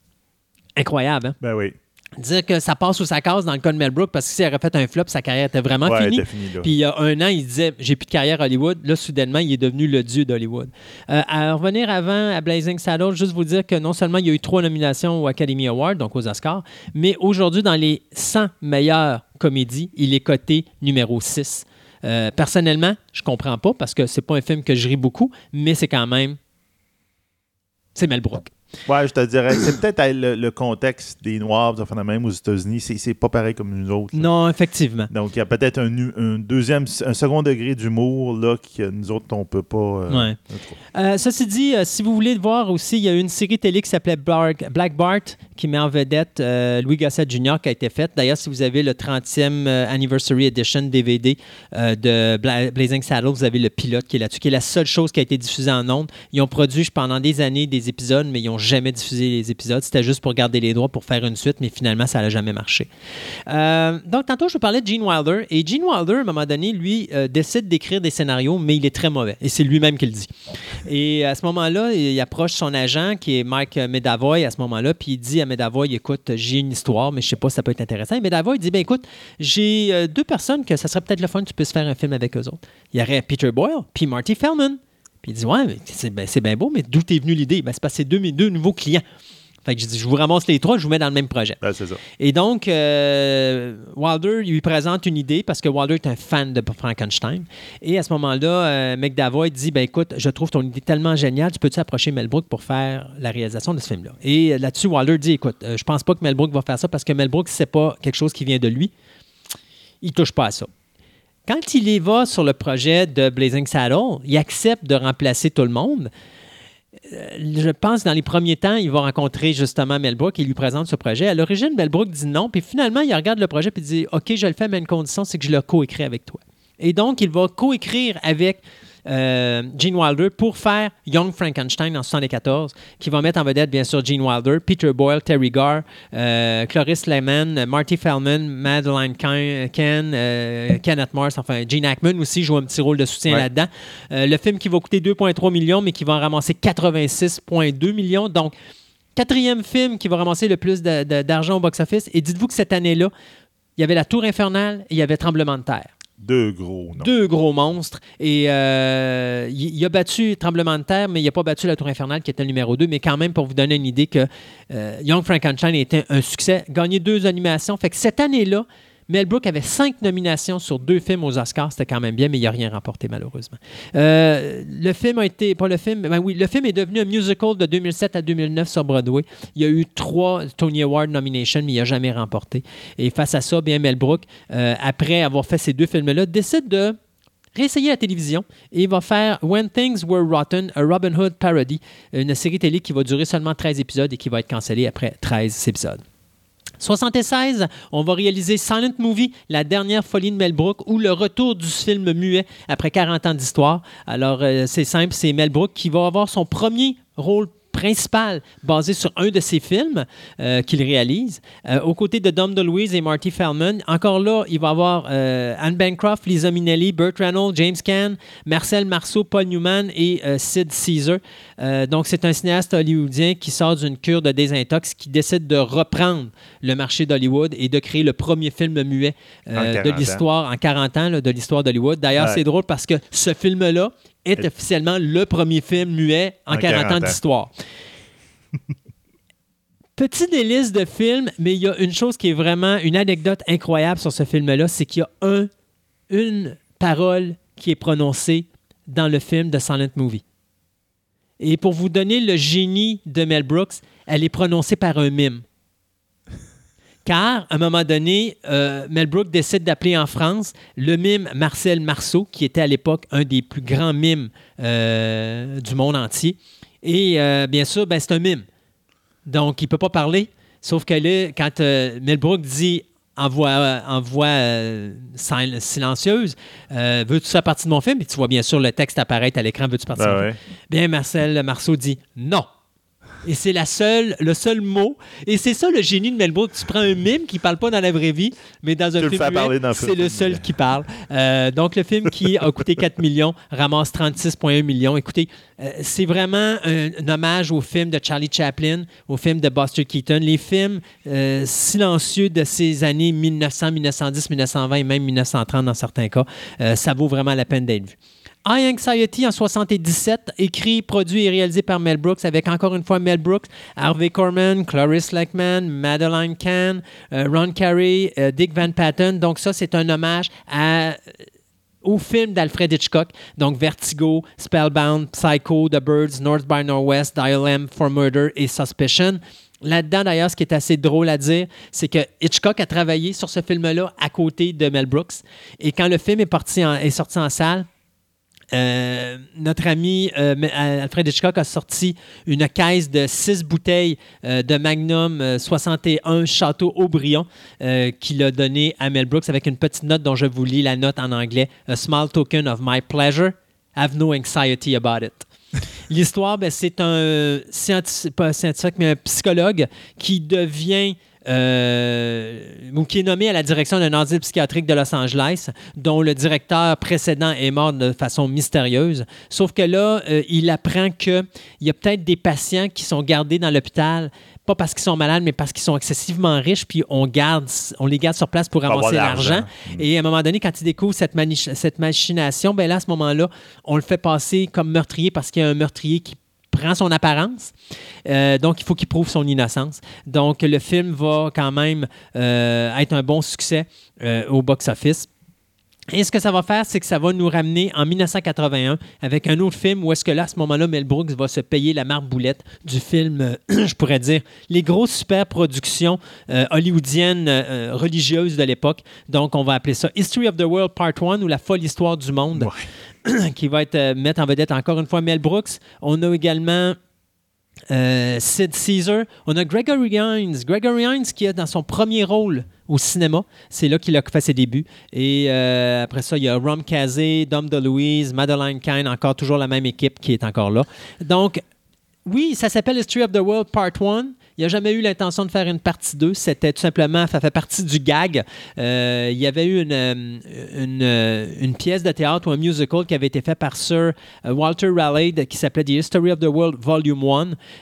Incroyable, hein? Ben oui. Dire que ça passe ou ça casse dans le cas de Mel Brooks parce que s'il aurait fait un flop, sa carrière était vraiment finie. Puis il y a un an, il disait J'ai plus de carrière à Hollywood. Là, soudainement, il est devenu le dieu d'Hollywood. Euh, à revenir avant à Blazing Saddles, juste vous dire que non seulement il y a eu trois nominations aux Academy Awards, donc aux Oscars, mais aujourd'hui, dans les 100 meilleures comédies, il est coté numéro 6. Euh, personnellement, je comprends pas parce que c'est pas un film que je ris beaucoup, mais c'est quand même. C'est Mel Brooks. Ouais, je te dirais, c'est peut-être le, contexte des Noirs, enfin, même aux États-Unis, c'est pas pareil comme nous autres. Non, effectivement. Donc, il y a peut-être un, deuxième, un second degré d'humour, là, que nous autres, on peut pas. Euh, ouais. Euh, ceci dit, euh, si vous voulez voir aussi, il y a une série télé qui s'appelait Black Bart, qui met en vedette Louis Gossett Jr., qui a été faite. D'ailleurs, si vous avez le 30e Anniversary Edition DVD de Blazing Saddle, vous avez le pilote qui est là-dessus, qui est la seule chose qui a été diffusée en ondes. Ils ont produit pendant des années des épisodes, mais ils ont jamais diffusé les épisodes. C'était juste pour garder les droits pour faire une suite, mais finalement, ça n'a jamais marché. Euh, donc, tantôt, je vous parlais de Gene Wilder. Et Gene Wilder, à un moment donné, lui, euh, décide d'écrire des scénarios, mais il est très mauvais. Et c'est lui-même qui le dit. Et à ce moment-là, il approche son agent, qui est Mike Medavoy, à ce moment-là, puis il dit à Medavoy, écoute, j'ai une histoire, mais je sais pas si ça peut être intéressant. Et Medavoy dit, ben écoute, j'ai euh, deux personnes que ça serait peut-être le fun que tu puisses faire un film avec eux autres. Il y aurait Peter Boyle, puis Marty Feldman. Puis il dit Ouais, c'est bien beau, mais d'où est venue l'idée? Ben, C'est parce que c'est deux, deux nouveaux clients. Fait que je dis, je vous ramasse les trois, je vous mets dans le même projet. ça. Et donc, euh, Wilder, il lui présente une idée parce que Wilder est un fan de Frankenstein. Et à ce moment-là, euh, McDavoy dit, ben écoute, je trouve ton idée tellement géniale, tu peux-tu approcher Mel Brooks pour faire la réalisation de ce film-là? Et là-dessus, Wilder dit, écoute, je pense pas que Mel Brooks va faire ça parce que Mel Brooks, c'est pas quelque chose qui vient de lui. Il touche pas à ça. Quand il y va sur le projet de Blazing Saddle, il accepte de remplacer tout le monde. Euh, je pense que dans les premiers temps, il va rencontrer justement Mel Brooks et lui présente ce projet. À l'origine, Mel Brooks dit non, puis finalement, il regarde le projet et dit OK, je le fais, mais une condition, c'est que je le coécris avec toi. Et donc, il va coécrire avec euh, Gene Wilder pour faire Young Frankenstein en 1974, qui va mettre en vedette, bien sûr, Gene Wilder, Peter Boyle, Terry Garr, euh, Cloris Lehman, Marty Feldman, Madeline Ken, euh, Kenneth Morse, enfin, Gene Hackman aussi joue un petit rôle de soutien là-dedans. le film qui va coûter 2,3 millions, mais qui va en ramasser 86,2 millions. Donc, quatrième film qui va ramasser le plus d'argent au box-office. Et dites-vous que cette année-là, il y avait La Tour infernale et il y avait Tremblement de terre. Deux gros, Deux gros monstres. Et euh, il, a battu Tremblement de terre, mais il n'a pas battu La Tour infernale, qui était le numéro 2. Mais quand même, pour vous donner une idée que euh, Young Frankenstein était un succès, gagné deux animations. Fait que cette année-là, Mel Brooks avait cinq nominations sur deux films aux Oscars. C'était quand même bien, mais il n'a rien remporté, malheureusement. Euh, le film a été. Pas le film, ben oui, le film est devenu un musical de 2007 à 2009 sur Broadway. Il y a eu trois Tony Award nominations, mais il n'a jamais remporté. Et face à ça, bien Mel Brooks, euh, après avoir fait ces deux films-là, décide de réessayer la télévision et va faire When Things Were Rotten, a Robin Hood parody, une série télé qui va durer seulement 13 épisodes et qui va être cancellée après 13 épisodes. 76, on va réaliser Silent Movie, la dernière folie de Mel Brooks, ou le retour du film muet après 40 ans d'histoire. Alors, euh, c'est simple, c'est Mel Brooks qui va avoir son premier rôle principal basé sur un de ses films euh, qu'il réalise. Euh, aux côtés de Dom DeLuise et Marty Feldman, encore là, il va avoir euh, Anne Bancroft, Lisa Minnelli, Burt Reynolds, James Caan, Marcel Marceau, Paul Newman et Sid Caesar. donc, c'est un cinéaste hollywoodien qui sort d'une cure de désintox, qui décide de reprendre le marché d'Hollywood et de créer le premier film muet de l'histoire en 40 ans de l'histoire d'Hollywood. D'ailleurs, c'est drôle parce que ce film-là, est officiellement le premier film muet en, 40, ans d'histoire. Petit délice de film, mais il y a une chose qui est vraiment une anecdote incroyable sur ce film-là, c'est qu'il y a un, une parole qui est prononcée dans le film de Silent Movie. Et pour vous donner le génie de Mel Brooks, elle est prononcée par un mime. Car, à un moment donné, euh, Mel Brooks décide d'appeler en France le mime Marcel Marceau, qui était à l'époque un des plus grands mimes euh, du monde entier. Et euh, bien sûr, ben, c'est un mime. Donc, il ne peut pas parler. Sauf que là, quand Mel Brooks dit en voix, en voix silencieuse, veux-tu faire partie de mon film? Et tu vois bien sûr le texte apparaître à l'écran, veux-tu partir ben Bien, Marcel Marceau dit non. Et c'est la seule, le seul mot. Et c'est ça le génie de Melbourne. Tu prends un mime qui parle pas dans la vraie vie, mais dans un film c'est le seul qui parle. Euh, donc le film qui a coûté 4 millions ramasse 36,1 millions. Écoutez, euh, c'est vraiment un, hommage au film de Charlie Chaplin, au film de Buster Keaton, les films euh, silencieux de ces années 1900, 1910, 1920 et même 1930 dans certains cas. ça vaut vraiment la peine d'être vu. High Anxiety en 77, écrit, produit et réalisé par Mel Brooks, avec encore une fois Mel Brooks, Harvey Korman, Cloris Lackman, Madeline Kahn, euh, Ron Carey, euh, Dick Van Patten. Donc ça, c'est un hommage euh, au film d'Alfred Hitchcock, donc Vertigo, Spellbound, Psycho, The Birds, North by Northwest, Dial M for Murder et Suspicion. Là-dedans, d'ailleurs, ce qui est assez drôle à dire, c'est que Hitchcock a travaillé sur ce film-là à côté de Mel Brooks. Et quand le film est, parti est sorti en salle, euh, notre ami euh, Alfred Hitchcock a sorti une caisse de six bouteilles euh, de Magnum 61 Château Aubryon qu'il a donné à Mel Brooks avec une petite note dont je vous lis la note en anglais. A small token of my pleasure. Have no anxiety about it. L'histoire, ben, c'est un scientifique, pas un scientifique, mais un psychologue qui devient euh, qui est nommé à la direction d'un asile psychiatrique de Los Angeles, dont le directeur précédent est mort de façon mystérieuse. Sauf que là, euh, il apprend qu'il y a peut-être des patients qui sont gardés dans l'hôpital pas parce qu'ils sont malades, mais parce qu'ils sont excessivement riches, puis on, garde, on les garde sur place pour ramasser l'argent. Et à un moment donné, quand ils découvrent cette, cette machination, ben là, à ce moment-là, on le fait passer comme meurtrier parce qu'il y a un meurtrier qui prend son apparence. donc, il faut qu'il prouve son innocence. Donc, le film va quand même être un bon succès au box-office. Et ce que ça va faire, c'est que ça va nous ramener en 1981 avec un autre film où est-ce que là, à ce moment-là, Mel Brooks va se payer la marboulette du film, euh, je pourrais dire, les grosses super productions euh, hollywoodiennes euh, religieuses de l'époque. Donc, on va appeler ça History of the World Part 1 ou La folle histoire du monde, qui va être mettre en vedette encore une fois Mel Brooks. On a également Sid Caesar. On a Gregory Hines. Gregory Hines qui est dans son premier rôle au cinéma. C'est là qu'il a fait ses débuts. Et euh, après ça, il y a Rom Kazé, Dom DeLuise, Madeline Kine, encore toujours la même équipe qui est encore là. Donc, oui, ça s'appelle History of the World Part 1. Il n'y a jamais eu l'intention de faire une partie 2. C'était tout simplement, ça fait partie du gag. Euh, il y avait eu une, euh, euh, une, pièce de théâtre ou un musical qui avait été fait par Sir Walter Raleigh qui s'appelait The History of the World Volume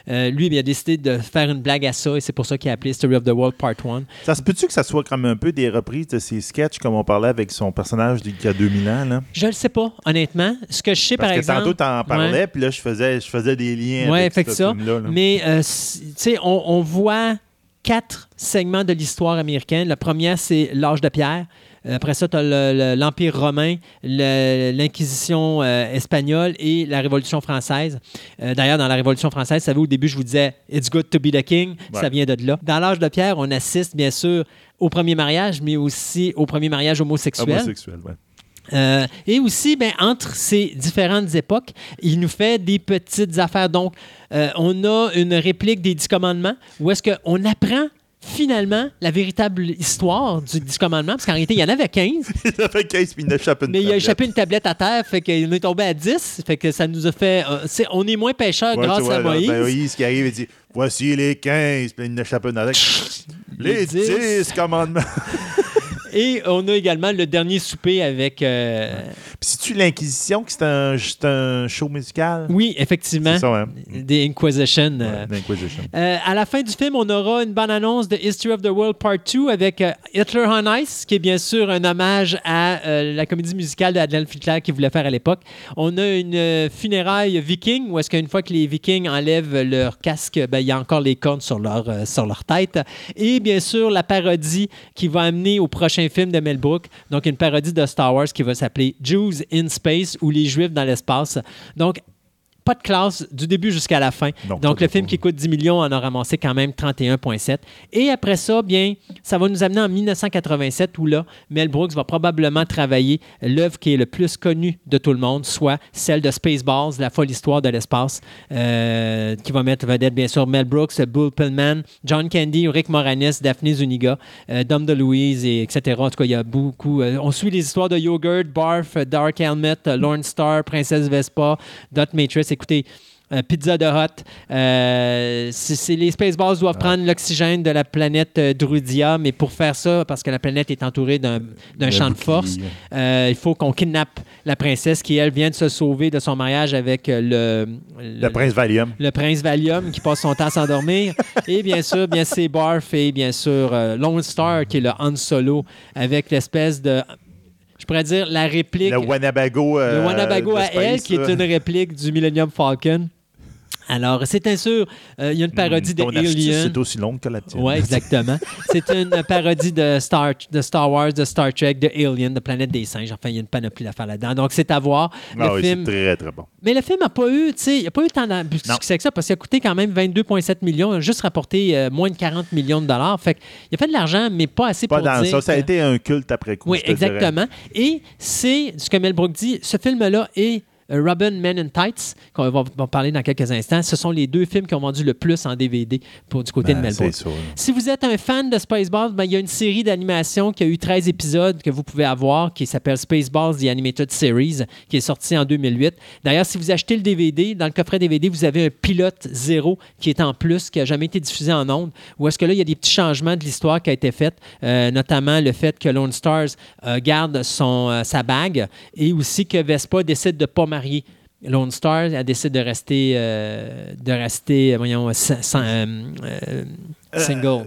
1. lui, il a décidé de faire une blague à ça et c'est pour ça qu'il a appelé History of the World Part 1. Ça se peut-tu que ça soit comme un peu des reprises de ses sketchs comme on parlait avec son personnage d'il y a 2000 ans? Là? Je le sais pas, honnêtement. Ce que je sais, Parce par que exemple... tantôt, tu en parlais, puis là, je faisais, je faisais des liens avec fait ça. Là, Mais, tu sais, on, on voit quatre segments de l'histoire américaine. Le premier, c'est l'âge de pierre. Après ça, tu as l'Empire romain, l'Inquisition euh, espagnole et la Révolution française. Euh, d'ailleurs, dans la Révolution française, vous savez, au début, je vous disais It's good to be the king. Ça vient de là. Dans l'âge de pierre, on assiste bien sûr au premier mariage, mais aussi au premier mariage homosexuel. Homosexuel, ouais. Euh, et aussi, ben, entre ces différentes époques, il nous fait des petites affaires. Donc, euh, on a une réplique des Dix Commandements où est-ce qu'on apprend finalement la véritable histoire du Dix Commandements, parce qu'en réalité, il y en avait 15. il y en avait 15, puis il a échappé une Mais tablette. il a échappé une tablette à terre, fait qu'il est tombé à 10, fait que ça nous a fait... Euh, on est moins pêcheurs grâce vois, à Moïse. Ben, Moïse qui arrive et dit, voici les 15, puis il a échappé une tablette. les 10 commandements. Et on a également le dernier souper avec. Euh... Puis c'est-tu l'Inquisition qui c'est un, un, show musical? Oui, effectivement. C'est ça, hein? Des Inquisition. Ouais, Inquisition. Euh, à la fin du film, on aura une bonne annonce de History of the World Part 2 avec euh, Hitler on Ice, qui est bien sûr un hommage à euh, la comédie musicale d'Adolf Hitler qu'il voulait faire à l'époque. On a une funéraille viking, où est-ce qu'une fois que les vikings enlèvent leur casque, ben, il y a encore les cornes sur leur, sur leur tête. Et bien sûr, la parodie qui va amener au prochain film de Mel Brooks, donc une parodie de Star Wars qui va s'appeler Jews in Space ou Les Juifs dans l'espace. Donc, pas de classe du début jusqu'à la fin. Donc, le film qui coûte 10 millions en a ramassé quand même 31,7. Et après ça, bien, ça va nous amener en 1987 où là, Mel Brooks va probablement travailler l'œuvre qui est le plus connue de tout le monde, soit celle de Spaceballs, la folle histoire de l'espace, euh, qui va mettre vedette, bien sûr, Mel Brooks, Bull Pillman, John Candy, Rick Moranis, Daphne Zuniga, euh, Dom DeLuise, et etc. En tout cas, il y a beaucoup. Euh, on suit les histoires de Yogurt, Barf, Dark Helmet, Lorne Star, Princesse Vespa, Dot Matrix écoutez, euh, Pizza de Hot. Euh, les Spaceballs doivent prendre l'oxygène de la planète euh, Drudia, mais pour faire ça, parce que la planète est entourée d'un champ de force, il faut qu'on kidnappe la princesse qui, elle, vient de se sauver de son mariage avec le... Le, prince Valium. Le prince Valium qui passe son temps à s'endormir. et bien sûr, bien c'est Barf et bien sûr Lone Star qui est le Han Solo avec l'espèce de je pourrais dire la réplique. Le Wanabago. le Wanabago à elle, qui est une réplique du Millennium Falcon. Alors, c'est sûr, euh, il y a une parodie de Alien. C'est aussi long que la tienne. Oui, exactement. c'est une parodie de Star, de Star Wars, de Star Trek, de Alien, de Planète des Singes. Enfin, il y a une panoplie à faire là-dedans. Donc, c'est à voir. Le ah oui, film... c'est très, très bon. Mais le film n'a pas eu, tu sais, il a pas eu tant de succès que ça parce qu'il a coûté quand même 22,7 millions, juste rapporté euh, moins de 40 millions de dollars. Fait il a fait de l'argent, mais pas assez pas pour dans dire ça. Ça a été un culte après coup. Oui, exactement. Et c'est ce que Mel Brooks dit, ce film-là est Robin Men in Tights, qu'on va, parler dans quelques instants, ce sont les deux films qui ont vendu le plus en DVD pour, du côté de ben, Melbourne. Si vous êtes un fan de Spaceballs, ben, il y a une série d'animation qui a eu 13 épisodes que vous pouvez avoir qui s'appelle Spaceballs The Animated Series, qui est sorti en 2008. D'ailleurs, si vous achetez le DVD, dans le coffret DVD, vous avez un pilote zéro qui est en plus, qui n'a jamais été diffusé en ondes, où est-ce que là, il y a des petits changements de l'histoire qui a été fait, euh, notamment le fait que Lone Stars euh, garde son, sa bague et aussi que Vespa décide de ne pas marier Lone Star elle décide de rester, euh, de rester voyons, sans, euh, euh, single.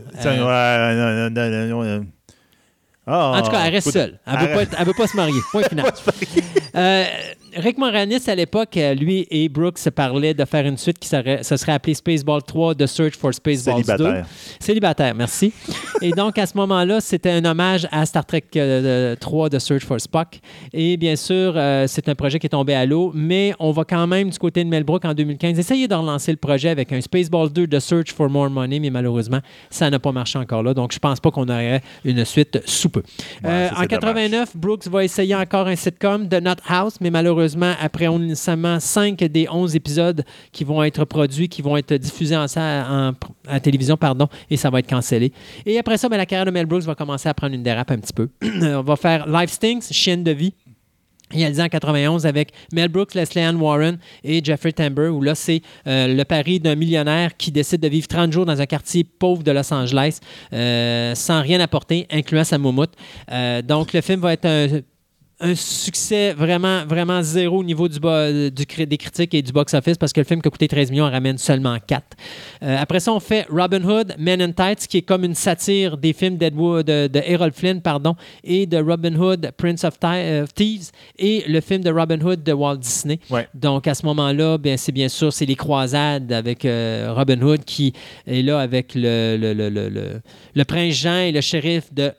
en tout cas, elle reste seule. Elle ne veut, pas se marier. Point final. Rick Moranis, à l'époque, lui et Brooks se parlaient de faire une suite qui serait, ça serait appelée Spaceball 3, The Search for Spaceball 2. Célibataire, merci. et donc, à ce moment-là, c'était un hommage à Star Trek 3, The Search for Spock. Et bien sûr, c'est un projet qui est tombé à l'eau, mais on va quand même, du côté de Mel Brooks, en 2015, essayer de relancer le projet avec un Spaceball 2, The Search for More Money, mais malheureusement, ça n'a pas marché encore là. Donc, je pense pas qu'on aurait une suite sous peu. en 89, Brooks va essayer encore un sitcom, The Not House, mais malheureusement, après seulement 5 des 11 épisodes qui vont être produits, qui vont être diffusés en, télévision, pardon, et ça va être cancellé. Et après ça, ben, la carrière de Mel Brooks va commencer à prendre une dérape un petit peu. On va faire Life Stinks, Chienne de vie, réalisé en 91 avec Mel Brooks, Leslie Ann Warren et Jeffrey Tambor, où là, c'est euh, le pari d'un millionnaire qui décide de vivre 30 jours dans un quartier pauvre de Los Angeles euh, sans rien apporter, incluant sa moumoute. Euh, donc, le film va être un un succès vraiment, vraiment zéro au niveau du, du, des critiques et du box-office parce que le film qui a coûté 13 millions en ramène seulement 4. Euh, après ça, on fait Robin Hood, Men in Tights, qui est comme une satire des films d'Edward, de, de Errol Flynn pardon, et de Robin Hood, Prince of euh, Thieves, et le film de Robin Hood de Walt Disney. Donc, à ce moment-là, ben, c'est bien sûr, c'est les croisades avec euh, Robin Hood qui est là avec le, le, le, le, le prince Jean et le shérif de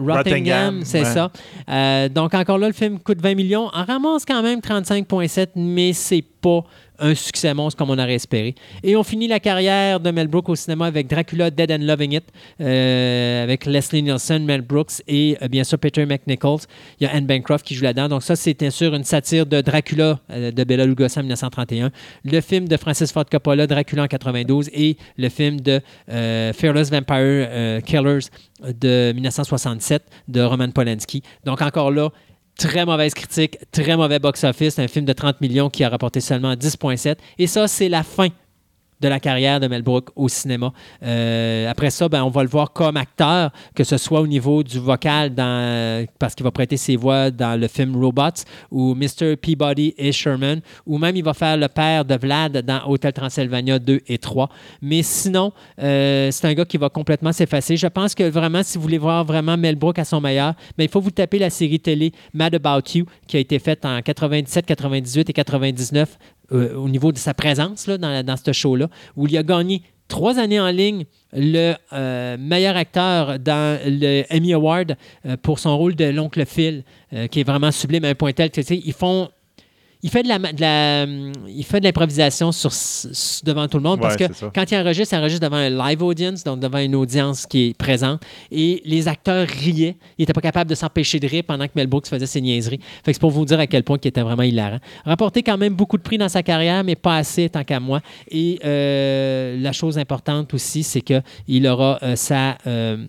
Rottingham, c'est ça. Euh, donc encore là, le film coûte 20 millions. En ramasse quand même 35,7, mais c'est pas un succès monstre comme on aurait espéré. Et on finit la carrière de Mel Brooks au cinéma avec Dracula Dead and Loving It, euh, avec Leslie Nielsen, Mel Brooks et euh, bien sûr Peter McNichols. Il y a Anne Bancroft qui joue là-dedans. Donc ça, bien sûr une satire de Dracula euh, de Bela Lugosi en 1931, le film de Francis Ford Coppola, Dracula en 92 et le film de Fearless Vampire Killers de 1967 de Roman Polanski. Donc encore là, Très mauvaise critique, très mauvais box-office, un film de 30 millions qui a rapporté seulement 10,7. Et ça, c'est la fin de la carrière de Mel Brooks au cinéma. Euh, après ça, ben, on va le voir comme acteur, que ce soit au niveau du vocal, dans, parce qu'il va prêter ses voix dans le film Robots ou Mr. Peabody et Sherman, ou même il va faire le père de Vlad dans Hotel Transylvania 2 et 3. Mais sinon, euh, c'est un gars qui va complètement s'effacer. Je pense que vraiment, si vous voulez voir vraiment Mel Brooks à son meilleur, ben, il faut vous taper la série télé Mad About You, qui a été faite en 97, 98 et 99 euh, au niveau de sa présence dans, dans ce show-là, où il a gagné trois années en ligne le euh, meilleur acteur dans le Emmy Award euh, pour son rôle de l'oncle Phil, qui est vraiment sublime à un point tel que ils font il fait de la, il fait de l'improvisation sur, devant tout le monde parce que quand il enregistre, il enregistre devant un live audience, donc devant une audience qui est présente. Et les acteurs riaient. Il n'était pas capable de s'empêcher de rire pendant que Mel Brooks faisait ses niaiseries. Fait que c'est pour vous dire à quel point il était vraiment hilarant. Rapporté quand même beaucoup de prix dans sa carrière, mais pas assez tant qu'à moi. Et euh, la chose importante aussi, c'est qu'il aura euh, sa euh,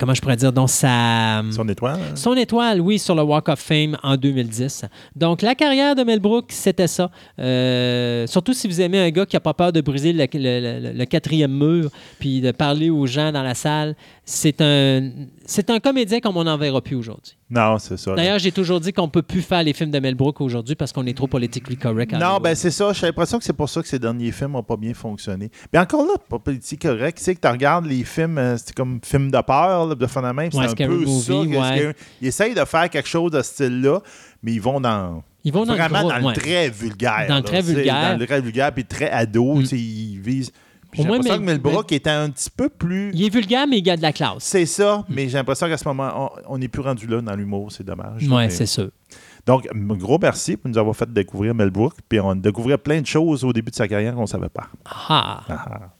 comment je pourrais dire, donc sa... Son étoile? Son étoile, oui, sur le Walk of Fame en 2010. Donc, la carrière de Mel Brooks, c'était ça. Euh, surtout si vous aimez un gars qui n'a pas peur de briser le, quatrième mur, puis de parler aux gens dans la salle. C'est un, c'est un comédien comme on n'en verra plus aujourd'hui. Non, c'est ça. D'ailleurs, j'ai toujours dit qu'on ne peut plus faire les films de Mel Brooks aujourd'hui parce qu'on est trop politiquement correct. Non, ben c'est ça. J'ai l'impression que c'est pour ça que ces derniers films n'ont pas bien fonctionné. Mais encore là, pas politiquement correct. Tu sais que tu regardes les films, euh, c'est comme films de peur, de phénomène. C'est un peu ça. Ils essayent de faire quelque chose de ce style-là, mais ils vont dans... Ils vont vraiment dans, le, très vulgaire. Dans le très vulgaire. Dans le très vulgaire, puis très ado. Mm. Ils visent j'ai l'impression que Mel Brooks était un petit peu plus. Il est vulgaire, mais il a de la classe. C'est ça, mais j'ai l'impression qu'à ce moment, on n'est plus rendu là dans l'humour, c'est dommage. Oui, c'est sûr. Donc, gros merci pour nous avoir fait découvrir Mel Brooks, puis on a découvert plein de choses au début de sa carrière qu'on ne savait pas. Ah. ah.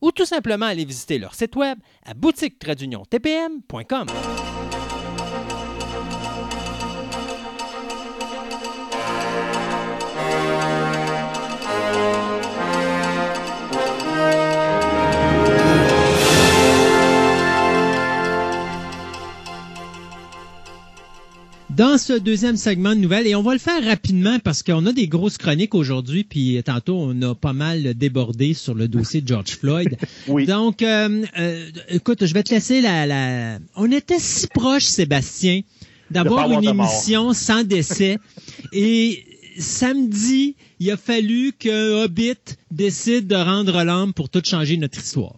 ou tout simplement aller visiter leur site web à boutique-tpm.com. Dans ce deuxième segment de nouvelles, et on va le faire rapidement parce qu'on a des grosses chroniques aujourd'hui, puis tantôt on a pas mal débordé sur le dossier de George Floyd. oui. Donc, euh, euh, écoute, je vais te laisser la, la... On était si proche, Sébastien, d'avoir une émission sans décès. et samedi, il a fallu que Hobbit décide de rendre l'âme pour tout changer notre histoire.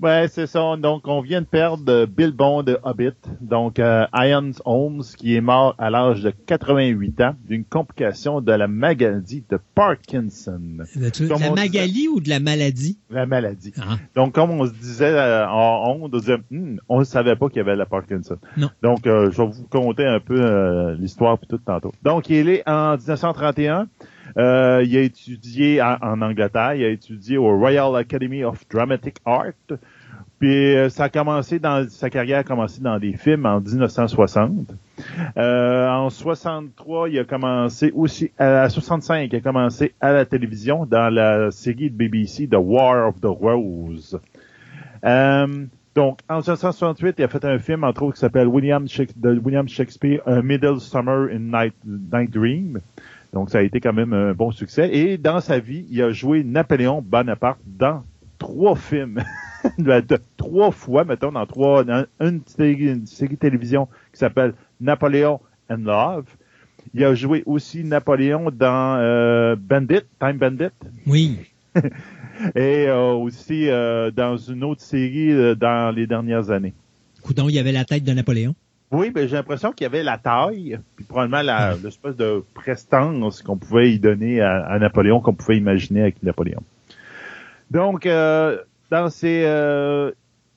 Ouais, c'est ça. Donc, on vient de perdre Bill Bond de Hobbit. Donc, euh, Ian Holmes, qui est mort à l'âge de 88 ans d'une complication de la maladie de Parkinson. De la maladie ou de la maladie? La maladie. Ah. Donc, comme on se disait euh, en ondes, hmm, on ne savait pas qu'il y avait la Parkinson. Non. Donc, euh, je vais vous conter un peu l'histoire puis tout tantôt. Donc, il est en 1931. Euh, il a étudié en, Angleterre, il a étudié au Royal Academy of Dramatic Art. Puis euh, ça a commencé dans sa carrière a commencé dans des films en 1960. Euh, en 63, il a commencé aussi à 65, il a commencé à la télévision dans la série de BBC The War of the Rose. Euh, donc, en 1968, il a fait un film, entre autres, qui s'appelle William, Shakespeare, A Middle Summer in Night, Night Dream. Donc, ça a été quand même un bon succès. Et dans sa vie, il a joué Napoléon Bonaparte dans trois films. trois fois, mettons, dans trois, dans une, série, de télévision qui s'appelle Napoléon and Love. Il a joué aussi Napoléon dans euh, Bandit, Time Bandit. Oui. Et euh, aussi euh, dans une autre série dans les dernières années. Coudon, il y avait la tête de Napoléon. Oui, ben, j'ai l'impression qu'il y avait la taille, puis probablement l'espèce de prestance qu'on pouvait y donner à, Napoléon, qu'on pouvait imaginer avec Napoléon. Donc, euh, dans ses euh,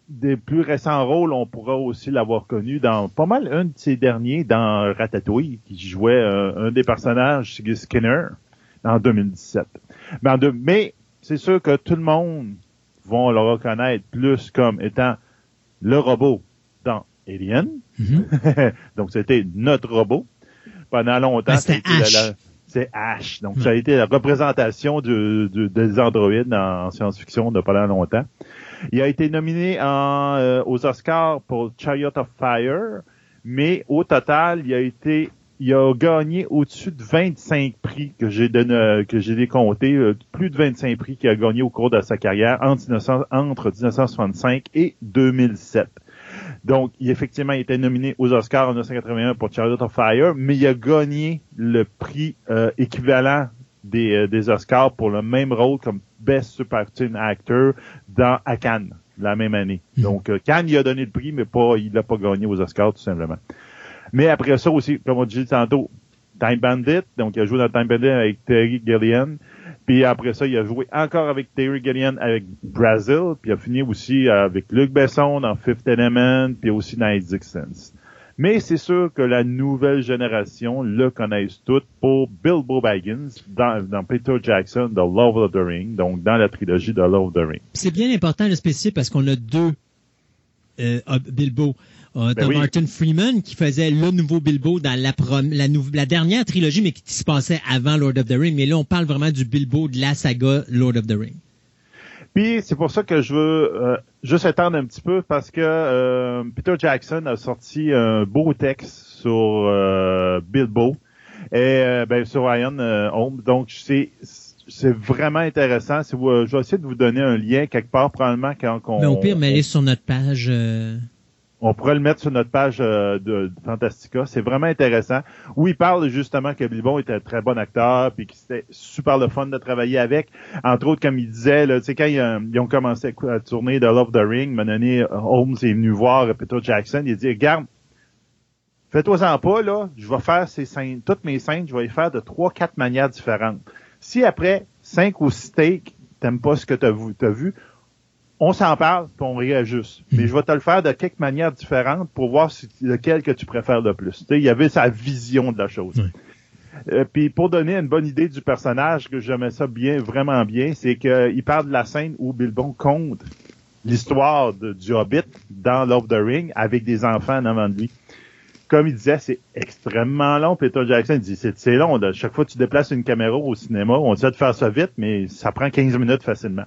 des plus récents rôles, on pourra aussi l'avoir connu dans pas mal un de ses derniers, dans Ratatouille, qui jouait euh, un des personnages, Skinner, en 2017. Mais, mais c'est sûr que tout le monde va le reconnaître plus comme étant le robot Alien. Mm-hmm. Donc, c'était notre robot. Pendant longtemps, ben, c'était c'est Ash. Donc, ça a été la représentation de, des androïdes en, science-fiction de pendant longtemps. Il a été nominé en, euh, aux Oscars pour Chariot of Fire, mais au total, il a été il a gagné au-dessus de 25 prix que j'ai donné, que j'ai décompté, euh, plus de 25 prix qu'il a gagné au cours de sa carrière entre, entre 1965 et 2007. Donc, il effectivement il était nominé aux Oscars en 1981 pour Charlotte of Fire, mais il a gagné le prix euh, équivalent des, euh, des, Oscars pour le même rôle comme Best Supporting Actor dans à Cannes la même année. Hmm. Donc, euh, Cannes, il a donné le prix, mais pas, il l'a pas gagné aux Oscars, tout simplement. Mais après ça aussi, comme on dit tantôt, Time Bandit, donc il a joué dans Time Bandit avec Terry Gillian. Puis après ça, il a joué encore avec Terry Gilliam avec Brazil, puis il a fini aussi avec Luc Besson dans Fifth Element, puis aussi dans Existence. Mais c'est sûr que la nouvelle génération le connaissent toutes pour Bilbo Baggins dans, dans Peter Jackson, The Love of the Ring, donc dans la trilogie de Love of the Ring. C'est bien important de spécifier parce qu'on a deux euh, Bilbo. Euh, ben Martin Freeman qui faisait le nouveau Bilbo dans la, la, la, dernière trilogie, mais qui se passait avant Lord of the Ring. Mais là, on parle vraiment du Bilbo de la saga Lord of the Ring. Puis c'est pour ça que je veux euh, juste étendre un petit peu parce que euh, Peter Jackson a sorti un beau texte sur Bilbo et ben, sur Ryan Holmes. Donc c'est c'est vraiment intéressant. je vais essayer de vous donner un lien quelque part, probablement quand on. Mais au pire, mais allez sur notre page. On pourrait le mettre sur notre page euh, de, Fantastica. C'est vraiment intéressant. Où il parle justement que Bilbon était un très bon acteur, puis que c'était super le fun de travailler avec. Entre autres, comme il disait, là, quand ils, ont commencé à tourner The Love the Ring, donné, Holmes est venu voir Peter Jackson. Il a dit, regarde, fais-toi-en pas, là, je vais faire ces scènes, toutes mes scènes, je vais les faire de trois, quatre manières différentes. Si après cinq ou six takes, t'aimes pas ce que t'as vu, as vu, on s'en parle, puis on réajuste. Mais hmm. je vais te le faire de quelques manières différentes pour voir si, lequel que tu préfères le plus. il y avait sa vision de la chose. Euh, puis pour donner une bonne idée du personnage, que j'aimais ça bien, vraiment bien, c'est qu'il parle de la scène où Bilbon compte l'histoire du Hobbit dans Love the Ring avec des enfants en avant de lui. Comme il disait, c'est extrêmement long. Peter Jackson dit, c'est long. Chaque fois que tu déplaces une caméra au cinéma, on essaie de faire ça vite, mais ça prend 15 minutes facilement.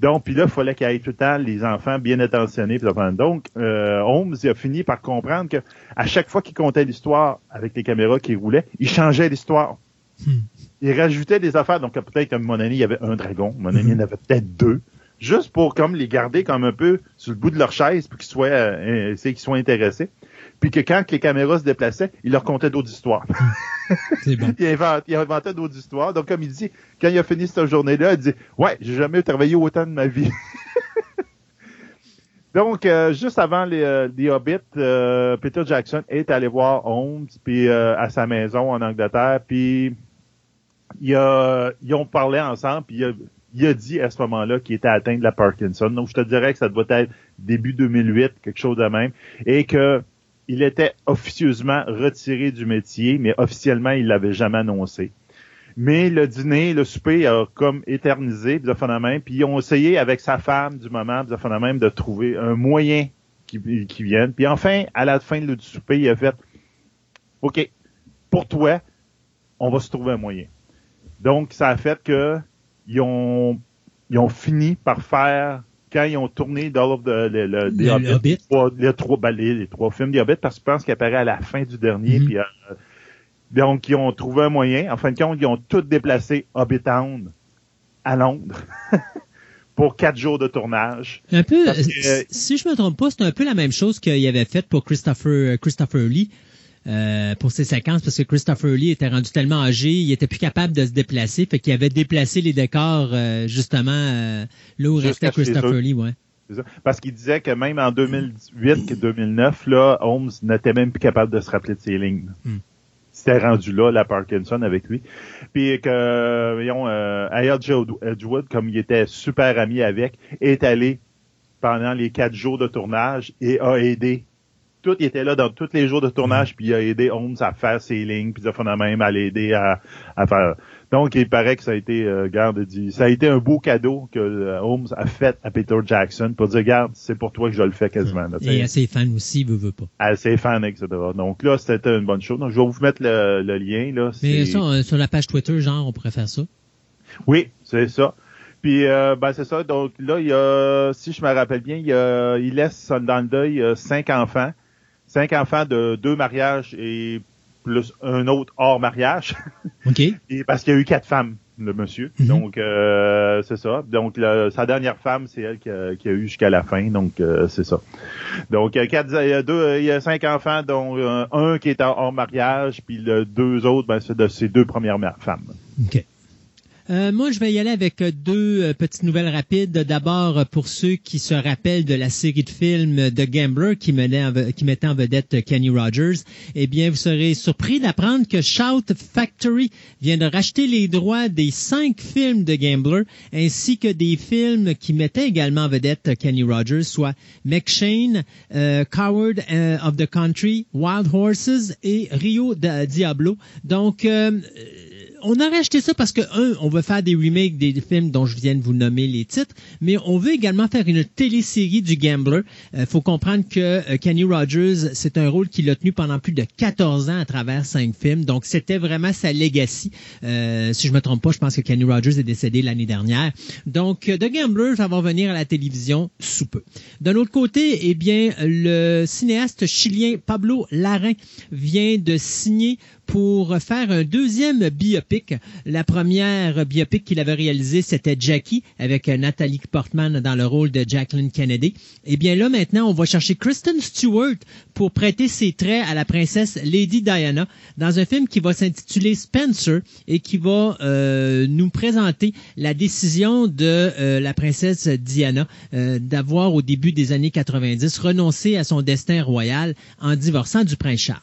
Donc, puis là, il fallait qu'il y ait tout le temps les enfants bien attentionnés. Donc, euh, Holmes a fini par comprendre que à chaque fois qu'il comptait l'histoire avec les caméras qui roulaient, il changeait l'histoire. Hmm. Il rajoutait des affaires. Donc, peut-être à mon année, il y avait un dragon. Mon année, il y en avait peut-être deux. Juste pour comme les garder comme un peu sur le bout de leur chaise pour qu'ils soient, euh, qu'ils soient intéressés puis que quand les caméras se déplaçaient, il leur contait d'autres histoires. C'est bon. il, inventait, d'autres histoires. Donc, comme il dit, quand il a fini cette journée-là, il dit Ouais, j'ai jamais travaillé autant de ma vie. Donc, euh, juste avant les, euh, Hobbits, euh, Peter Jackson est allé voir Holmes puis à sa maison en Angleterre, puis il a, ils ont parlé ensemble, puis il a, il a dit à ce moment-là qu'il était atteint de la Parkinson. Donc, je te dirais que ça doit être début 2008, quelque chose de même, et que il était officieusement retiré du métier, mais officiellement, il l'avait jamais annoncé. Mais le dîner, le souper a comme éternisé, puis ils ont essayé avec sa femme du moment, de trouver un moyen qui, qui vienne. Puis enfin, à la fin du souper, il a fait OK, pour toi, on va se trouver un moyen. Donc, ça a fait que ils ont, ils ont fini par faire quand ils ont tourné of the, le, le, les, Hobbit, Trois, les, trois, ben, les, trois films des Hobbits, parce que je pense qu'il apparaît à la fin du dernier, puis euh, donc ils ont trouvé un moyen. En fin de compte, ils ont tout déplacé Town à Londres. pour quatre jours de tournage. Un peu, si je me trompe pas, c'est un peu la même chose qu'il avait fait pour Christopher, Christopher Lee. Euh, pour ses séquences parce que Christopher Lee était rendu tellement âgé, il était plus capable de se déplacer, fait qu'il avait déplacé les décors euh, justement euh, là où restait Christopher Lee, ouais. Parce qu'il disait que même en 2008 et 2009, là, Holmes n'était même plus capable de se rappeler de ses lignes. Hmm. C'était rendu là, la Parkinson avec lui. Puis que, voyons, Edgewood, comme il était super ami avec, est allé pendant les quatre jours de tournage et a aidé tout, il était là dans tous les jours de tournage, puis il a aidé Holmes à faire ses lignes, puis il a même à l'aider à, à, faire. Donc, il paraît que ça a été, euh, garde, dit, ça a été un beau cadeau que euh, Holmes a fait à Peter Jackson pour dire, garde, c'est pour toi que je le fais quasiment. Et à ses fans aussi, veut, veut pas. À ses fans, etc. Donc là, c'était une bonne chose. Donc, je vais vous mettre le, lien, là. Mais ça, euh, sur la page Twitter, genre, on pourrait faire ça. Oui, c'est ça. Puis euh, ben c'est ça. Donc là, il y a, si je me rappelle bien, il, y a, il laisse dans le deuil cinq enfants cinq enfants de deux mariages et plus un autre hors mariage. OK. et parce qu'il y a eu quatre femmes, le monsieur. Mhm. Donc, euh, c'est ça. Donc, sa dernière femme, c'est elle qui a, eu jusqu'à la fin. Donc, euh, c'est ça. Donc, il y, a quatre, il, y a deux, il y a cinq enfants, dont euh, un qui est hors mariage, puis le deux autres, ben, c'est de ses deux premières femmes. OK. Euh, moi, je vais y aller avec deux euh, petites nouvelles rapides. D'abord, pour ceux qui se rappellent de la série de films The Gambler qui, qui mettait en vedette Kenny Rogers, eh bien, vous serez surpris d'apprendre que Shout Factory vient de racheter les droits des cinq films de Gambler, ainsi que des films qui mettaient également en vedette Kenny Rogers, soit McShane, euh, Coward of the Country, Wild Horses et Rio Diablo. Donc, on a racheté ça parce que, un, on veut faire des remakes des films dont je viens de vous nommer les titres, mais on veut également faire une télésérie du Gambler. Il euh, faut comprendre que euh, Kenny Rogers, c'est un rôle qu'il a tenu pendant plus de 14 ans à travers cinq films, donc c'était vraiment sa legacy. Euh, si je me trompe pas, je pense que Kenny Rogers est décédé l'année dernière. Donc, The Gambler, ça va venir à la télévision sous peu. D'un autre côté, eh bien, le cinéaste chilien Pablo Larrain vient de signer pour faire un deuxième biopic. La première biopic qu'il avait réalisée, c'était Jackie, avec Nathalie Portman dans le rôle de Jacqueline Kennedy. Eh bien là, maintenant, on va chercher Kristen Stewart pour prêter ses traits à la princesse Lady Diana dans un film qui va s'intituler Spencer et qui va euh, nous présenter la décision de euh, la princesse Diana euh, d'avoir au début des années 90 renoncé à son destin royal en divorçant du prince Charles.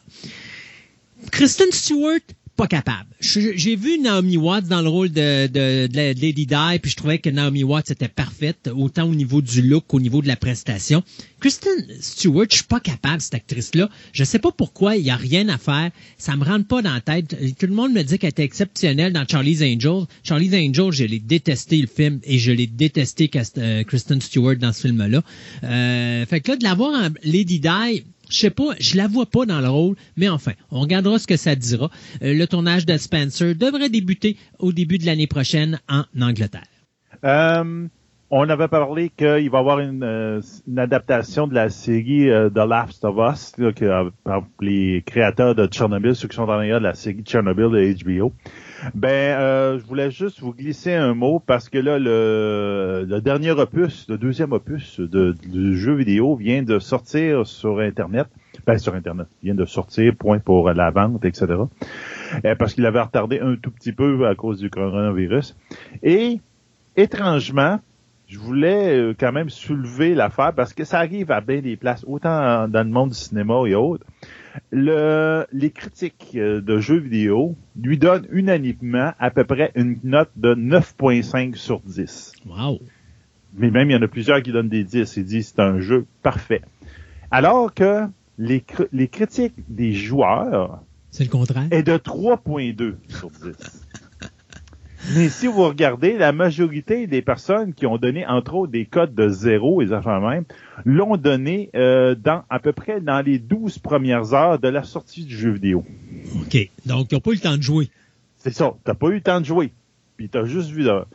Kristen Stewart, pas capable. J'ai vu Naomi Watts dans le rôle de, Lady Di, puis je trouvais que Naomi Watts était parfaite, autant au niveau du look qu'au niveau de la prestation. Kristen Stewart, je suis pas capable, cette actrice-là. Je sais pas pourquoi, il y a rien à faire. Ça me rentre pas dans la tête. Tout le monde me dit qu'elle était exceptionnelle dans Charlie's Angels. Charlie's Angels, je l'ai détesté le film et je l'ai détesté euh, Kristen Stewart dans ce film-là. Euh, fait que là, de l'avoir en Lady Di, je sais pas, je la vois pas dans le rôle, mais enfin, on regardera ce que ça dira. Euh, le tournage de Spencer devrait débuter au début de l'année prochaine en Angleterre. Euh, on avait parlé qu'il va y avoir une, euh, adaptation de la série The Last of Us, par les créateurs de Chernobyl, ceux qui sont en arrière de la série Chernobyl de HBO. Ben, euh, je voulais juste vous glisser un mot parce que là, le, le dernier opus, le deuxième opus de, du jeu vidéo vient de sortir sur Internet. Ben, sur Internet. vient de sortir, point pour la vente, etc. parce qu'il avait retardé un tout petit peu à cause du coronavirus. Et, étrangement, je voulais euh, quand même soulever l'affaire parce que ça arrive à bien des places, autant dans le monde du cinéma et autres. Le, les critiques euh, de jeux vidéo lui donnent unanimement à peu près une note de 9.5 sur 10. Wow. Mais même, il y en a plusieurs qui donnent des 10 et disent c'est un jeu parfait. Alors que les, les critiques des joueurs c'est le contraire. est de 3.2 sur 10. Mais si vous regardez, la majorité des personnes qui ont donné, entre autres, des codes de zéro et affaires même, l'ont donné euh, dans à peu près dans les 12 premières heures de la sortie du jeu vidéo. OK. Donc, ils n'ont pas eu le temps de jouer. C'est ça. T'as pas eu le temps de jouer. Puis t'as juste vu là.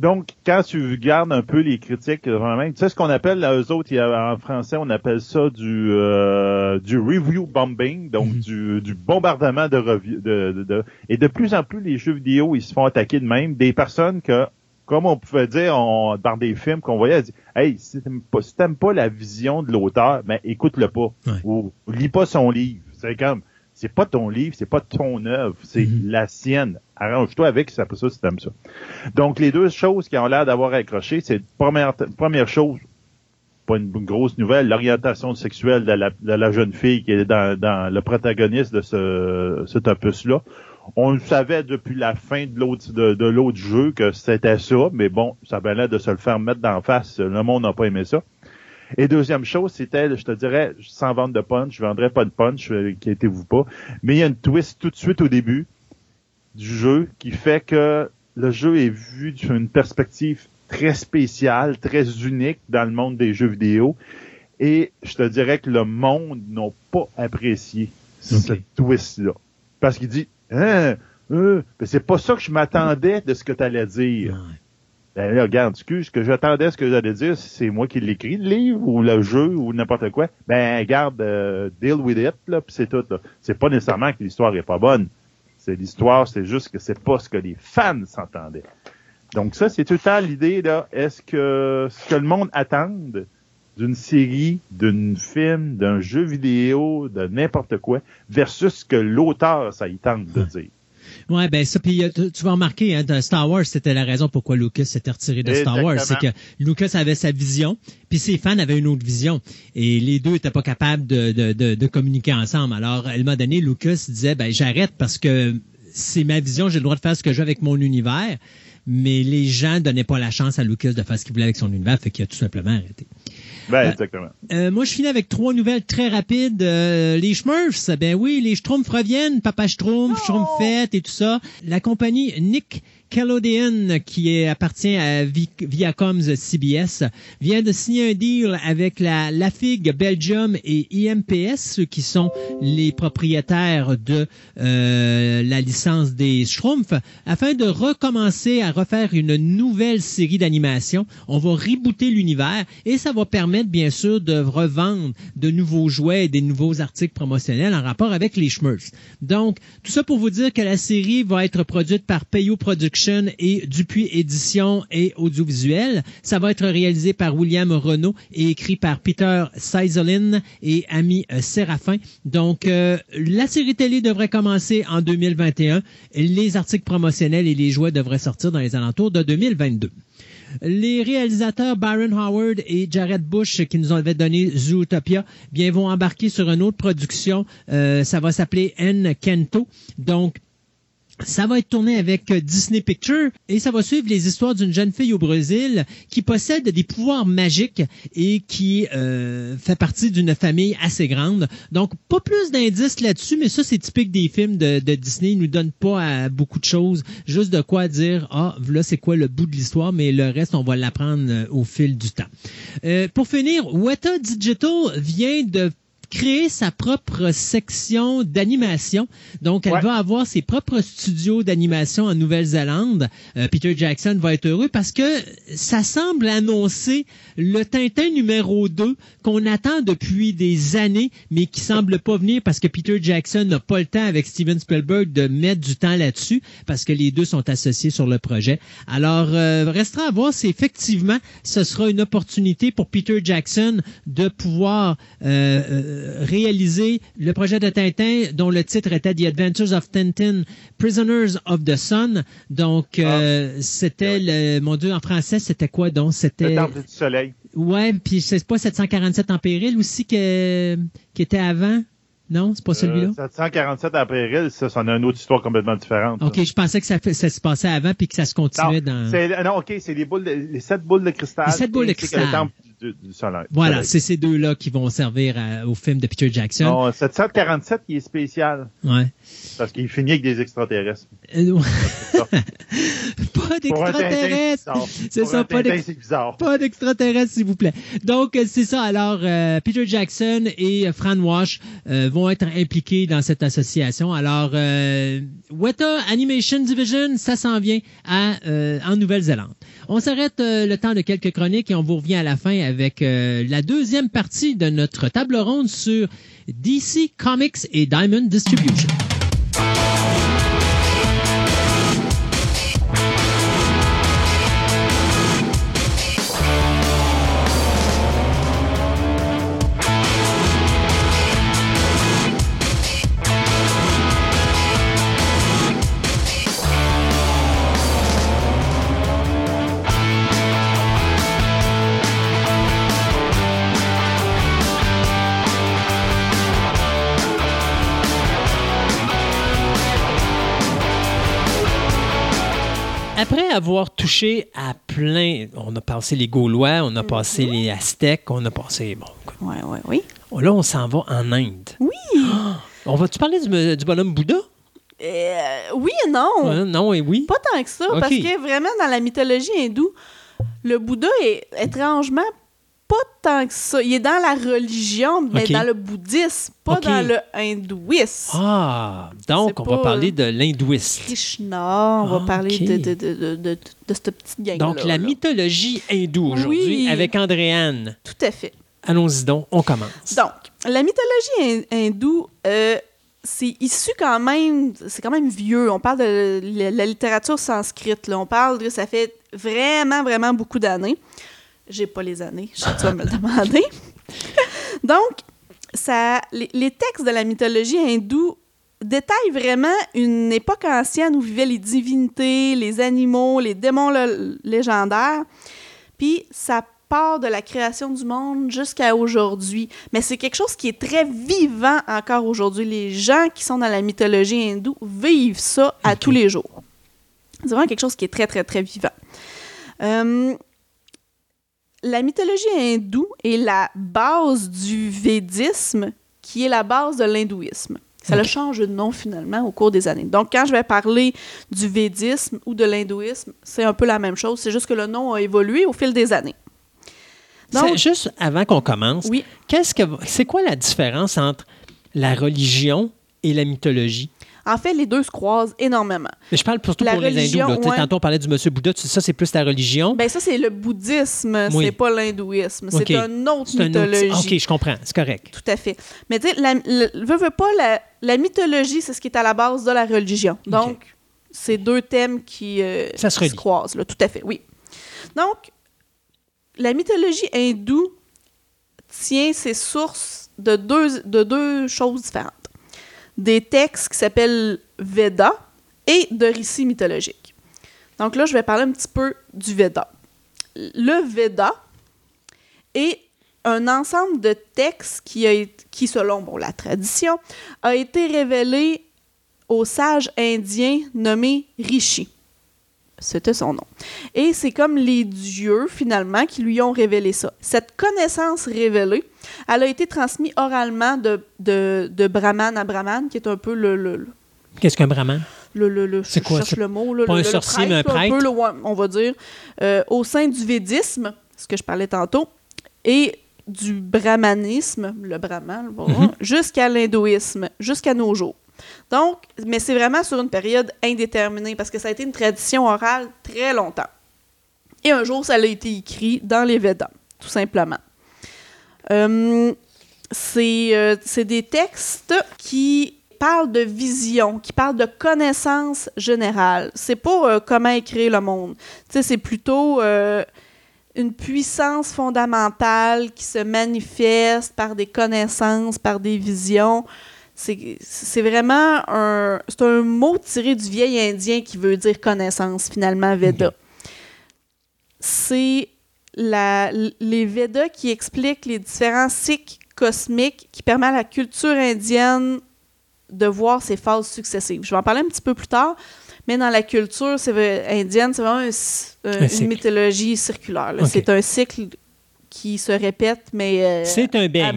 Donc, quand tu regardes un peu les critiques, vraiment, tu sais ce qu'on appelle, là, eux autres, en français, on appelle ça du euh, du review bombing, donc mhm. du, du, bombardement de, review, de, de, Et de plus en plus, les jeux vidéo, ils se font attaquer de même. Des personnes que, comme on pouvait dire on, dans des films qu'on voyait, dire, hey, si t'aimes pas, si pas la vision de l'auteur, ben écoute-le pas. Ou lis pas son livre. C'est comme, c'est pas ton livre, c'est pas ton œuvre, c'est mhm. la sienne. Arrange-toi avec, ça ça si t'aimes ça. Donc, les deux choses qui ont l'air d'avoir accroché, c'est première, première chose, pas une, grosse nouvelle, l'orientation sexuelle de la, jeune fille qui est dans, le protagoniste de ce, cet opus-là. On le savait depuis la fin de l'autre de, l'autre jeu que c'était ça, mais bon, ça valait de se le faire mettre d'en face. Le monde n'a pas aimé ça. Et deuxième chose, c'était, je te dirais, sans vendre de punch, je vendrais pas de punch, euh, inquiétez-vous pas, mais il y a une twist tout de suite au début du jeu qui fait que le jeu est vu d'une perspective très spéciale, très unique dans le monde des jeux vidéo. Et je te dirais que le monde n'a pas apprécié cette twist-là. Parce qu'il dit, hein, euh, c'est pas ça que je m'attendais de ce que tu allais dire. Ben là, regarde, excuse, ce que j'attendais, ce que j'allais dire, c'est moi qui l'écris, le livre, ou le jeu, ou n'importe quoi. Ben, garde, euh, deal with it, là, pis c'est tout, là. C'est pas nécessairement que l'histoire est pas bonne. C'est l'histoire, c'est juste que c'est pas ce que les fans s'entendaient. Donc ça, c'est tout le temps l'idée, là. Est-ce que ce que le monde attend d'une série, d'un film, d'un jeu vidéo, de n'importe quoi, versus ce que l'auteur, ça y tente de dire? Ouais, ben ça, puis euh, tu vas remarquer, hein, Star Wars, c'était la raison pourquoi Lucas s'était retiré de Star Wars. C'est que Lucas avait sa vision, puis ses fans avaient une autre vision. Et les deux étaient pas capables de, de, de, de communiquer ensemble. Alors, à un moment donné, Lucas disait, ben j'arrête parce que c'est ma vision, j'ai le droit de faire ce que je veux avec mon univers. Mais les gens donnaient pas la chance à Lucas de faire ce qu'il voulait avec son univers, fait qu'il a tout simplement arrêté. Ben, euh, exactement. Euh, moi, je finis avec trois nouvelles très rapides. Euh, les Schmurfs, ben oui, les Schtroumpfs reviennent, Papa Schtroumpf, Schtroumpfette et tout ça. La compagnie Nick Calodian, qui appartient à Viacom's CBS, vient de signer un deal avec la Lafig Belgium et IMPS, qui sont les propriétaires de euh, la licence des Schtroumpfs, afin de recommencer à refaire une nouvelle série d'animation. On va rebooter l'univers et ça va permettre, bien sûr, de revendre de nouveaux jouets et des nouveaux articles promotionnels en rapport avec les Schmurfs. Donc, tout ça pour vous dire que la série va être produite par Peyo Productions et Dupuis Édition et Audiovisuel. Ça va être réalisé par William Renault et écrit par Peter Seizelin et Ami euh, Séraphin. Donc, euh, la série télé devrait commencer en 2021. Les articles promotionnels et les jouets devraient sortir dans les alentours de 2022. Les réalisateurs Byron Howard et Jared Bush, qui nous avaient donné Zootopia, bien vont embarquer sur une autre production. Euh, ça va s'appeler N Kento. Donc, ça va être tourné avec euh, Disney Pictures et ça va suivre les histoires d'une jeune fille au Brésil qui possède des pouvoirs magiques et qui euh, fait partie d'une famille assez grande. Donc, pas plus d'indices là-dessus, mais ça, c'est typique des films de, Disney. Ils nous donnent pas beaucoup de choses, juste de quoi dire, ah, là, c'est quoi le bout de l'histoire, mais le reste, on va l'apprendre euh, au fil du temps. pour finir, Weta Digital vient de créer sa propre section d'animation. Donc, elle va avoir ses propres studios d'animation en Nouvelle-Zélande. Euh, Peter Jackson va être heureux parce que ça semble annoncer le Tintin numéro 2 qu'on attend depuis des années, mais qui semble pas venir parce que Peter Jackson n'a pas le temps avec Steven Spielberg de mettre du temps là-dessus parce que les deux sont associés sur le projet. Alors, euh, restera à voir si effectivement ce sera une opportunité pour Peter Jackson de pouvoir euh, euh, réaliser le projet de Tintin dont le titre était The Adventures of Tintin, Prisoners of the Sun. Donc, euh, ah. c'était, le, mon Dieu, en français, c'était quoi donc? C'était... Le Temple du Soleil. Ouais, puis c'est pas 747 en péril aussi que, qui était avant? Non, c'est pas celui-là? 747 en péril, ça, c'en a une autre histoire complètement différente. OK, je pensais que ça, ça se passait avant puis que ça se continuait dans. Non, OK, c'est les boules, les sept boules de cristal. Les sept boules de cristal. Le temple voilà, c'est ces deux-là qui vont servir au film de Peter Jackson. Non, 747, il est spécial. Ouais. Parce qu'il finit avec des extraterrestres. Euh, pas d'extraterrestres. C'est ça, pas d'extraterrestres, s'il vous plaît. Donc, euh, c'est ça. Alors, euh, Peter Jackson et Fran Wash vont être impliqués dans cette association. Alors, Weta Animation Division, ça s'en vient à, en Nouvelle-Zélande. On s'arrête le temps de quelques chroniques et on vous revient à la fin avec la deuxième partie de notre table ronde sur DC Comics et Diamond Distribution. Après avoir touché à plein, on a passé les Gaulois, on a passé mhm. les Aztèques, on a passé. Bon, oui, oui, oui. Là, on s'en va en Inde. Oui. on va-tu parler du, bonhomme Bouddha? Euh, oui et non. non et oui. Pas tant que ça, parce que vraiment, dans la mythologie hindoue, le Bouddha est étrangement pas tant que ça. Il est dans la religion, mais dans le bouddhisme, pas dans le hindouisme. Ah, donc on va parler de l'hindouisme. Krishna, on va parler de, de, de, de, cette petite gang Donc la mythologie hindoue aujourd'hui avec Andréane. Tout à fait. Allons-y donc, on commence. Donc, la mythologie hindoue, euh, c'est issu quand même, c'est quand même vieux. On parle de la, littérature sanscrite. Là. On parle de, ça fait vraiment, vraiment beaucoup d'années. J'ai pas les années, je tu vas me le demander. Donc, ça, les, textes de la mythologie hindoue détaillent vraiment une époque ancienne où vivaient les divinités, les animaux, les démons légendaires. Puis ça part de la création du monde jusqu'à aujourd'hui. Mais c'est quelque chose qui est très vivant encore aujourd'hui. Les gens qui sont dans la mythologie hindoue vivent ça à tous les jours. C'est vraiment quelque chose qui est très, très, très vivant. Euh, la mythologie hindoue est la base du védisme, qui est la base de l'hindouisme. Ça le change de nom finalement au cours des années. Donc, quand je vais parler du védisme ou de l'hindouisme, c'est un peu la même chose. C'est juste que le nom a évolué au fil des années. Donc, juste avant qu'on commence, oui. qu'est-ce que c'est quoi la différence entre la religion et la mythologie? En fait, les deux se croisent énormément. Mais je parle surtout pour les hindous. Tantôt, on parlait du monsieur Bouddha. Ça, c'est plus la religion. Ben ça, c'est le bouddhisme. C'est pas l'hindouisme. C'est une autre mythologie. OK, je comprends. C'est correct. Tout à fait. Mais tu sais, la, veux, pas, la, mythologie, c'est ce qui est à la base de la religion. Donc, c'est deux thèmes qui, euh, se, croisent. Là. Tout à fait, oui. Donc, la mythologie hindoue tient ses sources de deux, de deux choses différentes des textes qui s'appellent Veda et de récits mythologiques. Donc là, je vais parler un petit peu du Veda. Le Veda est un ensemble de textes qui, qui selon bon, la tradition, a été révélé au sage indien nommé Rishi. C'était son nom. Et c'est comme les dieux, finalement, qui lui ont révélé ça. Cette connaissance révélée, elle a été transmise oralement de, de, de Brahman à Brahman, qui est un peu le... Qu'est-ce qu'un Brahman? Le, le, le, c'est quoi? le mot. pas un sorcier, mais un prêtre? on va dire. Euh, au sein du védisme, ce que je parlais tantôt. Et du brahmanisme, le brahman, mhm. jusqu'à l'hindouisme, jusqu'à nos jours. Donc, mais c'est vraiment sur une période indéterminée parce que ça a été une tradition orale très longtemps. Et un jour, ça a été écrit dans les Védas, tout simplement. Euh, euh, c'est des textes qui parlent de vision, qui parlent de connaissance générale. C'est pas euh, comment écrire le monde. C'est plutôt une puissance fondamentale qui se manifeste par des connaissances, par des visions. C'est vraiment un, un mot tiré du vieil indien qui veut dire connaissance, finalement, Veda. C'est les Vedas qui expliquent les différents cycles cosmiques qui permettent à la culture indienne de voir ses phases successives. Je vais en parler un petit peu plus tard, mais dans la culture indienne, c'est vraiment une mythologie circulaire. C'est un cycle qui se répète, mais euh, c'est un à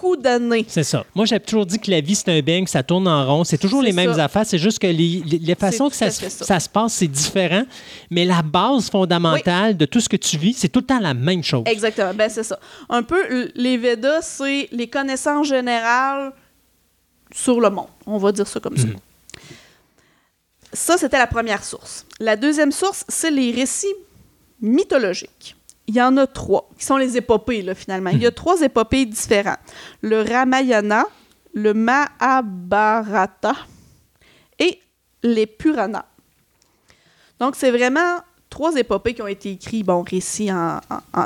beaucoup d'années. C'est ça. Moi, j'ai toujours dit que la vie, c'est un bang, ça tourne en rond. C'est toujours les mêmes affaires. C'est juste que les, les, façons que ça, se passe, c'est différent. Mais la base fondamentale de tout ce que tu vis, c'est tout le temps la même chose. Exactement. Ben, c'est ça. Un peu, les Vedas, c'est les connaissances générales sur le monde. On va dire ça comme ça. Mhm. Ça, c'était la première source. La deuxième source, c'est les récits mythologiques. Il y en a trois, qui sont les épopées, là, finalement. Il y a mhm. trois épopées différentes. Le Ramayana, le Mahabharata et les Puranas. Donc, c'est vraiment trois épopées qui ont été écrites, bon, récits en,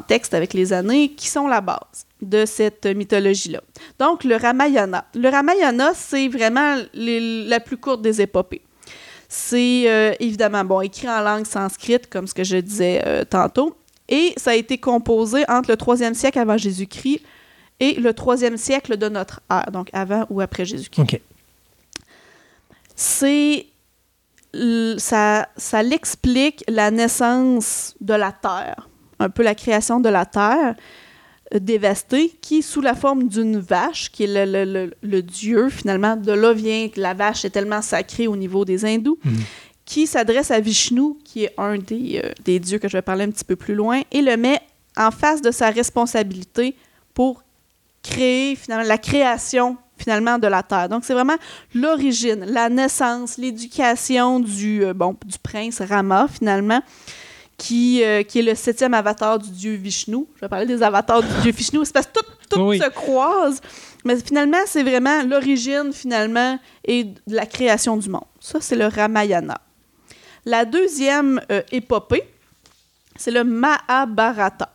texte avec les années, qui sont la base de cette mythologie-là. Donc, le Ramayana. Le Ramayana, c'est vraiment la plus courte des épopées. C'est euh, évidemment bon, écrit en langue sanscrite, comme ce que je disais euh, tantôt, et ça a été composé entre le 3e siècle avant Jésus-Christ et le 3e siècle de notre ère, donc avant ou après Jésus-Christ. C'est ça, ça l'explique la naissance de la Terre, un peu la création de la Terre, dévastée, qui, sous la forme d'une vache, qui est le, dieu, finalement, de là vient que la vache est tellement sacrée au niveau des hindous, mhm. Qui s'adresse à Vishnu, qui est un des, euh, des, dieux que je vais parler un petit peu plus loin, et le met en face de sa responsabilité pour créer, finalement, la création finalement de la Terre. Donc, c'est vraiment l'origine, la naissance, l'éducation du, euh, bon, du prince Rama, finalement, qui, euh, qui est le septième avatar du dieu Vishnu. Je vais parler des avatars du dieu Vishnu. C'est parce que tout, tout se croise. Mais finalement, c'est vraiment l'origine, finalement, et de la création du monde. Ça, c'est le Ramayana. La deuxième euh, épopée, c'est le Mahabharata.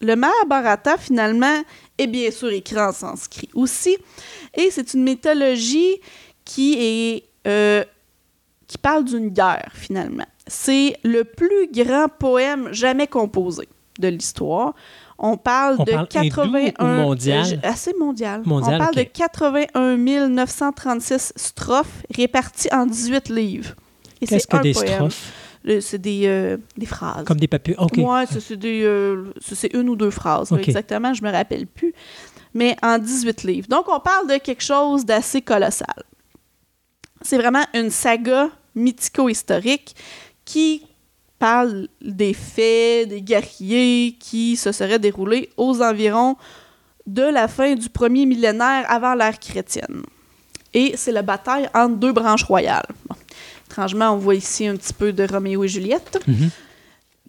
Le Mahabharata, finalement, est bien sûr écrit en sanskrit aussi. Et c'est une mythologie qui est... Euh, qui parle d'une guerre, finalement. C'est le plus grand poème jamais composé de l'histoire. On parle de 81 mondial? assez mondial. On parle de 81 936 strophes réparties en 18 livres. Qu'est-ce que des strophes? C'est des, euh, des, phrases. Comme des papiers. OK. Oui, c'est euh, une ou deux phrases. exactement, je me rappelle plus. Mais en 18 livres. Donc, on parle de quelque chose d'assez colossal. C'est vraiment une saga mythico-historique qui parle des faits, des guerriers qui se seraient déroulés aux environs de la fin du premier millénaire avant l'ère chrétienne. Et c'est la bataille entre deux branches royales. Étrangement, on voit ici un petit peu de Roméo et Juliette, mhm.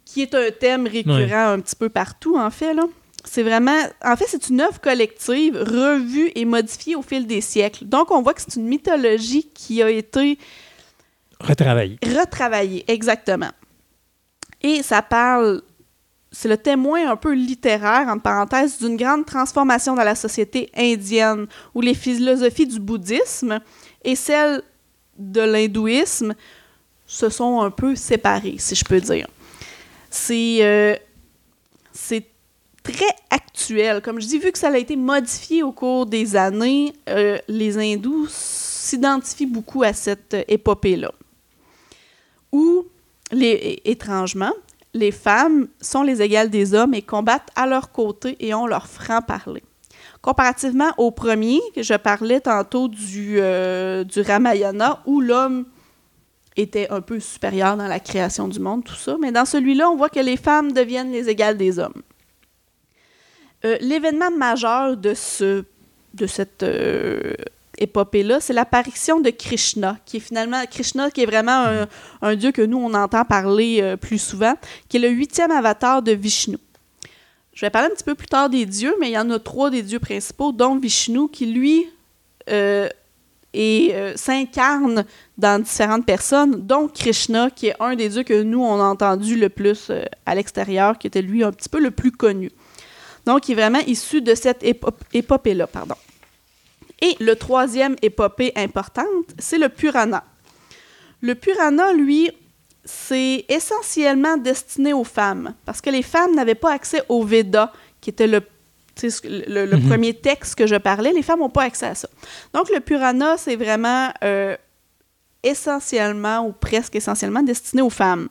qui est un thème récurrent un petit peu partout, en fait. Là. C'est vraiment. En fait, c'est une œuvre collective revue et modifiée au fil des siècles. Donc, on voit que c'est une mythologie qui a été Retravailler. Retravailler, exactement. Et ça parle, c'est le témoin un peu littéraire, en parenthèse, d'une grande transformation dans la société indienne, où les philosophies du bouddhisme et celles de l'hindouisme se sont un peu séparées, si je peux dire. C'est euh, c'est très actuel. Comme je dis, vu que ça a été modifié au cours des années, euh, les hindous s'identifient beaucoup à cette épopée-là où, étrangement, les femmes sont les égales des hommes et combattent à leur côté et ont leur franc-parler. Comparativement au premier, je parlais tantôt du, euh, du Ramayana, où l'homme était un peu supérieur dans la création du monde, tout ça, mais dans celui-là, on voit que les femmes deviennent les égales des hommes. L'événement majeur de, ce, de cette épopée-là, c'est l'apparition de Krishna, qui est finalement Krishna, qui est vraiment un, dieu que nous, on entend parler euh, plus souvent, qui est le huitième avatar de Vishnu. Je vais parler un petit peu plus tard des dieux, mais il y en a trois des dieux principaux, dont Vishnu, qui lui euh, euh, s'incarne dans différentes personnes, dont Krishna, qui est un des dieux que nous, on a entendu le plus à l'extérieur, qui était lui un petit peu le plus connu. Donc, il est vraiment issu de cette épopée-là, pardon. Et le troisième épopée importante, c'est le Purana. Le Purana, lui, c'est essentiellement destiné aux femmes, parce que les femmes n'avaient pas accès au Veda, qui était le, le, mhm. premier texte que je parlais. Les femmes n'ont pas accès à ça. Donc, le Purana, c'est vraiment euh, essentiellement, ou presque essentiellement, destiné aux femmes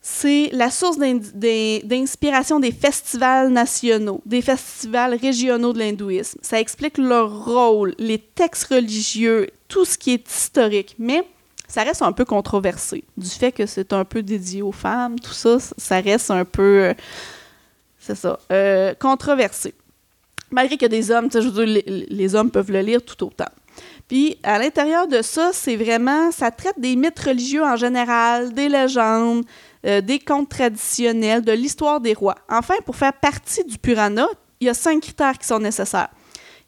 c'est la source d'inspiration des festivals nationaux, des festivals régionaux de l'hindouisme. Ça explique leur rôle, les textes religieux, tout ce qui est historique. Mais ça reste un peu controversé. Du fait que c'est un peu dédié aux femmes, tout ça, ça reste un peu. Euh, c'est ça. Euh, controversé. Malgré que des hommes, je veux dire, les, hommes peuvent le lire tout autant. Puis à l'intérieur de ça, c'est vraiment, ça traite des mythes religieux en général, des légendes, euh, des contes traditionnels, de l'histoire des rois. Enfin, pour faire partie du Purana, il y a cinq critères qui sont nécessaires.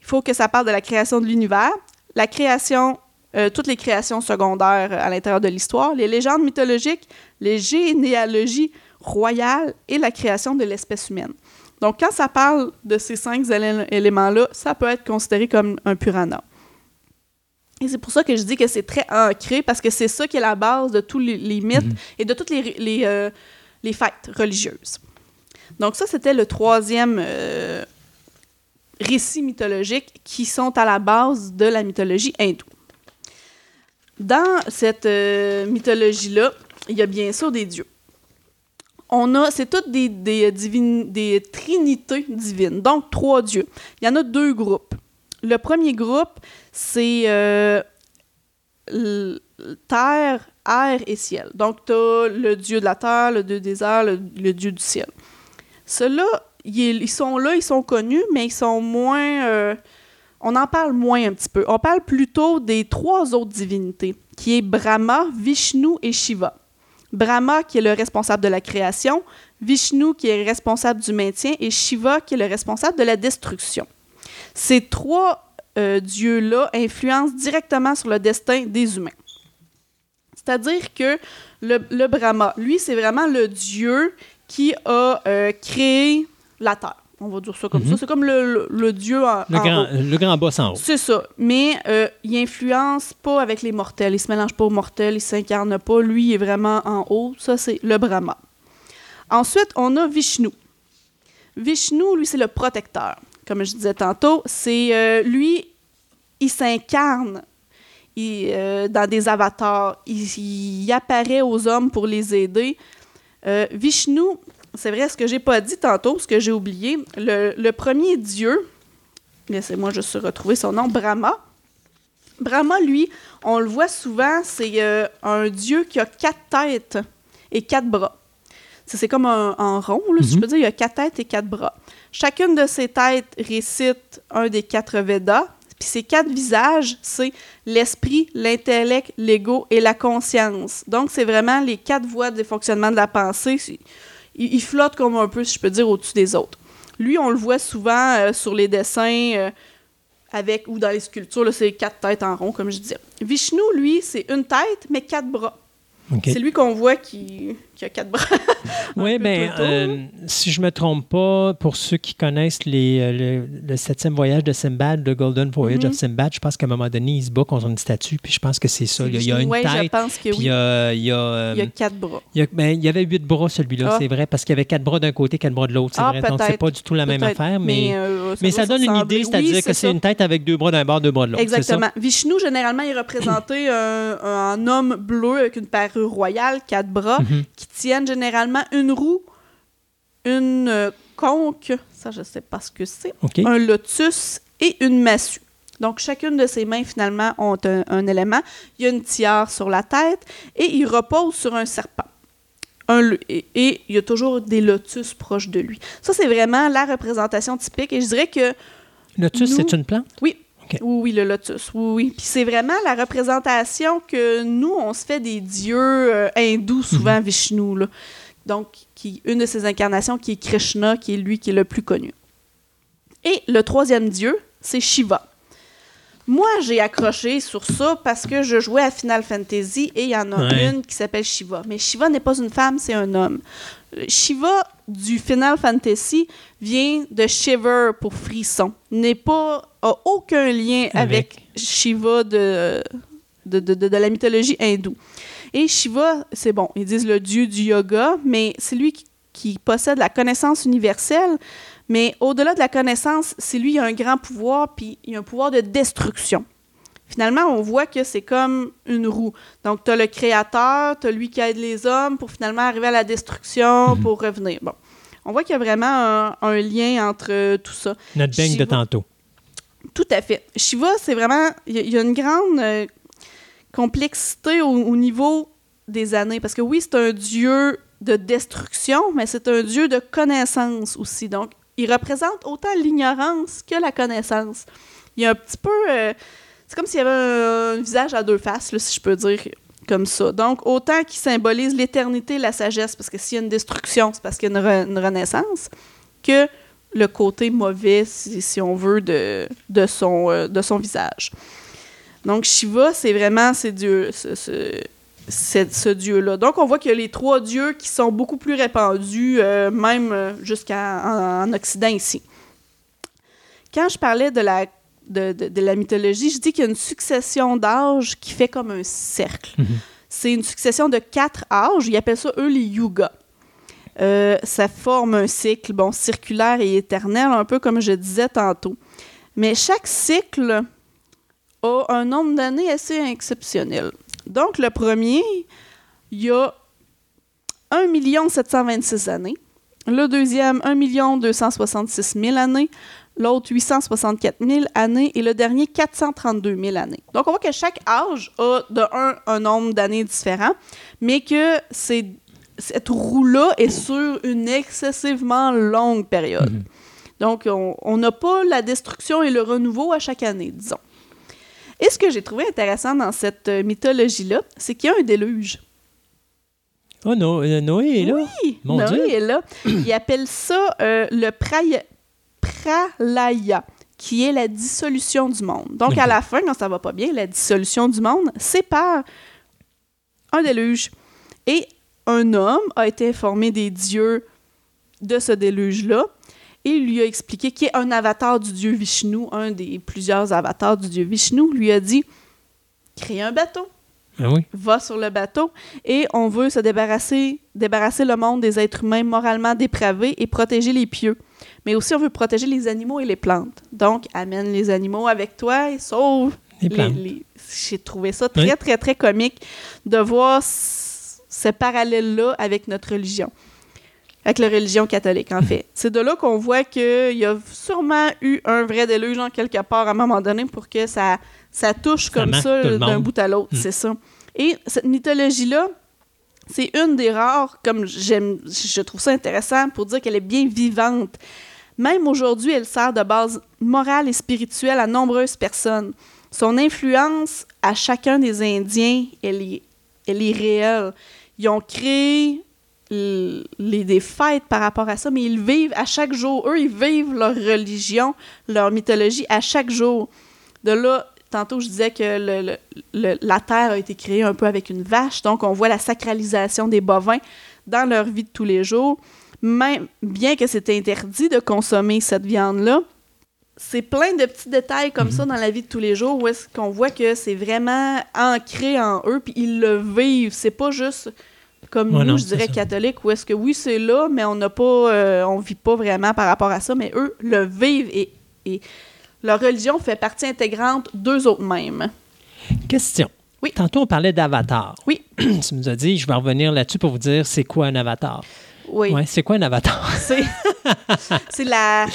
Il faut que ça parle de la création de l'univers, la création, euh, toutes les créations secondaires à l'intérieur de l'histoire, les légendes mythologiques, les généalogies royales et la création de l'espèce humaine. Donc, quand ça parle de ces cinq éléments-là, ça peut être considéré comme un Purana. Et c'est pour ça que je dis que c'est très ancré, parce que c'est ça qui est la base de tous les, mythes mhm. et de toutes les, les, euh, les, fêtes religieuses. Donc ça, c'était le troisième euh, récit mythologique qui sont à la base de la mythologie hindoue. Dans cette euh, mythologie-là, il y a bien sûr des dieux. On a, c'est toutes des, des, des trinités divines, donc trois dieux. Il y en a deux groupes. Le premier groupe, c'est euh, terre, air et ciel. Donc, tu as le dieu de la terre, le dieu des airs, le, dieu du ciel. Ceux-là, ils, sont là, ils sont connus, mais ils sont moins... Euh, on en parle moins un petit peu. On parle plutôt des trois autres divinités, qui est Brahma, Vishnu et Shiva. Brahma, qui est le responsable de la création, Vishnu, qui est responsable du maintien, et Shiva, qui est le responsable de la destruction. Ces trois euh, dieu-là influence directement sur le destin des humains. C'est-à-dire que le, Brahma, lui, c'est vraiment le dieu qui a euh, créé la Terre. On va dire ça comme ça. Mhm. C'est comme le, dieu en, le, grand, le grand boss en haut. C'est ça. Mais euh, il influence pas avec les mortels. Il se mélange pas aux mortels. Il s'incarne pas. Lui, il est vraiment en haut. Ça, c'est le Brahma. Ensuite, on a Vishnu. Vishnu, lui, c'est le protecteur comme je disais tantôt, c'est euh, lui, il s'incarne euh, dans des avatars. Il, apparaît aux hommes pour les aider. Vishnu, c'est vrai, ce que j'ai pas dit tantôt, ce que j'ai oublié, le, premier dieu, laissez-moi juste retrouver son nom, Brahma. Brahma, lui, on le voit souvent, c'est un dieu qui a quatre têtes et quatre bras. C'est comme un, rond, si je mhm. peux dire, il y a quatre têtes et quatre bras. Chacune de ces têtes récite un des quatre Védas. Puis ces quatre visages, c'est l'esprit, l'intellect, l'ego et la conscience. Donc, c'est vraiment les quatre voies de fonctionnement de la pensée. Il, flotte comme un peu, si je peux dire, au-dessus des autres. Lui, on le voit souvent euh, sur les dessins euh, avec ou dans les sculptures, c'est quatre têtes en rond, comme je disais. Vishnu, lui, c'est une tête, mais quatre bras. C'est lui qu'on voit qui, a quatre bras. oui, bien, euh, si je ne me trompe pas, pour ceux qui connaissent les, euh, le, septième voyage de Simbad, The Golden Voyage of mhm. Simbad, je pense qu'à un moment donné, il se bat contre une statue, puis je pense que c'est ça. Il y, a, une tête, je pense que puis il, y a, il, y a, il y a quatre bras. Il y, ben, il y avait huit bras, celui-là, ah. c'est vrai, parce qu'il y avait quatre bras d'un côté, quatre bras de l'autre, c'est ah, vrai. Donc, c'est pas du tout la même affaire, mais, mais, euh, ça, mais ça, donne une idée, c'est-à-dire que c'est une tête avec deux bras d'un bord, deux bras de l'autre. Exactement. Vishnu, généralement, est représenté un, un homme bleu avec une parure royale, quatre bras, mhm. qui tiennent généralement une roue, une euh, conque, ça je sais pas ce que c'est, un lotus et une massue. Donc, chacune de ses mains, finalement, ont un, élément. Il y a une tiare sur la tête et il repose sur un serpent. et, il y a toujours des lotus proches de lui. Ça, c'est vraiment la représentation typique. Et je dirais que. Lotus, c'est une plante? Oui. Oui, oui, le lotus. Oui, oui. Puis c'est vraiment la représentation que nous, on se fait des dieux euh, hindous, souvent mhm. Vishnu. Là. Donc, qui, une de ses incarnations, qui est Krishna, qui est lui qui est le plus connu. Et le troisième dieu, c'est Shiva. Moi, j'ai accroché sur ça parce que je jouais à Final Fantasy et il y en a une qui s'appelle Shiva. Mais Shiva n'est pas une femme, c'est un homme. Shiva du Final Fantasy vient de Shiver pour frisson. N'est pas a aucun lien avec, Shiva de de, de, de, la mythologie hindoue. Et Shiva, c'est bon, ils disent le dieu du yoga, mais c'est lui qui, qui possède la connaissance universelle. Mais au-delà de la connaissance, c'est lui, il a un grand pouvoir, puis il a un pouvoir de destruction. Finalement, on voit que c'est comme une roue. Donc, tu as le créateur, tu as lui qui aide les hommes pour finalement arriver à la destruction, mhm. pour revenir. Bon. On voit qu'il y a vraiment un, lien entre tout ça. Notre bang de tantôt. Tout à fait. Shiva, c'est vraiment. Il y, a une grande euh, complexité au, niveau des années. Parce que oui, c'est un dieu de destruction, mais c'est un dieu de connaissance aussi. Donc, il représente autant l'ignorance que la connaissance. Il y a un petit peu. Euh, c'est comme s'il y avait un, visage à deux faces, si je peux dire comme ça. Donc, autant qu'il symbolise l'éternité, la sagesse, parce que s'il y a une destruction, c'est parce qu'il y a une, renaissance, que le côté mauvais, si, on veut, de, de, son, euh, de son visage. Donc, Shiva, c'est vraiment ces dieux, ce dieu-là. Donc, on voit qu'il y a les trois dieux qui sont beaucoup plus répandus, euh, même euh, jusqu'en en, Occident ici. Quand je parlais de la, de, de, la mythologie, je dis qu'il y a une succession d'âges qui fait comme un cercle. Mhm. C'est une succession de quatre âges. Ils appellent ça, eux, les yugas. Euh, ça forme un cycle, bon, circulaire et éternel, un peu comme je disais tantôt. Mais chaque cycle a un nombre d'années assez exceptionnel. Donc, le premier, il y a 1 726 années. Le deuxième, 1 266 000 années. L'autre, 864 000 années. Et le dernier, 432 000 années. Donc, on voit que chaque âge a de un, un nombre d'années différent, mais que cette roue-là est sur une excessivement longue période. Mhm. Donc, on n'a pas la destruction et le renouveau à chaque année, disons. Et ce que j'ai trouvé intéressant dans cette euh, mythologie-là, c'est qu'il y a un déluge. Oh, no, euh, Noé est là. Oui, Noé est là. Il appelle ça euh, le pralaya, qui est la dissolution du monde. Donc, à la fin, quand ça va pas bien, la dissolution du monde, c'est par un déluge. Et un homme a été informé des dieux de ce déluge-là et il lui a expliqué qu'il est un avatar du dieu Vishnu, un des plusieurs avatars du dieu Vishnu, lui a dit crée un bateau. Ah oui. Va sur le bateau et on veut se débarrasser, débarrasser le monde des êtres humains moralement dépravés et protéger les pieux. Mais aussi, on veut protéger les animaux et les plantes. Donc, amène les animaux avec toi et sauve les plantes. J'ai trouvé ça très, très, très comique de voir ce parallèle-là avec notre religion avec la religion catholique, en fait. C'est de là qu'on voit qu'il y a sûrement eu un vrai déluge en quelque part à un moment donné pour que ça, ça touche comme ça d'un bout à l'autre, mm. c'est ça. Et cette mythologie-là, c'est une des rares, comme j'aime, je trouve ça intéressant pour dire qu'elle est bien vivante. Même aujourd'hui, elle sert de base morale et spirituelle à nombreuses personnes. Son influence à chacun des Indiens, elle est, elle est réelle. Ils ont créé les, des fêtes par rapport à ça, mais ils vivent à chaque jour. Eux, ils vivent leur religion, leur mythologie à chaque jour. De là, tantôt, je disais que la Terre a été créée un peu avec une vache, donc on voit la sacralisation des bovins dans leur vie de tous les jours. Même bien que c'était interdit de consommer cette viande-là, c'est plein de petits détails comme ça mhm. dans la vie de tous les jours où est-ce qu'on voit que c'est vraiment ancré en eux, puis ils le vivent. C'est pas juste comme nous, je dirais catholique, où est-ce que oui, c'est là, mais on n'a pas, euh, on vit pas vraiment par rapport à ça, mais eux le vivent et, et leur religion fait partie intégrante d'eux autres mêmes. Question. Oui. Tantôt, on parlait d'avatar. Oui. tu nous as dit, je vais revenir là-dessus pour vous dire c'est quoi un avatar? Oui. Ouais, c'est quoi un avatar? C'est, la.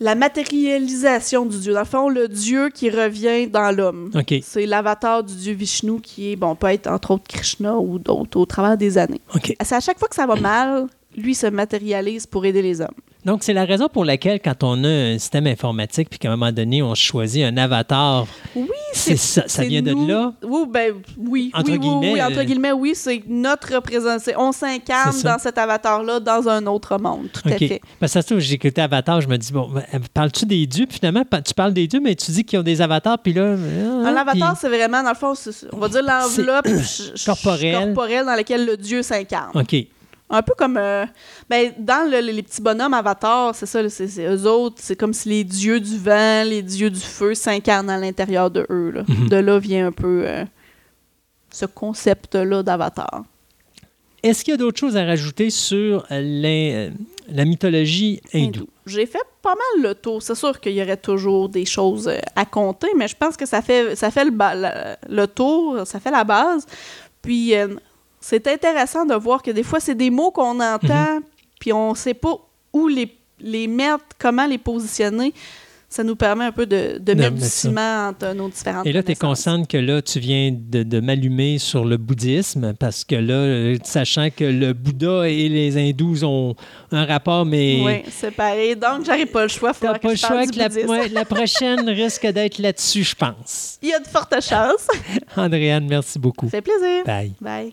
la matérialisation du dieu. Dans le fond, le dieu qui revient dans l'homme. C'est l'avatar du dieu Vishnu qui est, bon, peut être entre autres Krishna ou d'autres au travers des années. C'est à chaque fois que ça va mal, lui se matérialise pour aider les hommes. Donc, c'est la raison pour laquelle, quand on a un système informatique, puis qu'à un moment donné, on choisit un avatar, oui, c'est ça, ça vient de là? Oui, ben, oui. Entre guillemets. Oui, entre euh, guillemets, oui, c'est notre représentation. On s'incarne dans cet avatar-là, dans un autre monde, tout à fait. Parce que ça, j'ai écouté Avatar, je me dis, bon, ben, parles-tu des dieux? Puis finalement, tu parles des dieux, mais tu dis qu'ils ont des avatars, puis là... Ah, un avatar, c'est vraiment, dans le fond, on va dire l'enveloppe corporelle. corporelle dans laquelle le dieu s'incarne. OK. Un peu comme. Euh, ben, dans les petits bonhommes avatars, c'est ça, c'est, eux autres, c'est comme si les dieux du vent, les dieux du feu s'incarnent à l'intérieur de eux. Mhm. De là vient un peu euh, ce concept-là d'avatar. Est-ce qu'il y a d'autres choses à rajouter sur euh, la mythologie hindoue? J'ai fait pas mal le tour. C'est sûr qu'il y aurait toujours des choses à compter, mais je pense que ça fait, ça fait le, le tour, ça fait la base. Puis c'est intéressant de voir que des fois, c'est des mots qu'on entend, mhm. puis on ne sait pas où les, les mettre, comment les positionner. Ça nous permet un peu de, de mettre du ciment entre nos différentes Et là, tu es consciente que là, tu viens de, de m'allumer sur le bouddhisme, parce que là, sachant que le Bouddha et les hindous ont un rapport, mais... Oui, c'est pareil. Donc, j'arrive pas le choix. Tu pas le choix que la, la prochaine risque d'être là-dessus, je pense. Il y a de fortes chances. Andréane, merci beaucoup. Ça fait plaisir. Bye. Bye.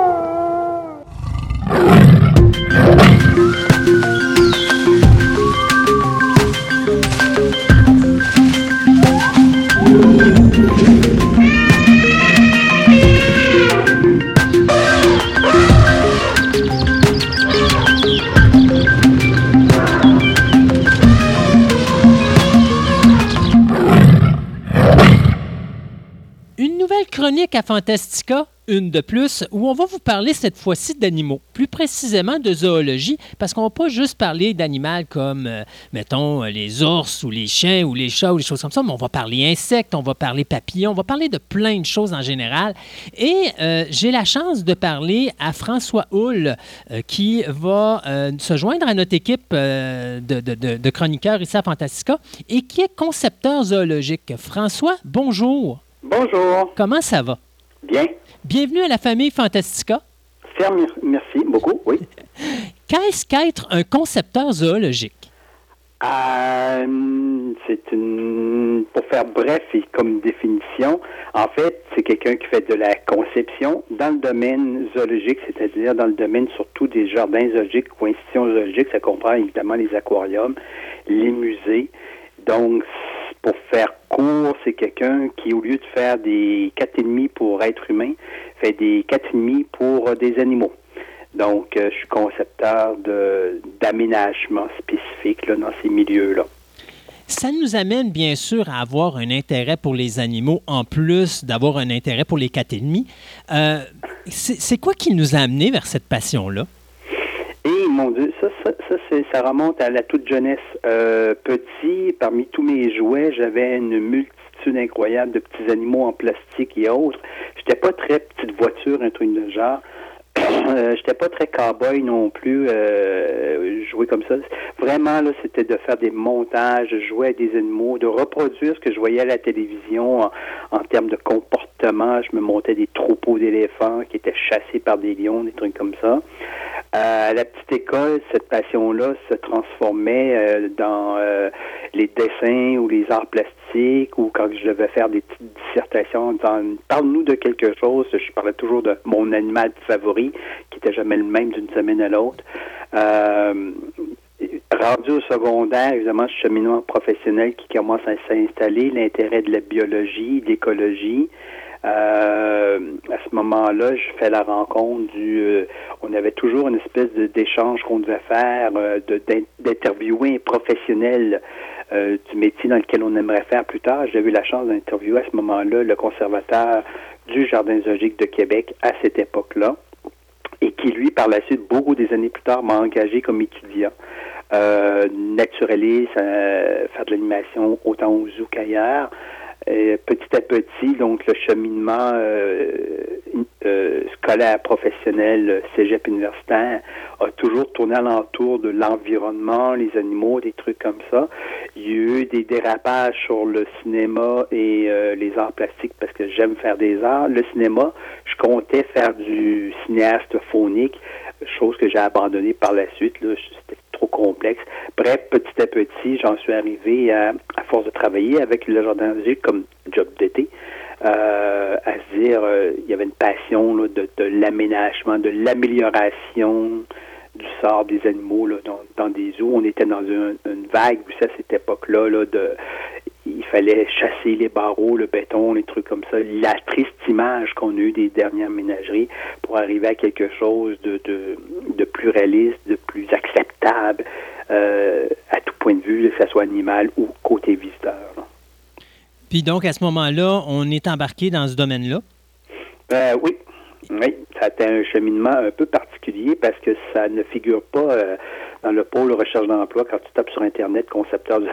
chronique à Fantastica, une de plus, où on va vous parler cette fois-ci d'animaux, plus précisément de zoologie, parce qu'on va pas juste parler d'animaux comme, euh, mettons, les ours ou les chiens ou les chats ou les choses comme ça, mais on va parler insectes, on va parler papillons, on va parler de plein de choses en général. Et euh, j'ai la chance de parler à François Hull, euh, qui va se joindre à notre équipe de, de, de chroniqueurs ici à Fantastica et qui est concepteur zoologique. François, bonjour. Bonjour. Comment ça va? Bien. Bienvenue à la famille Fantastica. Merci beaucoup, oui. Qu'est-ce qu'être un concepteur zoologique? Euh, c'est une. Pour faire bref et comme définition, en fait, c'est quelqu'un qui fait de la conception dans le domaine zoologique, c'est-à-dire dans le domaine surtout des jardins zoologiques ou institutions zoologiques. Ça comprend évidemment les aquariums, les musées. Donc, pour faire court, c'est quelqu'un qui, au lieu de faire des demi pour être humain, fait des demi pour euh, des animaux. Donc, euh, je suis concepteur d'aménagement spécifique là, dans ces milieux-là. Ça nous amène bien sûr à avoir un intérêt pour les animaux en plus d'avoir un intérêt pour les catémies. Euh, c'est quoi qui nous a amené vers cette passion-là? Et mon Dieu, ça, ça, ça, ça remonte à la toute jeunesse. Euh, petit, parmi tous mes jouets, j'avais une multitude incroyable de petits animaux en plastique et autres. J'étais pas très petite voiture, un truc de genre. Euh, j'étais pas très cow-boy non plus, euh, jouer comme ça. Vraiment, là, c'était de faire des montages, jouer avec des animaux, de reproduire ce que je voyais à la télévision en termes de comportement. Je me montais des troupeaux d'éléphants qui étaient chassés par des lions, des trucs comme ça. Euh, à la petite école, cette passion-là se transformait euh, dans euh, les dessins ou les arts plastiques ou quand je devais faire des petites dissertations. Parle-nous de quelque chose. Je parlais toujours de mon animal favori qui était jamais le même d'une semaine à l'autre. rendu au secondaire, évidemment, suis cheminement professionnel qui commence à s'installer, l'intérêt de la biologie, de l'écologie. Euh, à ce moment-là, je fais la rencontre du. Euh, on avait toujours une espèce d'échange qu'on devait faire, euh, d'interviewer un professionnel euh, du métier dans lequel on aimerait faire plus tard. J'ai eu la chance d'interviewer à ce moment-là le conservateur du Jardin zoologique de Québec à cette époque-là, et qui, lui, par la suite, beaucoup des années plus tard, m'a engagé comme étudiant. Euh, naturaliste, faire de l'animation autant au zoo qu'ailleurs. Petit à petit, donc le cheminement euh, euh, scolaire, professionnel, cégep universitaire a toujours tourné alentour de l'environnement, les animaux, des trucs comme ça. Il y a eu des dérapages sur le cinéma et euh, les arts plastiques parce que j'aime faire des arts. Le cinéma, je comptais faire du cinéaste phonique, chose que j'ai abandonnée par la suite. C'était trop complexe. Bref, petit à petit, j'en suis arrivé à, force de travailler avec le jardin comme job d'été. Euh, à se dire, euh, il y avait une passion de, l'aménagement, de l'amélioration du sort des animaux dans, des zoos. On était dans une, vague, à cette époque-là, là, de il fallait chasser les barreaux, le béton, les trucs comme ça. La triste image qu'on a eue des dernières ménageries pour arriver à quelque chose de, de, de plus réaliste, de plus acceptable euh, à tout point de vue, que ce soit animal ou côté visiteur. Puis donc, à ce moment-là, on est embarqué dans ce domaine-là? Euh, oui. Oui, ça a été un cheminement un peu particulier parce que ça ne figure pas euh, dans le pôle recherche d'emploi quand tu tapes sur Internet concepteur de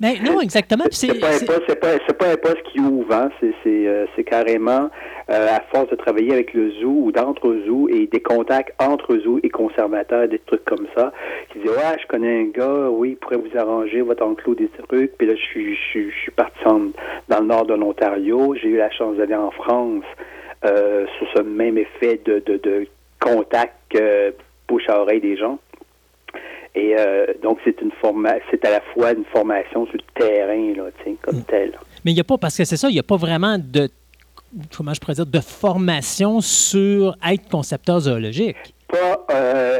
Ben non, exactement. C'est pas, pas, pas, un poste qui ouvre, hein. c'est euh, carrément euh, à force de travailler avec le zoo ou d'entre zoos et des contacts entre zoos et conservateurs, des trucs comme ça, qui disent Ouais, je connais un gars, oui, il pourrait vous arranger votre enclos des trucs. Puis là, je suis, je, suis parti dans le nord de l'Ontario, j'ai eu la chance d'aller en France. Euh, sous ce même effet de, de, de contact euh, bouche à oreille des gens. Et euh, donc, c'est une c'est à la fois une formation sur le terrain, là, comme mm. tel. Mais il n'y a pas, parce que c'est ça, il n'y a pas vraiment de, comment je pourrais dire, de formation sur être concepteur zoologique. Pas, euh,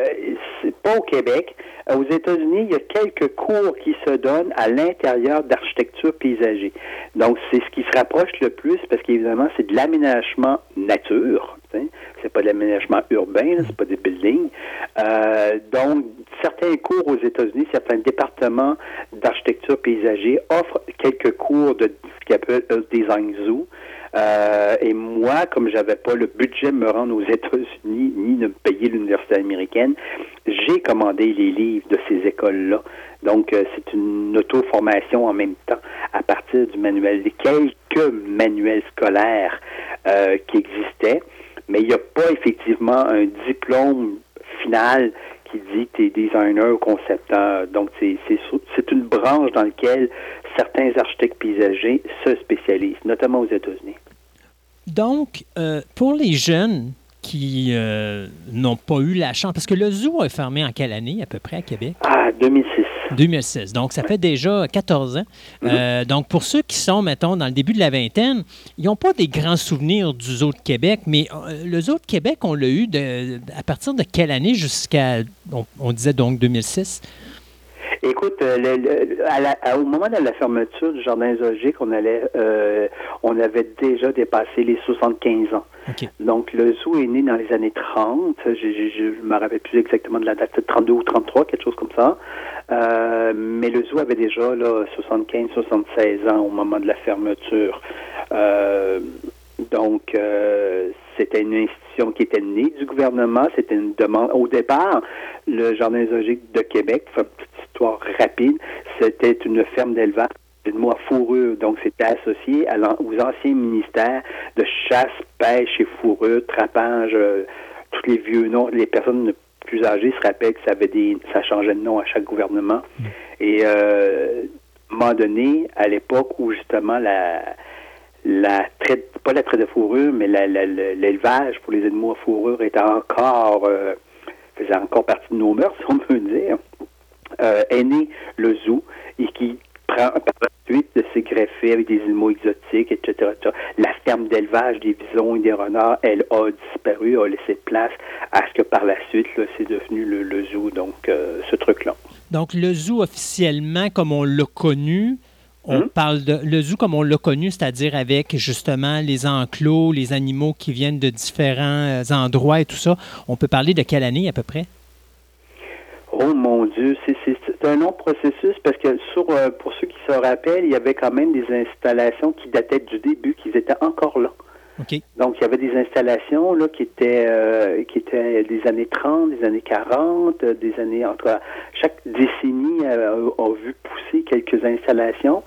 pas au Québec. Euh, aux États-Unis, il y a quelques cours qui se donnent à l'intérieur d'architecture paysager. Donc, c'est ce qui se rapproche le plus parce qu'évidemment, c'est de l'aménagement nature. C'est pas de l'aménagement urbain, c'est pas des buildings. Euh, donc, certains cours aux États-Unis, certains départements d'architecture paysager offrent quelques cours de ce qu'on appelle design zoo. Euh, et moi, comme j'avais pas le budget de me rendre aux États-Unis ni de me payer l'université américaine, j'ai commandé les livres de ces écoles-là. Donc, euh, c'est une auto-formation en même temps à partir du manuel, des quelques manuels scolaires qui existaient, mais il n'y a pas effectivement un diplôme final qui dit que tu es designer ou concepteur. Donc, c'est une branche dans laquelle certains architectes paysagers se spécialisent, notamment aux États-Unis. Donc, euh, pour les jeunes qui euh, n'ont pas eu la chance, parce que le zoo a fermé en quelle année à peu près à Québec? Ah, 2006. 2006. Donc, ça fait déjà 14 ans. Mhm. Euh, donc, pour ceux qui sont, mettons, dans le début de la vingtaine, ils n'ont pas des grands souvenirs du Zoo de Québec, mais le Zoo de Québec, on l'a eu de, à partir de quelle année jusqu'à, on disait donc 2006? Écoute, euh, au moment de la fermeture du jardin zoologique, on allait, euh, on avait déjà dépassé les 75 ans. Donc, le zoo est né dans les années 30. Je ne me rappelle plus exactement de la date, 32 ou 33, quelque chose comme ça. Euh, mais le zoo avait déjà là, 75, 76 ans au moment de la fermeture. donc, c'était une institution qui était née du gouvernement. C'était une demande. Au départ, le Jardin zoologique de Québec, histoire rapide, c'était une ferme d'élevage de à fourrure. Donc, c'était associé aux anciens ministères de chasse, pêche et fourrure, trapage, euh, tous les vieux noms. Les personnes plus âgées se rappellent que ça avait des, ça changeait de nom à chaque gouvernement. Mm. Et euh, à un moment donné, à l'époque où justement la, la traite, pas la traite de fourrure, mais l'élevage pour les animaux à fourrure était encore, euh, faisait encore partie de nos mœurs, si on peut dire euh, est né le zoo et qui prend par la suite de s'est greffé avec des animaux exotiques, etc., La ferme d'élevage des bisons et des renards, elle a disparu, a laissé place à ce que par la suite, c'est devenu le, zoo, donc euh, ce truc-là. Donc le zoo officiellement, comme on l'a connu, on hum? parle de le zoo comme on l'a connu, c'est-à-dire avec justement les enclos, les animaux qui viennent de différents euh, endroits et tout ça. On peut parler de quelle année à peu près? Oh mon Dieu, c'est un long processus parce que sur, euh, pour ceux qui se rappellent, il y avait quand même des installations qui dataient du début, qui étaient encore là. Donc, il y avait des installations là, qui étaient euh, qui étaient des années 30, des années 40, euh, des années entre chaque décennie a, vu pousser quelques installations.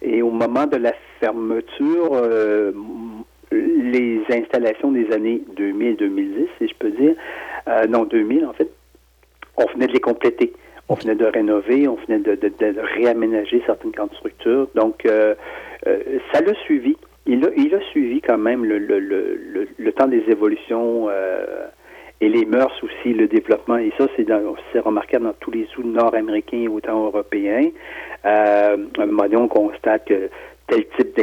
Et au moment de la fermeture, les installations des années 2000-2010, si je peux dire, non 2000 en fait, on venait de les compléter. On venait de rénover, on venait de, réaménager certaines grandes structures. Donc, euh, euh, ça l'a suivi. Il a, il a suivi quand même le, le, le, le temps des évolutions euh, et les mœurs aussi, le développement. Et ça, c'est remarquable dans tous les sous nord-américains et autant européens. à un moment donné, on constate que tel type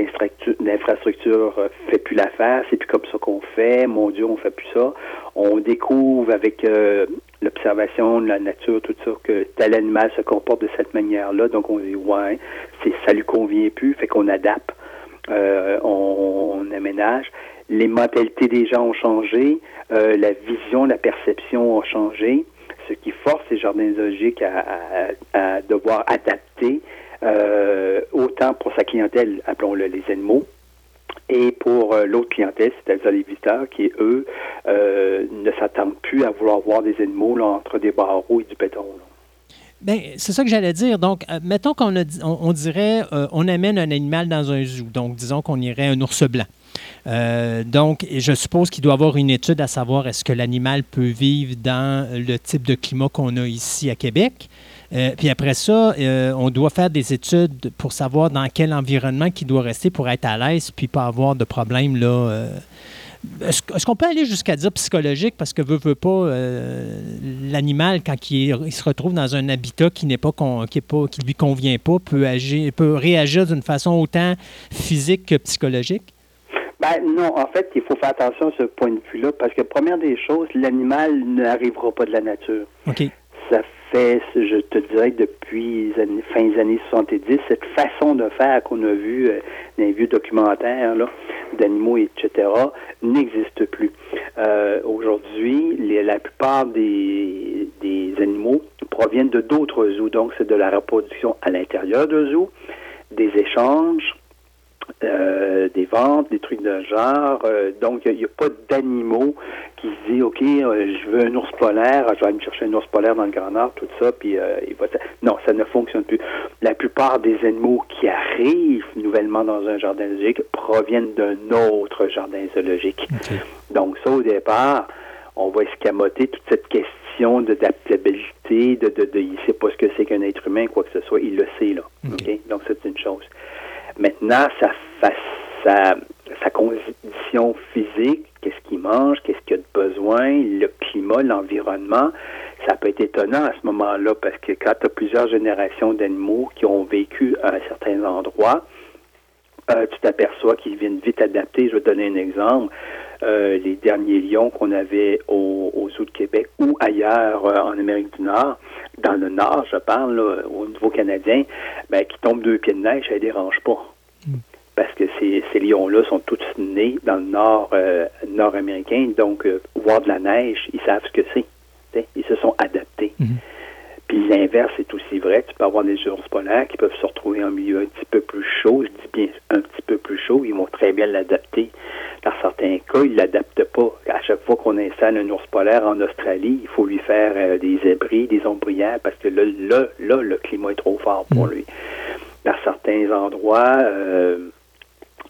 d'infrastructure fait plus l'affaire, c'est plus comme ça qu'on fait, mon Dieu, on fait plus ça. On découvre avec l'observation de la nature, tout ça, que tel animal se comporte de cette manière-là. Donc, on dit, ouais, c'est, ça lui convient plus, fait qu'on adapte, euh, on, aménage. Les mentalités des gens ont changé, euh, la vision, la perception ont changé, ce qui force les jardins zoologiques à, devoir adapter euh, autant pour sa clientèle, appelons-le les animaux, et pour euh, l'autre clientèle, c'est-à-dire les visiteurs, qui, eux, euh, ne s'attendent plus à vouloir voir des animaux là, entre des barreaux et du béton. Bien, c'est ça que j'allais dire. Donc, euh, mettons qu'on on, dirait, on amène un animal dans un zoo. Donc, disons qu'on irait un ours blanc. donc, je suppose qu'il doit y avoir une étude à savoir est-ce que l'animal peut vivre dans le type de climat qu'on a ici à Québec? Euh, puis après ça, euh, on doit faire des études pour savoir dans quel environnement il doit rester pour être à l'aise puis pas avoir de problème là. Euh. Est-ce, qu'on peut aller jusqu'à dire psychologique parce que veut, veut pas l'animal quand il, se retrouve dans un habitat qui n'est pas, qui, pas qui lui convient pas peut agir peut réagir d'une façon autant physique que psychologique? Ben non, en fait, il faut faire attention à ce point de vue-là parce que première des choses, l'animal n'arrivera pas de la nature. OK. Ça je te dirais, depuis les fin des années 70, cette façon de faire qu'on a vu euh, dans les vieux documentaires d'animaux, etc., n'existe plus. Euh, aujourd'hui, la plupart des, des animaux proviennent de d'autres zoos, donc c'est de la reproduction à l'intérieur de zoos, des échanges, euh, des ventes, des trucs de genre. Euh, donc, il n'y a, pas d'animaux qui se disent, OK, euh, je veux un ours polaire, je vais aller me chercher un ours polaire dans le Grand Nord, tout ça, puis il va... Non, ça ne fonctionne plus. La plupart des animaux qui arrivent nouvellement dans un jardin zoologique proviennent d'un autre jardin zoologique. Donc, ça, au départ, on va escamoter toute cette question d'adaptabilité, de, de, de, il sait pas ce que c'est qu'un être humain, quoi que ce soit, il le sait, là. Donc, c'est une chose. Maintenant, sa, condition physique, qu'est-ce qu'il mange, qu'est-ce qu'il a de besoin, le climat, l'environnement, ça peut être étonnant à ce moment-là parce que quand tu as plusieurs générations d'animaux qui ont vécu à un certain endroit, euh, tu t'aperçois qu'ils viennent vite adapter. Je vais te donner un exemple. Euh, les derniers lions qu'on avait au, au, Zoo de Québec ou ailleurs euh, en Amérique du Nord, dans le Nord, je parle, au niveau canadien, ben, qui tombent deux pieds de neige, ça ne dérange pas. Mm. Parce que ces, ces lions-là sont tous nés dans le Nord nord-américain, donc voir de la neige, ils savent ce que c'est. Ils se sont adaptés. Mm-hmm. Puis l'inverse est aussi vrai. Tu peux avoir des ours polaires qui peuvent se retrouver en milieu un petit peu plus chaud. Je dis bien un petit peu plus chaud. Ils vont très bien l'adapter. Dans certains cas, ils l'adaptent pas. À chaque fois qu'on installe un ours polaire en Australie, il faut lui faire euh, des abris, des ombrières, parce que là, là, là, le climat est trop fort pour mm. lui. Dans certains endroits, euh,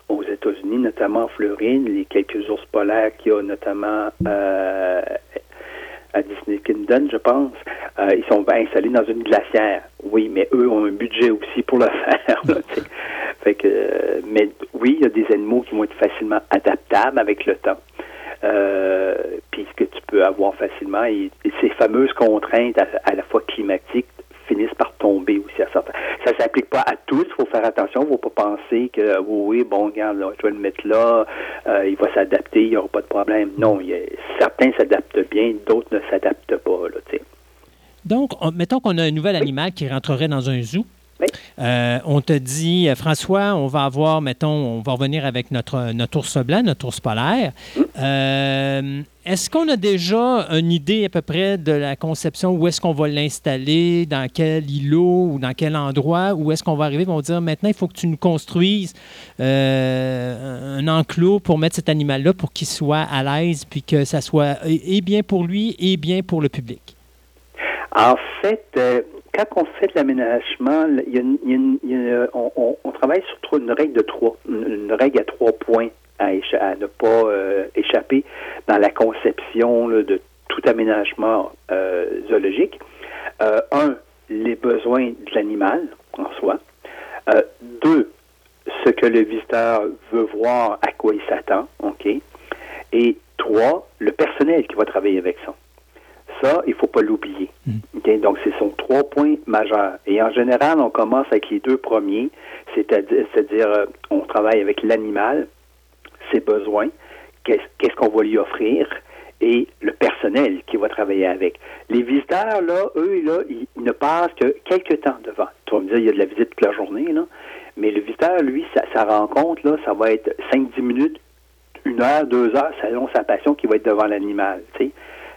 aux États-Unis, notamment en Floride, les quelques ours polaires qu'il y a notamment euh, à Disney Kingdom, je pense. Euh, ils sont installés dans une glacière. Oui, mais eux ont un budget aussi pour le faire. fait que, euh, mais oui, il y a des animaux qui vont être facilement adaptables avec le temps. Euh, puis ce que tu peux avoir facilement, et, ces fameuses contraintes à, la fois climatiques finissent par tomber aussi à certains. Ça s'applique pas à tous, il faut faire attention, il ne faut pas penser que oui, bon, regarde, je vais le mettre là, euh, il va s'adapter, il n'y aura pas de problème. Non, certains s'adaptent bien, d'autres ne s'adaptent pas. Là, Donc, mettons qu'on a un nouvel animal qui rentrerait dans un zoo. Euh, on te dit, euh, François, on va avoir, mettons, on va revenir avec notre, notre ours blanc, notre ours polaire. Euh, est-ce qu'on a déjà une idée à peu près de la conception, où est-ce qu'on va l'installer, dans quel îlot ou dans quel endroit, où est-ce qu'on va arriver, ils vont dire, maintenant, il faut que tu nous construises un enclos pour mettre cet animal-là pour qu'il soit à l'aise, puis que ça soit et bien pour lui et bien pour le public? En fait, quand on fait de l'aménagement, on, travaille sur une règle de trois, une, règle à trois points à, ne pas euh, échapper dans la conception de tout aménagement euh, zoologique. Euh, un, les besoins de l'animal en soi. deux, ce que le visiteur veut voir, à quoi il s'attend, OK? Et trois, le personnel qui va travailler avec ça. Ça, il ne faut pas l'oublier. Mm. Donc, ce sont trois points majeurs. Et en général, on commence avec les deux premiers, c'est-à-dire, euh, on travaille avec l'animal, ses besoins, qu'est-ce qu'on va lui offrir, et le personnel qui va travailler avec. Les visiteurs, là, eux, là, ils, ne passent que quelques temps devant. Tu vas me dire, il y a de la visite toute la journée, là. Mais le visiteur, lui, sa, rencontre, là, ça va être 5-10 minutes, une heure, deux heures, selon sa passion qui va être devant l'animal.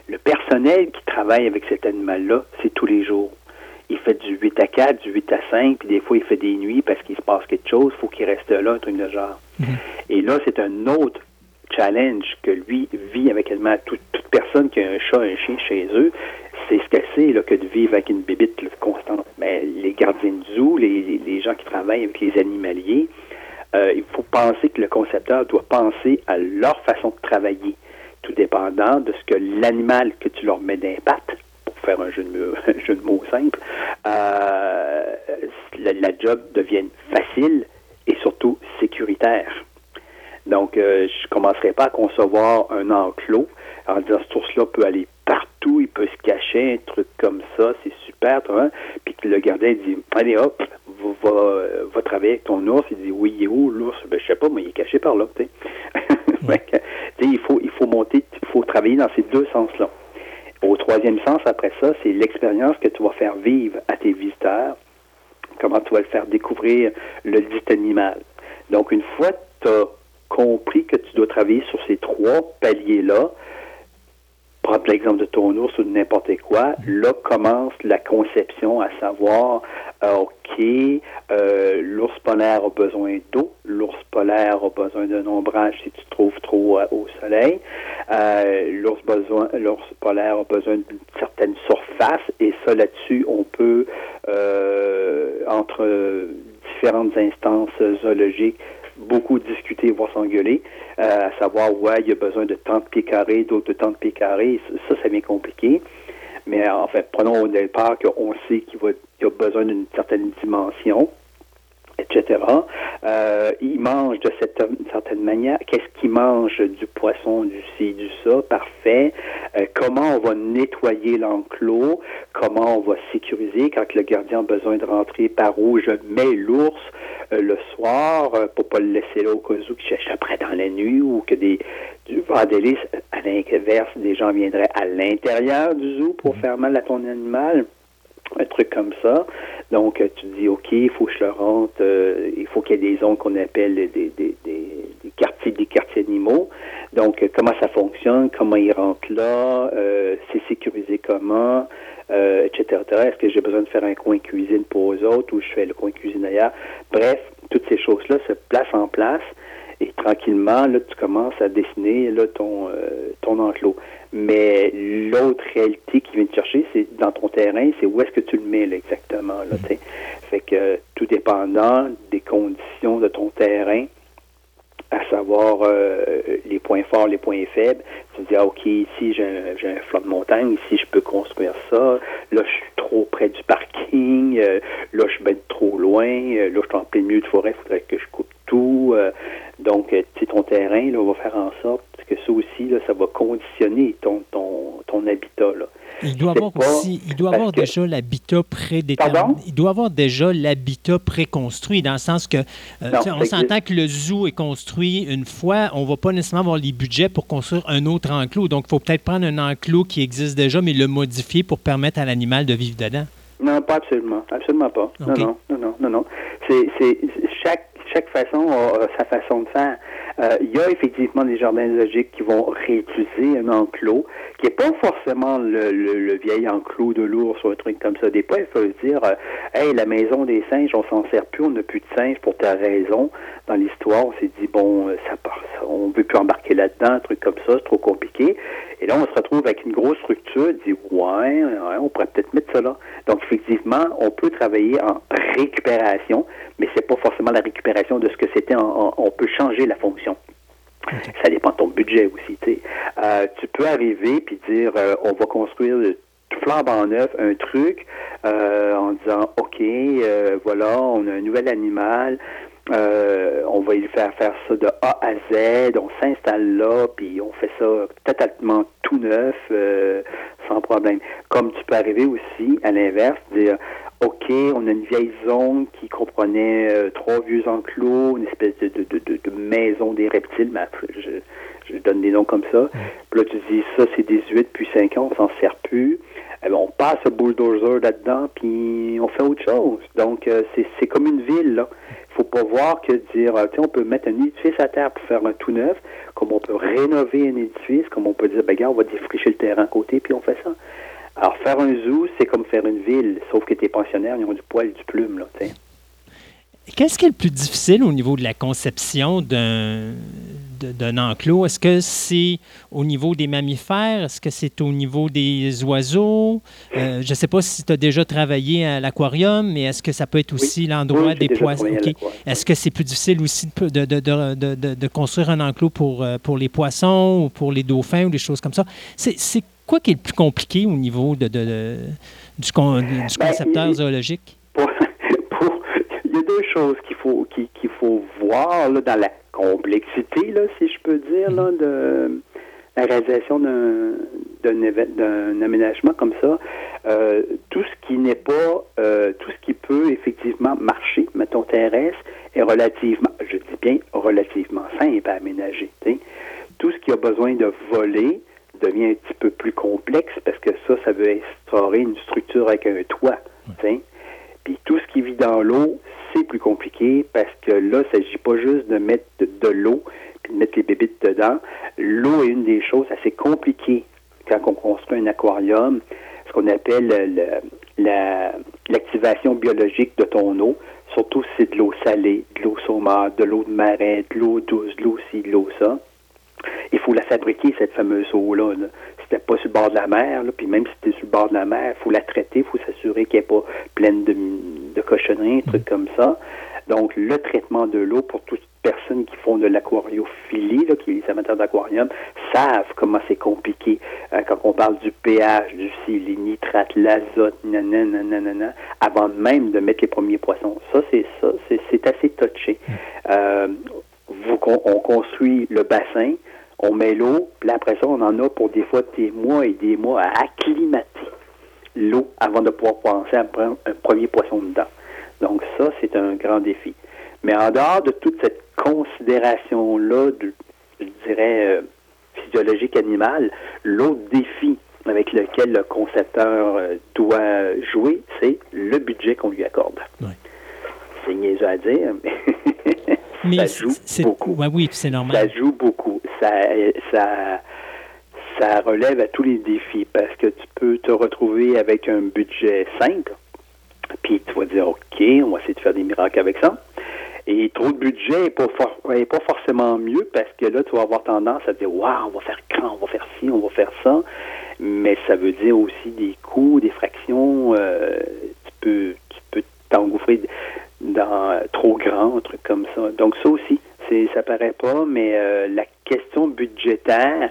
Le personnel qui travaille avec cet animal-là, c'est tous les jours. Il fait du 8 à 4, du 8 à 5, puis des fois il fait des nuits parce qu'il se passe quelque chose, il faut qu'il reste là, un truc de genre. Mhm. Et là, c'est un autre challenge que lui vit avec toute, personne qui a un chat, un chien chez eux. C'est ce que c'est que de vivre avec une bébite constante. Mais les gardiens de zoo, les, les, gens qui travaillent avec les animaliers, euh, il faut penser que le concepteur doit penser à leur façon de travailler, tout dépendant de ce que l'animal que tu leur mets d'impact, pour faire un jeu de, jeu de mots simple, euh, la, la job devienne facile et surtout sécuritaire. Donc, euh, je ne commencerai pas à concevoir un enclos en disant ce ours-là peut aller partout, il peut se cacher, un truc comme ça, c'est super, hein? puis que le gardien dit Allez hop, va, va, travailler avec ton ours. Il dit Oui, il est où l'ours? Ben, Je sais pas, mais il est caché par là. il, faut, il faut monter, il faut travailler dans ces deux sens-là. Au troisième sens, après ça, c'est l'expérience que tu vas faire vivre à tes visiteurs, comment tu vas le faire découvrir le dit animal. Donc, une fois que tu as compris que tu dois travailler sur ces trois paliers-là, prends l'exemple de ton ours ou de n'importe quoi, là commence la conception à savoir, OK, euh, l'ours polaire a besoin d'eau, l'ours polaire a besoin d'un ombrage si tu te trouves trop euh, au soleil, l'ours, l'ours polaire a besoin d'une certaine surface et ça là-dessus, on peut, entre différentes instances zoologiques, beaucoup discuter, voire s'engueuler, euh, à savoir, ouais, il y a besoin de tant de pieds carrés, d'autres de tant de pieds carrés. Ça, ça devient compliqué. Mais en fait, prenons au départ qu'on sait qu'il y a besoin d'une certaine dimension etc. Euh, ils mangent de cette certaine manière. Qu'est-ce qu'ils mangent du poisson, du ci, du ça, parfait. Euh, comment on va nettoyer l'enclos, comment on va sécuriser quand le gardien a besoin de rentrer? Par où je mets l'ours euh, le soir euh, pour pas le laisser là au cas où qu'il après dans la nuit ou que des du vendélis, à l'inverse, des gens viendraient à l'intérieur du zoo pour mm-hmm. faire mal à ton animal un truc comme ça. Donc, euh, tu dis, OK, il faut que je le rentre, euh, il faut qu'il y ait des zones qu'on appelle des, des, des, des, quartiers des quartiers animaux. Donc, euh, comment ça fonctionne, comment ils rentrent là, c'est sécurisé comment, etc. Est-ce que j'ai besoin de faire un coin cuisine pour eux autres ou je fais le coin cuisine ailleurs? Bref, toutes ces choses-là se placent en place et tranquillement, là, tu commences à dessiner là, ton, ton enclos. Mais l'autre réalité qui vient te chercher, c'est dans ton terrain, c'est où est-ce que tu le mets là, exactement. Là, mm. Fait que tout dépendant des conditions de ton terrain, à savoir euh, les points forts, les points faibles. Tu te dis, ah, OK, ici, j'ai un, flanc de montagne, ici, je peux construire ça. Là, je suis trop près du parking. Euh, là, je vais être trop loin. Euh, là, je suis en plein milieu de forêt, il faudrait que je coupe tout. Donc, tu ton terrain, là, va faire en sorte que ça aussi, là, ça va conditionner ton, ton, ton habitat. Là. Il doit avoir aussi, il doit avoir déjà l'habitat prédéterminé. Il doit avoir déjà l'habitat préconstruit, dans le sens que euh, on s'entend que le zoo est construit une fois, on ne va pas nécessairement avoir les budgets pour construire un autre enclos. Donc, il faut peut-être prendre un enclos qui existe déjà, mais le modifier pour permettre à l'animal de vivre dedans. Non, pas absolument. Absolument pas. Non, non, non, non, non. C'est, chaque, chaque façon a sa façon de faire. Euh, il y a effectivement des jardins zoologiques qui vont réutiliser un enclos, qui n'est pas forcément le, vieil enclos de l'ours ou un truc comme ça. Des fois, il faut se dire, euh, hey, la maison des singes, on s'en sert plus, on n'a plus de singes pour ta raison. Dans l'histoire, on s'est dit, bon, euh, ça part, on veut plus embarquer là-dedans, un truc comme ça, c'est trop compliqué. Et là, on se retrouve avec une grosse structure, dit ouais, on pourrait peut-être mettre ça là. Donc, effectivement, on peut travailler en récupération, mais c'est pas forcément la récupération de ce que c'était. on peut changer la fonction. Ça dépend de ton budget aussi. Euh, tu peux arriver puis dire euh, on va construire flambant neuf un truc euh, en disant OK, euh, voilà, on a un nouvel animal, euh, on va lui faire faire ça de A à Z, on s'installe là, puis on fait ça totalement tout neuf, sans problème. Comme tu peux arriver aussi, à l'inverse, dire OK, on a une vieille zone qui comprenait trois vieux enclos, une espèce de, de, de, de maison des reptiles, mais je, je donne des noms comme ça. Puis là, tu dis, ça, c'est 18 depuis 5 ans, on s'en sert plus. Eh ben, on passe le bulldozer là-dedans, puis on fait autre chose. Donc, euh, c'est comme une ville, là. Il faut pas voir que dire, euh, on peut mettre un édifice à terre pour faire un tout neuf, comme on peut rénover un édifice, comme on peut dire, ben, regarde, on va défricher le terrain à côté, puis on fait ça. Alors, faire un zoo, c'est comme faire une ville, sauf que tes pensionnaires, ils ont du poil et du plume, là, Qu'est-ce qui est le plus difficile au niveau de la conception d'un d'un enclos? Est-ce que c'est au niveau des mammifères? Est-ce que c'est au niveau des oiseaux? Euh, je ne sais pas si tu as déjà travaillé à l'aquarium, mais est-ce que ça peut être aussi l'endroit des poissons? Est-ce que c'est plus difficile aussi de, de, construire un enclos pour, euh, pour les poissons ou pour les dauphins ou des choses comme ça? C'est quoi qui est le plus compliqué au niveau de, du, ben, concepteur zoologique? il y a deux choses qu'il faut, qu'il faut voir dans la complexité, là, si je peux dire, là, de la réalisation d'un d'un aménagement comme ça, euh, tout ce qui n'est pas, euh, tout ce qui peut effectivement marcher, mettons terrestre, est relativement, je dis bien relativement simple à aménager. Tout ce qui a besoin de voler devient un petit peu plus complexe parce que ça, ça veut instaurer une structure avec un toit. Puis tout ce qui vit dans l'eau, c'est plus compliqué parce que là, il ne s'agit pas juste de mettre de, l'eau puis de mettre les bébites dedans. L'eau est une des choses assez compliquées quand on construit un aquarium, ce qu'on appelle l'activation biologique de ton eau, surtout si c'est de l'eau salée, de l'eau saumâtre, de l'eau de marais, de l'eau douce, de l'eau ci, de l'eau ça. Il faut la fabriquer, cette fameuse eau-là. Là pas sur le bord de la mer, puis même si c'était sur le bord de la mer, il faut la traiter, il faut s'assurer qu'elle n'est pas pleine de, de cochonneries, trucs comme ça. Donc, le traitement de l'eau pour toutes les personnes qui font de l'aquariophilie, qui sont les amateurs d'aquarium, savent comment c'est compliqué euh, quand on parle du pH, du si, les nitrates, l'azote, nanana, avant même de mettre les premiers poissons. Ça, c'est ça, c'est assez touché. Euh, on construit le bassin, on met l'eau, puis après ça, on en a pour des fois des mois et des mois à acclimater l'eau avant de pouvoir penser à prendre un premier poisson dedans. Donc ça, c'est un grand défi. Mais en dehors de toute cette considération-là, je dirais, euh, physiologique animale, l'autre défi avec lequel le concepteur euh, doit jouer, c'est le budget qu'on lui accorde. C'est niaiseux à dire, mais, ça joue beaucoup. oui, c'est normal. Ça joue beaucoup ça, ça, relève à tous les défis parce que tu peux te retrouver avec un budget simple, puis tu vas dire, OK, on va essayer de faire des miracles avec ça. Et trop de budget n'est pas, pas forcément mieux parce que là, tu vas avoir tendance à dire, waouh, on va faire quand, on va faire ci, on va faire ça. Mais ça veut dire aussi des coûts, des fractions. Euh, tu peux tu peux t'engouffrer dans trop grand, un truc comme ça. Donc ça aussi, c'est ça paraît pas, mais euh, la question budgétaire,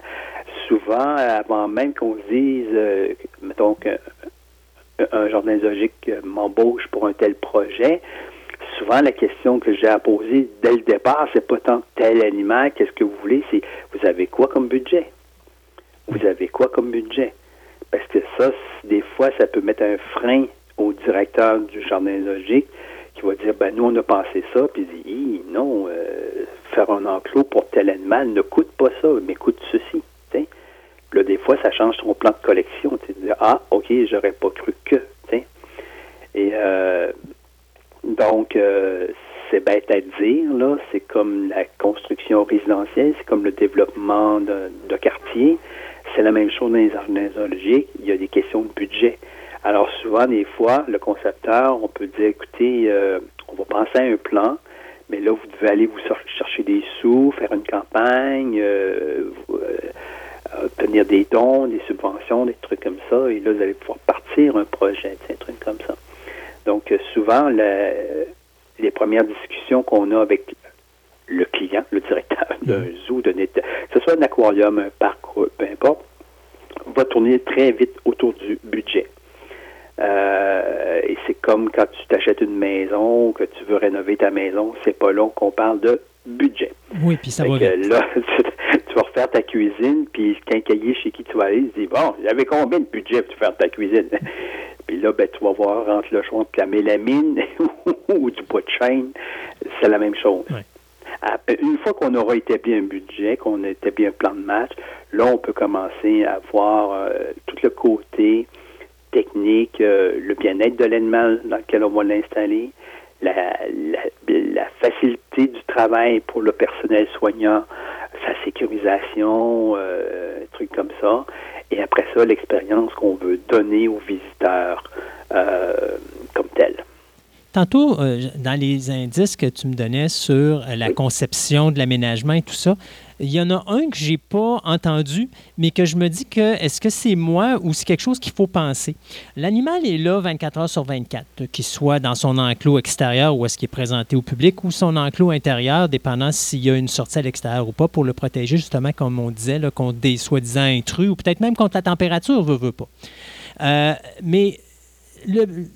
souvent, avant même qu'on se dise, euh, mettons qu'un jardin zoologique m'embauche pour un tel projet, souvent la question que j'ai à poser dès le départ, c'est pas tant tel animal, qu'est-ce que vous voulez, c'est vous avez quoi comme budget? Vous avez quoi comme budget? Parce que ça, des fois, ça peut mettre un frein au directeur du jardin zoologique qui va dire, ben nous, on a pensé ça, puis il dit, non, euh, faire un enclos pour tel animal ne coûte pas ça, mais coûte ceci. T'sais. Là, des fois, ça change ton plan de collection. Tu dis, ah, OK, j'aurais pas cru que. Et euh, donc, euh, c'est bête à dire, là, c'est comme la construction résidentielle, c'est comme le développement de, quartier. C'est la même chose dans les jardins. Il y a des questions de budget. Alors souvent, des fois, le concepteur, on peut dire, écoutez, euh, on va penser à un plan, Mais là, vous devez aller vous chercher des sous, faire une campagne, euh, obtenir des dons, des subventions, des trucs comme ça. Et là, vous allez pouvoir partir un projet, un truc comme ça. Donc, souvent, les premières discussions qu'on a avec le client, le directeur d'un mm. zoo, que ce soit un aquarium, un parc, peu importe, va tourner très vite autour du budget. Euh, et c'est comme quand tu t'achètes une maison, que tu veux rénover ta maison, c'est pas long qu'on parle de budget. Oui, puis ça va Là, tu, vas refaire ta cuisine, puis quincailler chez qui tu vas aller, il se dit, bon, avait combien de budget pour faire ta cuisine? puis là, ben, tu vas voir entre le choix de la mélamine ou du bois de chêne, c'est la même chose. Une fois qu'on aura établi un budget, qu'on a établi un plan de match, là, on peut commencer à voir euh, tout le côté technique, euh, le bien-être de l'animal dans lequel on va l'installer, la, la, facilité du travail pour le personnel soignant, sa sécurisation, euh, trucs comme ça. Et après ça, l'expérience qu'on veut donner aux visiteurs euh, comme telle. Tantôt, euh, dans les indices que tu me donnais sur la conception de l'aménagement et tout ça, il y en a un que j'ai pas entendu, mais que je me dis que est-ce que c'est moi ou c'est quelque chose qu'il faut penser? L'animal est là 24 heures sur 24, qu'il soit dans son enclos extérieur ou est-ce qu'il est présenté au public ou son enclos intérieur, dépendant s'il y a une sortie à l'extérieur ou pas, pour le protéger justement, comme on disait, contre des soi-disant intrus ou peut-être même contre la température, veut, veut pas. Euh, mais le,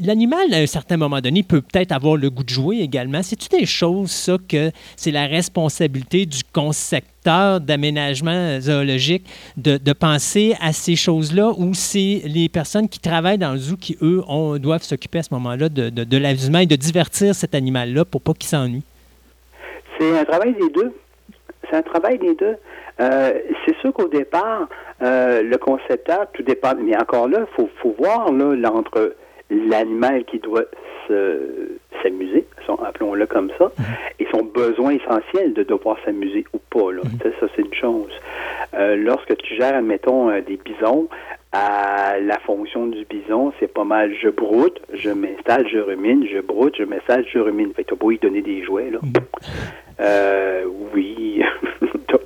l'animal, à un certain moment donné, peut peut-être avoir le goût de jouer également. C'est-tu des choses, ça, que c'est la responsabilité du concepteur d'aménagement zoologique de, penser à ces choses-là ou c'est les personnes qui travaillent dans le zoo qui, eux, doivent s'occuper à ce moment-là de, de, de et de divertir cet animal-là pour pas qu'il s'ennuie? C'est un travail des deux. C'est un travail des deux. Euh, c'est sûr qu'au départ, euh, le concepteur, tout dépend. Mais encore là, il faut, faut, voir là, entre l'animal qui doit s'amuser, appelons-le comme ça, mhm. et son besoin essentiel de devoir s'amuser ou pas. Là. Mhm. Ça, c'est une chose. Euh, lorsque tu gères, admettons, euh, des bisons, à la fonction du bison, c'est pas mal je broute, je m'installe, je rumine, je broute, je m'installe, je rumine. Fait que t'as beau y donner des jouets, là. Mhm. Euh, oui, tu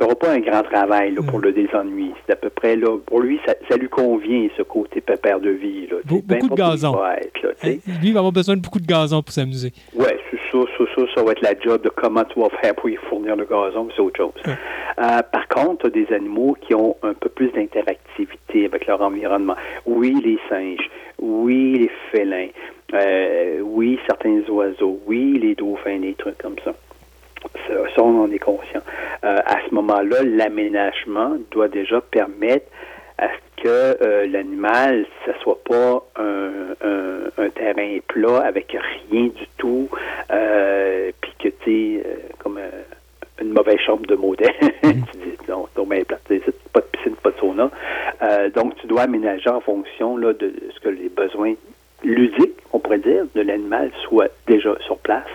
n'auras pas un grand travail là, pour le désennui. C'est à peu près là. Pour lui, ça, ça lui convient ce côté pépère de vie. Là. beaucoup de gazon. lui, il va avoir besoin de beaucoup de gazon pour s'amuser. Oui, c'est ça, ça, ça, ça va être la job de comment tu vas faire pour y fournir le gazon, c'est autre chose. Euh, par contre, tu as des animaux qui ont un peu plus d'interactivité avec leur environnement. Oui, les singes. Oui, les félins. Euh, oui, certains oiseaux. Oui, les dauphins, des trucs comme ça. Ça, on en est conscient. Euh, à ce moment-là, l'aménagement doit déjà permettre à ce que euh, l'animal, ce soit pas un, terrain plat avec rien du tout, euh, puis que tu comme une mauvaise chambre de modèle. tu dis, non, c'est pas de piscine, pas de sauna. donc, tu dois aménager en fonction là, de ce que les besoins ludiques, on pourrait dire, de l'animal soient déjà sur place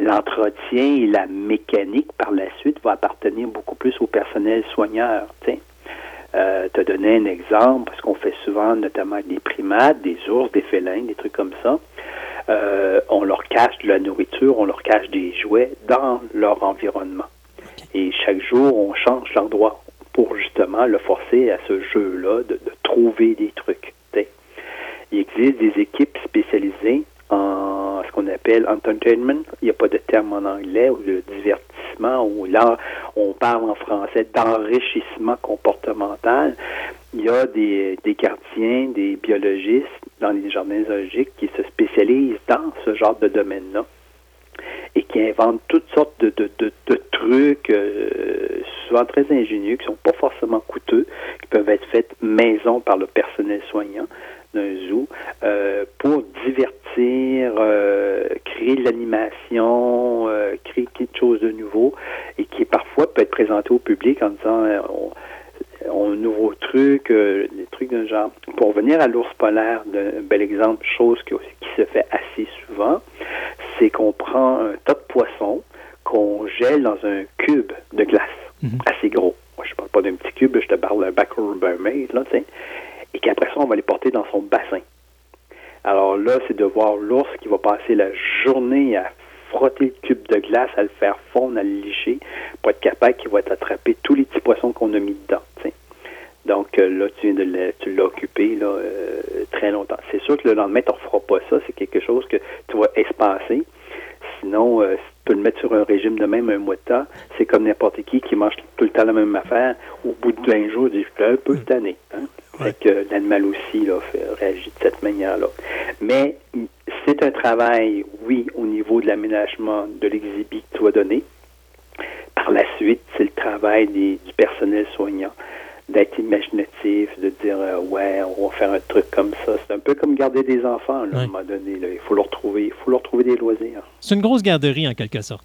l'entretien et la mécanique par la suite va appartenir beaucoup plus au personnel soigneur. Euh, te donner un exemple, parce qu'on fait souvent notamment des primates, des ours, des félins, des trucs comme ça. Euh, on leur cache de la nourriture, on leur cache des jouets dans leur environnement. Et chaque jour, on change l'endroit pour justement le forcer à ce jeu-là de, de, trouver des trucs. Il existe des équipes spécialisées en ce qu'on appelle entertainment. Il n'y a pas de terme en anglais, ou de divertissement, ou là, on parle en français d'enrichissement comportemental. Il y a des, des gardiens, des biologistes dans les jardins zoologiques qui se spécialisent dans ce genre de domaine-là et qui inventent toutes sortes de, de, de, trucs, euh, souvent très ingénieux, qui sont pas forcément coûteux, qui peuvent être faits maison par le personnel soignant d'un zoo euh, pour divertir, euh, créer de l'animation, euh, créer quelque chose de nouveau et qui parfois peut être présenté au public en disant on, on nouveau truc, des trucs d'un genre. Pour venir à l'ours polaire, un bel exemple, chose qui, qui se fait assez souvent, c'est qu'on prend un tas de poissons qu'on gèle dans un cube de glace mhm. assez gros. Moi, je parle pas d'un petit cube, je te parle d'un back mermaid, là, tu sais et qu'après ça, on va les porter dans son bassin. Alors là, c'est de voir l'ours qui va passer la journée à frotter le cube de glace, à le faire fondre, à le licher, pour être capable qu'il va attraper tous les petits poissons qu'on a mis dedans. Donc euh, là, tu tu l'as occupé là, euh, très longtemps. C'est sûr que le lendemain, tu ne referas pas ça. C'est quelque chose que tu vas espacer. Sinon, euh, peux le mettre sur un régime de même un mois de temps. C'est comme n'importe qui qui mange tout le temps la même affaire. Au bout de 20 jours, il dit, je un peu cette année. Hein? que l'animal aussi là, fait, réagit de cette manière-là. Mais c'est un travail, oui, au niveau de l'aménagement de l'exhibit que tu vas donner. Par la suite, c'est le travail du personnel soignant d'être imaginatif, de dire euh, ouais, on va faire un truc comme ça. C'est un peu comme garder des enfants à un moment donné. Il faut leur trouver, il faut leur trouver des loisirs. C'est une grosse garderie en quelque sorte.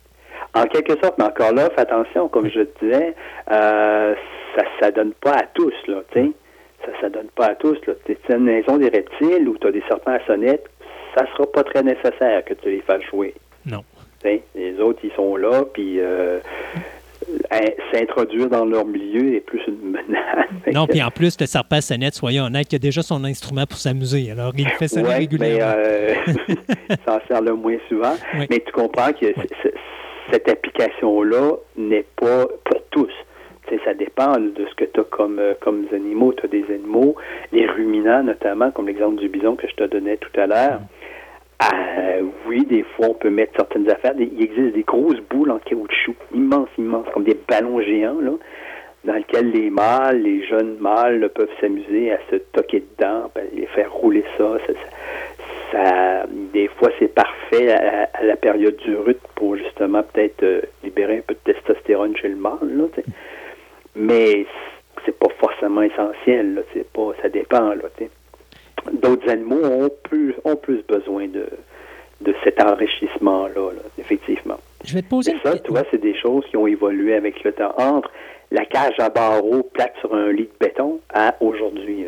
En quelque sorte, mais encore là, fais attention, comme je te disais, euh, ça ne donne pas à tous, là, tu Ça ne donne pas à tous, là. Tu une maison des reptiles où tu as des serpents à sonnette, ça sera pas très nécessaire que tu les fasses jouer. Non. les autres, ils sont là, puis euh, s'introduire dans leur milieu est plus une menace. Non, puis en plus, le serpent sonnette, soyons honnêtes, il a déjà son instrument pour s'amuser. Alors, il fait ça régulièrement. Mais, euh, ça en sert le moins souvent. Mais tu comprends que cette application-là n'est pas pour tous. ça dépend de ce que tu as comme, euh, comme animaux. Tu as des animaux, les ruminants notamment, comme l'exemple du bison que je te donnais tout à l'heure. Euh, oui, des fois, on peut mettre certaines affaires. Il existe des grosses boules en caoutchouc, immenses, immenses, comme des ballons géants, là, dans lesquels les mâles, les jeunes mâles peuvent s'amuser à se toquer dedans, ben, les faire rouler ça. ça, des fois, c'est parfait à, la période du rut pour justement peut-être euh, libérer un peu de testostérone chez le mâle. Là, Mais c'est pas forcément essentiel. Là, pas, ça dépend. Là, d'autres animaux ont plus, ont plus besoin de, de cet enrichissement-là, effectivement. Je vais te poser ça, tu vois, c'est des choses qui ont évolué avec le temps entre la cage à barreaux plate sur un lit de béton à aujourd'hui.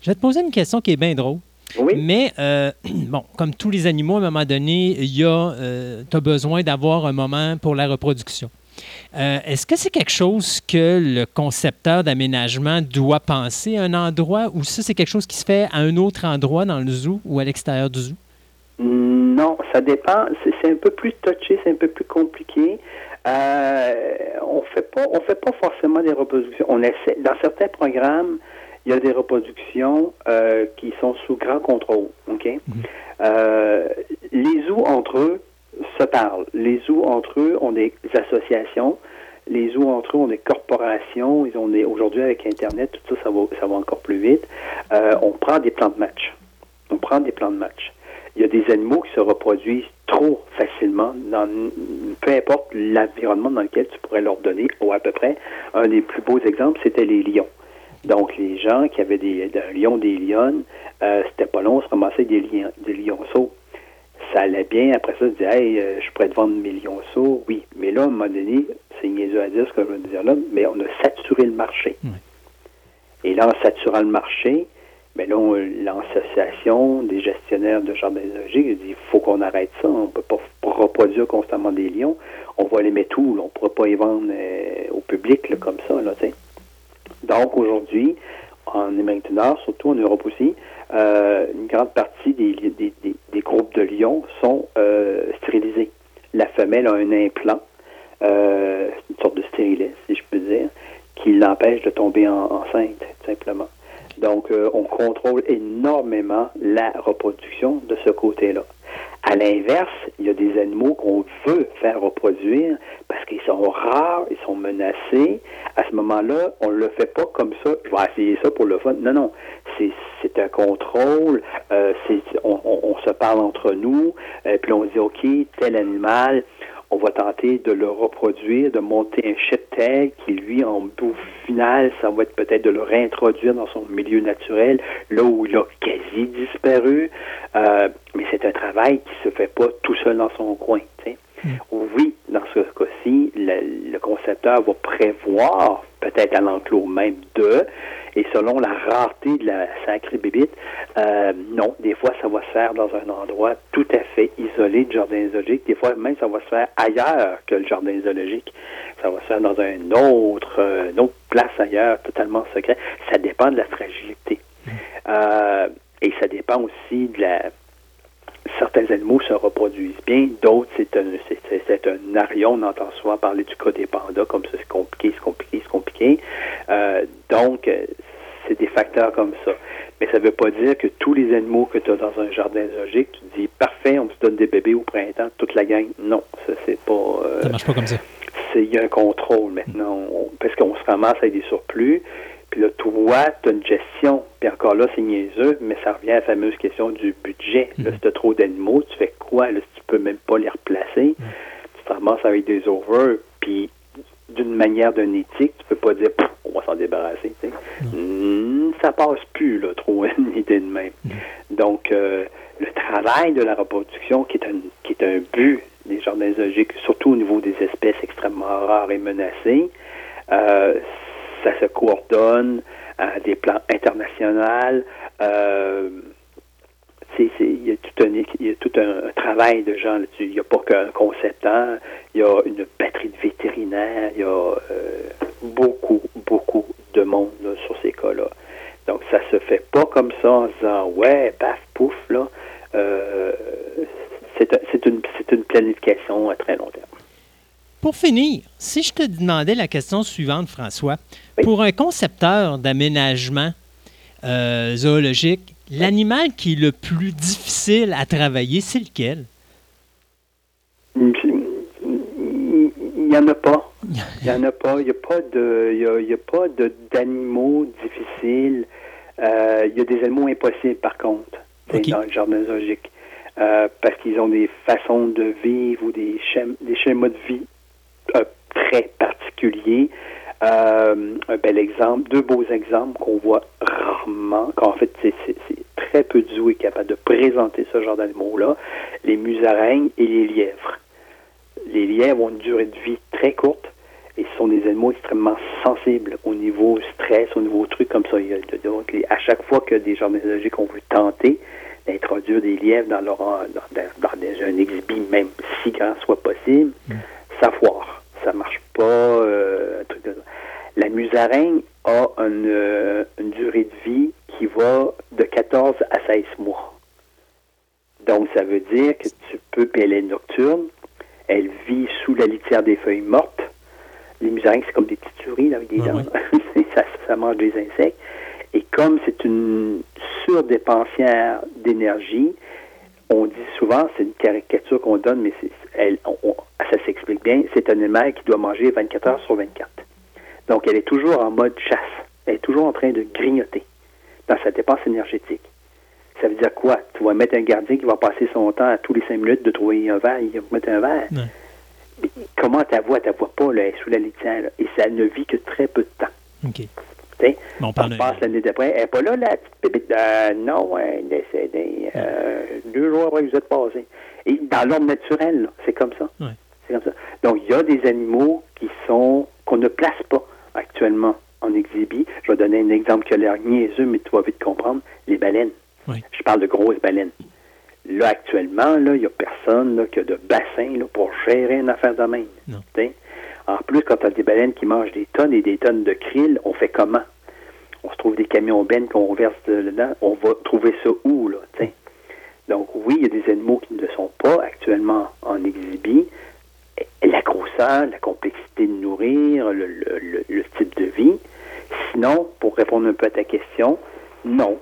Je vais te poser une question qui est bien drôle. Oui. Mais, euh, bon, comme tous les animaux, à un moment donné, il y a, euh, tu as besoin d'avoir un moment pour la reproduction. Euh, est-ce que c'est quelque chose que le concepteur d'aménagement doit penser à un endroit ou ça, c'est quelque chose qui se fait à un autre endroit dans le zoo ou à l'extérieur du zoo? Non, ça dépend. C'est un peu plus touché, c'est un peu plus compliqué. Euh, on fait pas, on fait pas forcément des reproductions. On essaie, dans certains programmes, il y a des reproductions euh, qui sont sous grand contrôle. Ok? Mhm. les zoos entre eux se parlent. Les zoos entre eux ont des associations. Les zoos entre eux ont des corporations. Ils ont aujourd'hui avec Internet, tout ça, ça va, ça va encore plus vite. Euh, on prend des plans de match. On prend des plans de match. Il y a des animaux qui se reproduisent trop facilement dans peu importe l'environnement dans lequel tu pourrais leur donner, ou à peu près. Un des plus beaux exemples, c'était les lions. Donc, les gens qui avaient des, un lion, des lionnes, euh, c'était pas long, on se ramassait des, lions, des lionceaux ça allait bien. Après ça, je disais, hey, euh, je pourrais te vendre millions de. Oui. Mais là, à un moment donné, c'est niaiseux à dire ce que je veux dire là, mais on a saturé le marché. Et là, en saturant le marché, mais là, l'association des gestionnaires de jardins zoologiques dit il faut qu'on arrête ça. On ne peut pas reproduire constamment des lions. On va les mettre où? On ne pourra pas les vendre euh, au public comme ça. Là, Donc, aujourd'hui, en Amérique du Nord, surtout en Europe aussi, euh, une grande partie des, des, des, groupes de lions sont euh, stérilisés. La femelle a un implant, euh, une sorte de stérilet, si je peux dire, qui l'empêche de tomber enceinte, tout simplement. Donc, on contrôle énormément la reproduction de ce côté-là. À l'inverse, il y a des animaux qu'on veut faire reproduire parce qu'ils sont rares, ils sont menacés. À ce moment-là, on ne le fait pas comme ça. Je vais essayer ça pour le fun. Non, non. C'est un contrôle. Euh, on, on, se parle entre nous. euh, puis on dit, OK, tel animal, on va tenter de le reproduire, de monter un cheptel qui, lui, en bout final, ça va être peut-être de le réintroduire dans son milieu naturel, là où il a quasi disparu. Euh, mais c'est un travail qui se fait pas tout seul dans son coin. Mm. Oui, dans ce cas-ci, le, le, concepteur va prévoir, peut-être à l'enclos même de, et selon la rareté de la sacrée bébite, euh, non, des fois, ça va se faire dans un endroit tout à fait isolé du jardin zoologique. Des fois, même, ça va se faire ailleurs que le jardin zoologique. Ça va se faire dans un autre, euh, une autre place ailleurs, totalement secret. Ça dépend de la fragilité. Euh, et ça dépend aussi de la certains animaux se reproduisent bien, d'autres, c'est un, c'est, un arion. On entend souvent parler du cas des pandas, comme ça, c'est compliqué, c'est compliqué, c'est compliqué. Euh, donc, c'est des facteurs comme ça. Mais ça ne veut pas dire que tous les animaux que tu as dans un jardin zoologique, tu dis, parfait, on se donne des bébés au printemps, toute la gang. Non, ça, c'est pas... ça marche pas comme ça. Il y a un contrôle maintenant, parce qu'on se ramasse avec des surplus. Puis là, toi, tu as une gestion. Puis encore là, c'est niaiseux, mais ça revient à la fameuse question du budget. Là, mhm. si tu as trop d'animaux, tu fais quoi? Là, si tu peux même pas les replacer, mhm. tu te ramasses avec des over, puis d'une manière d'un éthique, tu peux pas dire on va s'en débarrasser. Hmm, ça passe plus, là, trop une idée de même. Mhm. Donc, euh, le travail de la reproduction, qui est un, qui est un but des jardins zoologiques, surtout au niveau des espèces extrêmement rares et menacées, euh, ça se coordonne à des plans internationaux. Euh, il y a tout un, un, travail de gens là-dessus. Il n'y a pas qu'un concepteur, il y a une batterie de vétérinaires, il y a euh, beaucoup, beaucoup de monde sur ces cas-là. Donc, ça se fait pas comme ça en disant ouais, paf, pouf, là. Euh, c'est une, une planification à très long terme. Pour finir, si je te demandais la question suivante, François, pour un concepteur d'aménagement euh, zoologique, l'animal qui est le plus difficile à travailler, c'est lequel? Il n'y en a pas. Il n'y en a pas. Il n'y a pas de, il y a, pas d'animaux difficiles. Euh, il y a des animaux impossibles, par contre, dans le jardin zoologique. Euh, parce qu'ils ont des façons de vivre ou des, des schémas de vie un très particulier. Euh, un bel exemple, deux beaux exemples qu'on voit rarement, qu'en fait c'est très peu de zoos est capable de présenter ce genre d'animaux-là, les musaraignes et les lièvres. Les lièvres ont une durée de vie très courte et ce sont des animaux extrêmement sensibles au niveau stress, au niveau truc comme ça. Donc, à chaque fois que des jardins zoologiques ont voulu tenter d'introduire des lièvres dans, leur, dans, un exhibit, même si grand soit possible, mm ça foire. Ça marche pas. Euh, La musaraigne a euh, une, durée de vie qui va de 14 à 16 mois. Donc, ça veut dire que tu peux, puis elle est nocturne, elle vit sous la litière des feuilles mortes. Les musaraignes, c'est comme des petites souris avec des dents. ça, ça mange des insectes. Et comme c'est une surdépensière d'énergie, on dit souvent, c'est une caricature qu'on donne, mais elle, ça s'explique bien, c'est un animal qui doit manger 24 heures sur 24. Donc, elle est toujours en mode chasse. Elle est toujours en train de grignoter dans sa dépense énergétique. Ça veut dire quoi? Tu vas mettre un gardien qui va passer son temps à tous les cinq minutes de trouver un verre, il va mettre un verre. Comment ta voix? Ta voix pas, là, elle est sous la litière, et ça ne vit que très peu de temps. OK. on, passe l'année d'après. Elle n'est pas là, la petite. Euh, non, elle est décédée. Euh, deux jours après que vous êtes passé. Et dans l'ordre naturel, c'est comme ça. C'est comme ça. Donc, il y a des animaux qui sont qu'on ne place pas actuellement en exhibit. Je vais donner un exemple qui a l'air niaiseux, mais tu vas vite comprendre. Les baleines. Je parle de grosses baleines. Là, actuellement, là, il n'y a personne là, qui a de bassin là, pour gérer une affaire de même. En plus, quand tu as des baleines qui mangent des tonnes et des tonnes de krill, on fait comment? On se trouve des camions bennes qu'on verse dedans. On va trouver ça où, là? Donc, oui, il y a des animaux qui ne sont pas actuellement en exhibit. La grosseur, la complexité de nourrir, le, type de vie. Sinon, pour répondre un peu à ta question, non.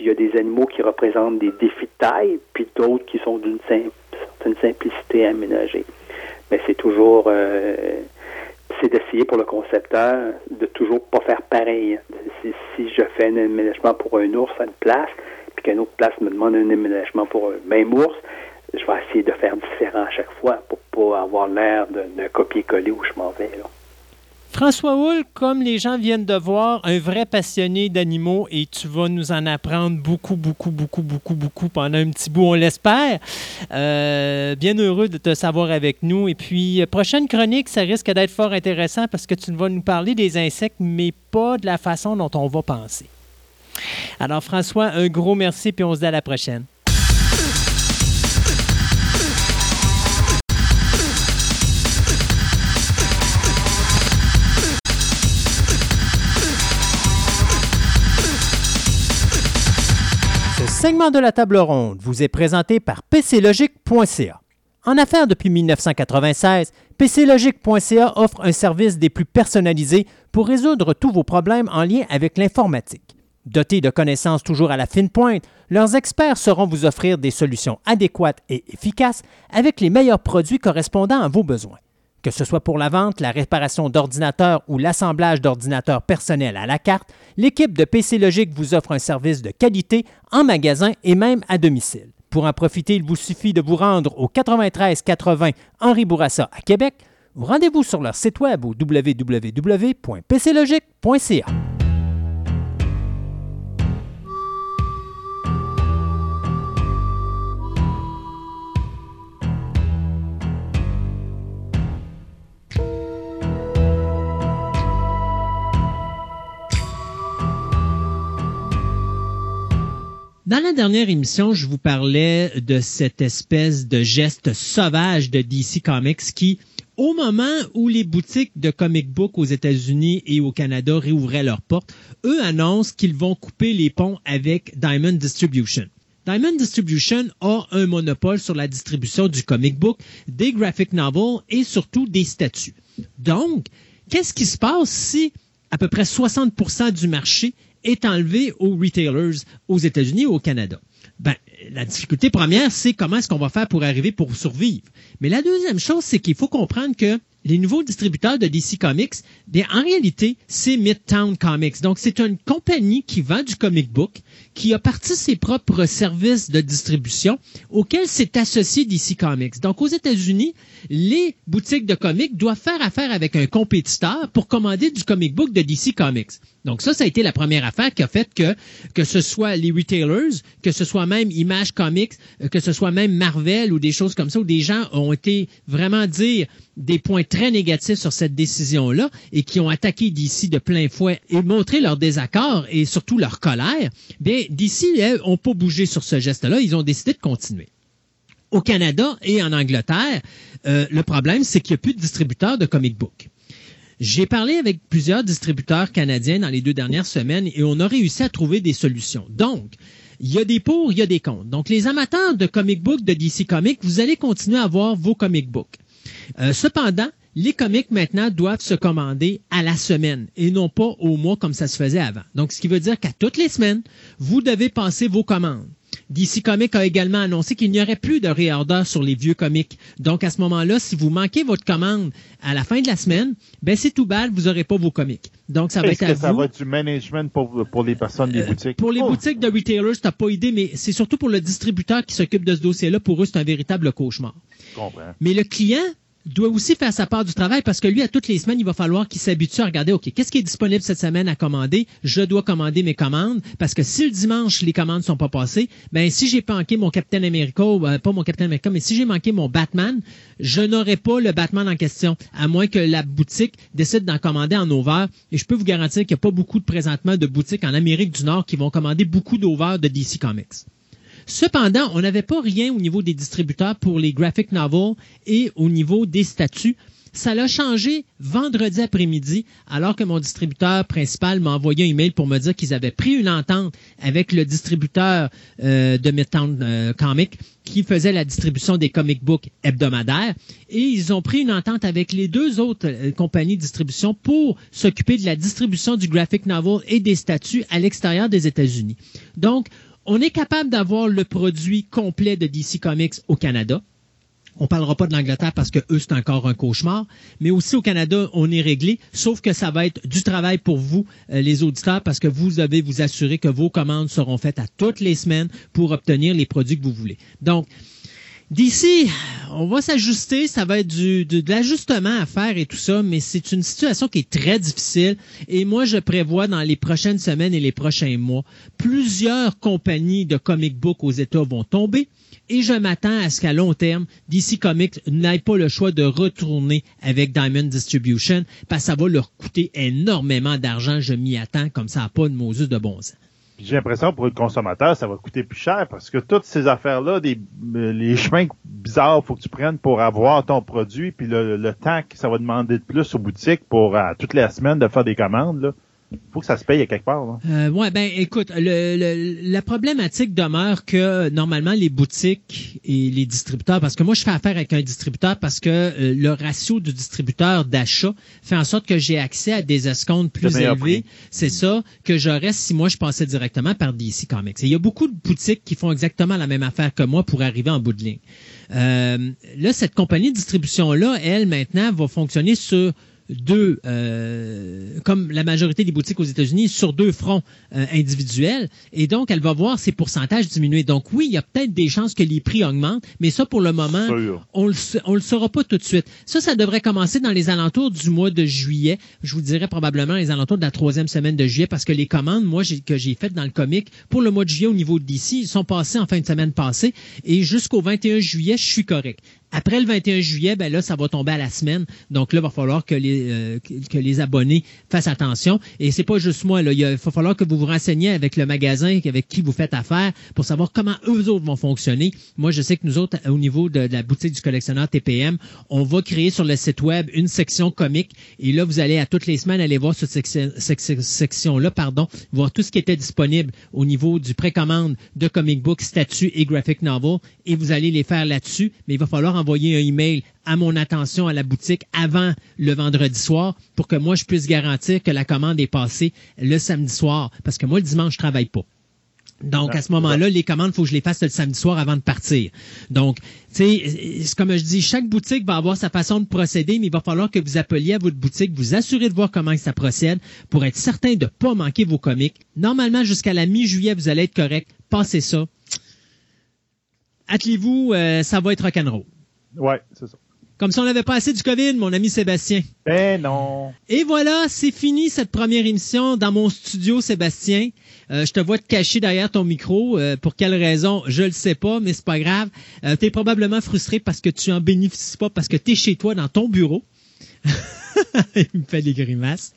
Il y a des animaux qui représentent des défis de taille, puis d'autres qui sont d'une certaine simplicité à aménager. Mais c'est toujours... Euh, c'est d'essayer pour le concepteur de toujours pas faire pareil. Si, si je fais un aménagement pour un ours à une place, puis qu'une autre place me demande un aménagement pour un même ours, je vais essayer de faire différent à chaque fois pour pas avoir l'air d'un copier-coller où je m'en vais. François Hull, comme les gens viennent de voir, un vrai passionné d'animaux et tu vas nous en apprendre beaucoup, beaucoup, beaucoup, beaucoup, beaucoup pendant un petit bout, on l'espère. Euh, bien heureux de te savoir avec nous. Et puis, prochaine chronique, ça risque d'être fort intéressant parce que tu vas nous parler des insectes, mais pas de la façon dont on va penser. Alors François, un gros merci, puis on se dit à la prochaine. segment de la table ronde vous est présenté par PCLogic.ca. En affaires depuis 1996, PCLogic.ca offre un service des plus personnalisés pour résoudre tous vos problèmes en lien avec l'informatique. Dotés de connaissances toujours à la fine pointe, leurs experts sauront vous offrir des solutions adéquates et efficaces avec les meilleurs produits correspondant à vos besoins. Que ce soit pour la vente, la réparation d'ordinateurs ou l'assemblage d'ordinateurs personnels à la carte, l'équipe de PC Logic vous offre un service de qualité en magasin et même à domicile. Pour en profiter, il vous suffit de vous rendre au 93 80 Henri Bourassa à Québec ou rendez-vous sur leur site web au www.pclogic.ca. Dans la dernière émission, je vous parlais de cette espèce de geste sauvage de DC Comics qui, au moment où les boutiques de comic book aux États-Unis et au Canada réouvraient leurs portes, eux annoncent qu'ils vont couper les ponts avec Diamond Distribution. Diamond Distribution a un monopole sur la distribution du comic book, des graphic novels et surtout des statuts. Donc, qu'est-ce qui se passe si à peu près 60% du marché est enlevé aux retailers aux États-Unis et au Canada. Ben, la difficulté première, c'est comment est-ce qu'on va faire pour arriver pour survivre. Mais la deuxième chose, c'est qu'il faut comprendre que les nouveaux distributeurs de DC Comics, bien, en réalité, c'est Midtown Comics. Donc, c'est une compagnie qui vend du comic book, qui a parti ses propres services de distribution auxquels s'est associé DC Comics. Donc, aux États-Unis, les boutiques de comics doivent faire affaire avec un compétiteur pour commander du comic book de DC Comics. Donc, ça, ça a été la première affaire qui a fait que, que ce soit les retailers, que ce soit même Image Comics, euh, que ce soit même Marvel ou des choses comme ça, où des gens ont été vraiment dire des points très négatifs sur cette décision-là et qui ont attaqué DC de plein fouet et montré leur désaccord et surtout leur colère, bien, DC, elles, n'ont pas bougé sur ce geste-là. Ils ont décidé de continuer. Au Canada et en Angleterre, euh, le problème, c'est qu'il n'y a plus de distributeurs de comic book. J'ai parlé avec plusieurs distributeurs canadiens dans les deux dernières semaines et on a réussi à trouver des solutions. Donc, il y a des pour, il y a des contre. Donc, les amateurs de comic book de DC Comics, vous allez continuer à avoir vos comic books. Euh, cependant, les comics maintenant doivent se commander à la semaine et non pas au mois comme ça se faisait avant. Donc, ce qui veut dire qu'à toutes les semaines, vous devez passer vos commandes. DC Comics a également annoncé qu'il n'y aurait plus de réorder sur les vieux comics. Donc, à ce moment-là, si vous manquez votre commande à la fin de la semaine, ben c'est tout bad, vous n'aurez pas vos comics. Donc, ça va être à que ça va être du management pour, pour les personnes des euh, boutiques? Pour les oh. boutiques de retailers, t'as pas idée, mais c'est surtout pour le distributeur qui s'occupe de ce dossier-là. Pour eux, c'est un véritable cauchemar. Je comprends. Mais le client, doit aussi faire sa part du travail parce que lui, à toutes les semaines, il va falloir qu'il s'habitue à regarder, OK, qu'est-ce qui est disponible cette semaine à commander? Je dois commander mes commandes parce que si le dimanche, les commandes sont pas passées, ben, si j'ai manqué mon Captain America, euh, pas mon Captain America, mais si j'ai manqué mon Batman, je n'aurai pas le Batman en question, à moins que la boutique décide d'en commander en over. Et je peux vous garantir qu'il n'y a pas beaucoup de présentement de boutiques en Amérique du Nord qui vont commander beaucoup d'over de DC Comics. Cependant, on n'avait pas rien au niveau des distributeurs pour les graphic novels et au niveau des statuts. Ça l'a changé vendredi après-midi, alors que mon distributeur principal m'a envoyé un email pour me dire qu'ils avaient pris une entente avec le distributeur euh, de Midtown euh, Comics qui faisait la distribution des comic books hebdomadaires. Et ils ont pris une entente avec les deux autres euh, compagnies de distribution pour s'occuper de la distribution du graphic novel et des statuts à l'extérieur des États-Unis. Donc, on est capable d'avoir le produit complet de DC Comics au Canada. On parlera pas de l'Angleterre parce que eux, c'est encore un cauchemar. Mais aussi au Canada, on est réglé. Sauf que ça va être du travail pour vous, euh, les auditeurs, parce que vous devez vous assurer que vos commandes seront faites à toutes les semaines pour obtenir les produits que vous voulez. Donc, D'ici, on va s'ajuster, ça va être du, de, l'ajustement à faire et tout ça, mais c'est une situation qui est très difficile. Et moi, je prévois dans les prochaines semaines et les prochains mois, plusieurs compagnies de comic book aux États vont tomber. Et je m'attends à ce qu'à long terme, DC Comics n'aille pas le choix de retourner avec Diamond Distribution, parce que ça va leur coûter énormément d'argent. Je m'y attends, comme ça n'a pas de Moses de bon sens. J'ai l'impression pour le consommateur, ça va coûter plus cher parce que toutes ces affaires-là, des, euh, les chemins bizarres faut que tu prennes pour avoir ton produit, puis le, temps que ça va demander de plus aux boutiques pour à toutes les semaines de faire des commandes, là, faut que ça se paye à quelque part. Euh, ouais, ben écoute, le, la problématique demeure que normalement les boutiques et les distributeurs, parce que moi je fais affaire avec un distributeur parce que euh, le ratio du distributeur d'achat fait en sorte que j'ai accès à des escomptes plus élevés. C'est ça que j'aurais si moi je passais directement par DC Comics. Et il y a beaucoup de boutiques qui font exactement la même affaire que moi pour arriver en bout de ligne. Euh, là, cette compagnie de distribution-là, elle, maintenant, va fonctionner sur deux, euh, comme la majorité des boutiques aux États-Unis, sur deux fronts euh, individuels. Et donc, elle va voir ses pourcentages diminuer. Donc, oui, il y a peut-être des chances que les prix augmentent, mais ça, pour le moment, on le, on le saura pas tout de suite. Ça, ça devrait commencer dans les alentours du mois de juillet. Je vous dirais probablement les alentours de la troisième semaine de juillet, parce que les commandes, moi, que j'ai faites dans le comic pour le mois de juillet au niveau de DC, ils sont passés en fin de semaine passée. Et jusqu'au 21 juillet, je suis correct. Après le 21 juillet, ben là, ça va tomber à la semaine. Donc là, il va falloir que les, euh, que les abonnés fassent attention. Et c'est pas juste moi. Là. Il va falloir que vous vous renseigniez avec le magasin avec qui vous faites affaire pour savoir comment eux autres vont fonctionner. Moi, je sais que nous autres, au niveau de, la boutique du collectionneur TPM, on va créer sur le site web une section comique. Et là, vous allez à toutes les semaines aller voir cette section-là, pardon, voir tout ce qui était disponible au niveau du précommande de comic book, statut et graphic novel. Et vous allez les faire là-dessus. Mais il va falloir envoyer un email à mon attention à la boutique avant le vendredi soir pour que moi je puisse garantir que la commande est passée le samedi soir parce que moi le dimanche je travaille pas. Donc, à ce moment-là, les commandes, il faut que je les fasse le samedi soir avant de partir. Donc, tu sais, comme je dis, chaque boutique va avoir sa façon de procéder, mais il va falloir que vous appeliez à votre boutique, vous assurez de voir comment ça procède pour être certain de ne pas manquer vos comics. Normalement, jusqu'à la mi-juillet, vous allez être correct. Passez ça. Attelez-vous, euh, ça va être rock'n'roll. Ouais, c'est ça. Comme si on n'avait pas assez du COVID, mon ami Sébastien. Ben non. Et voilà, c'est fini cette première émission dans mon studio, Sébastien. Euh, je te vois te cacher derrière ton micro. Euh, pour quelle raison, je le sais pas, mais c'est pas grave. Euh, tu es probablement frustré parce que tu en bénéficies pas, parce que tu es chez toi dans ton bureau. Il me fait des grimaces.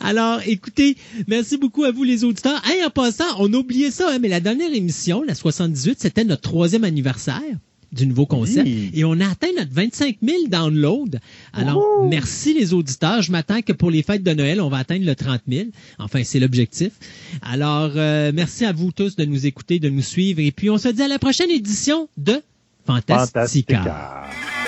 Alors, écoutez, merci beaucoup à vous les auditeurs. Hey, en passant, on a oublié ça, hein, mais la dernière émission, la 78, c'était notre troisième anniversaire du nouveau concept. Et on a atteint notre 25 000 downloads. Alors, merci les auditeurs. Je m'attends que pour les fêtes de Noël, on va atteindre le 30 000. Enfin, c'est l'objectif. Alors, euh, merci à vous tous de nous écouter, de nous suivre. Et puis, on se dit à la prochaine édition de Fantastica. Fantastica.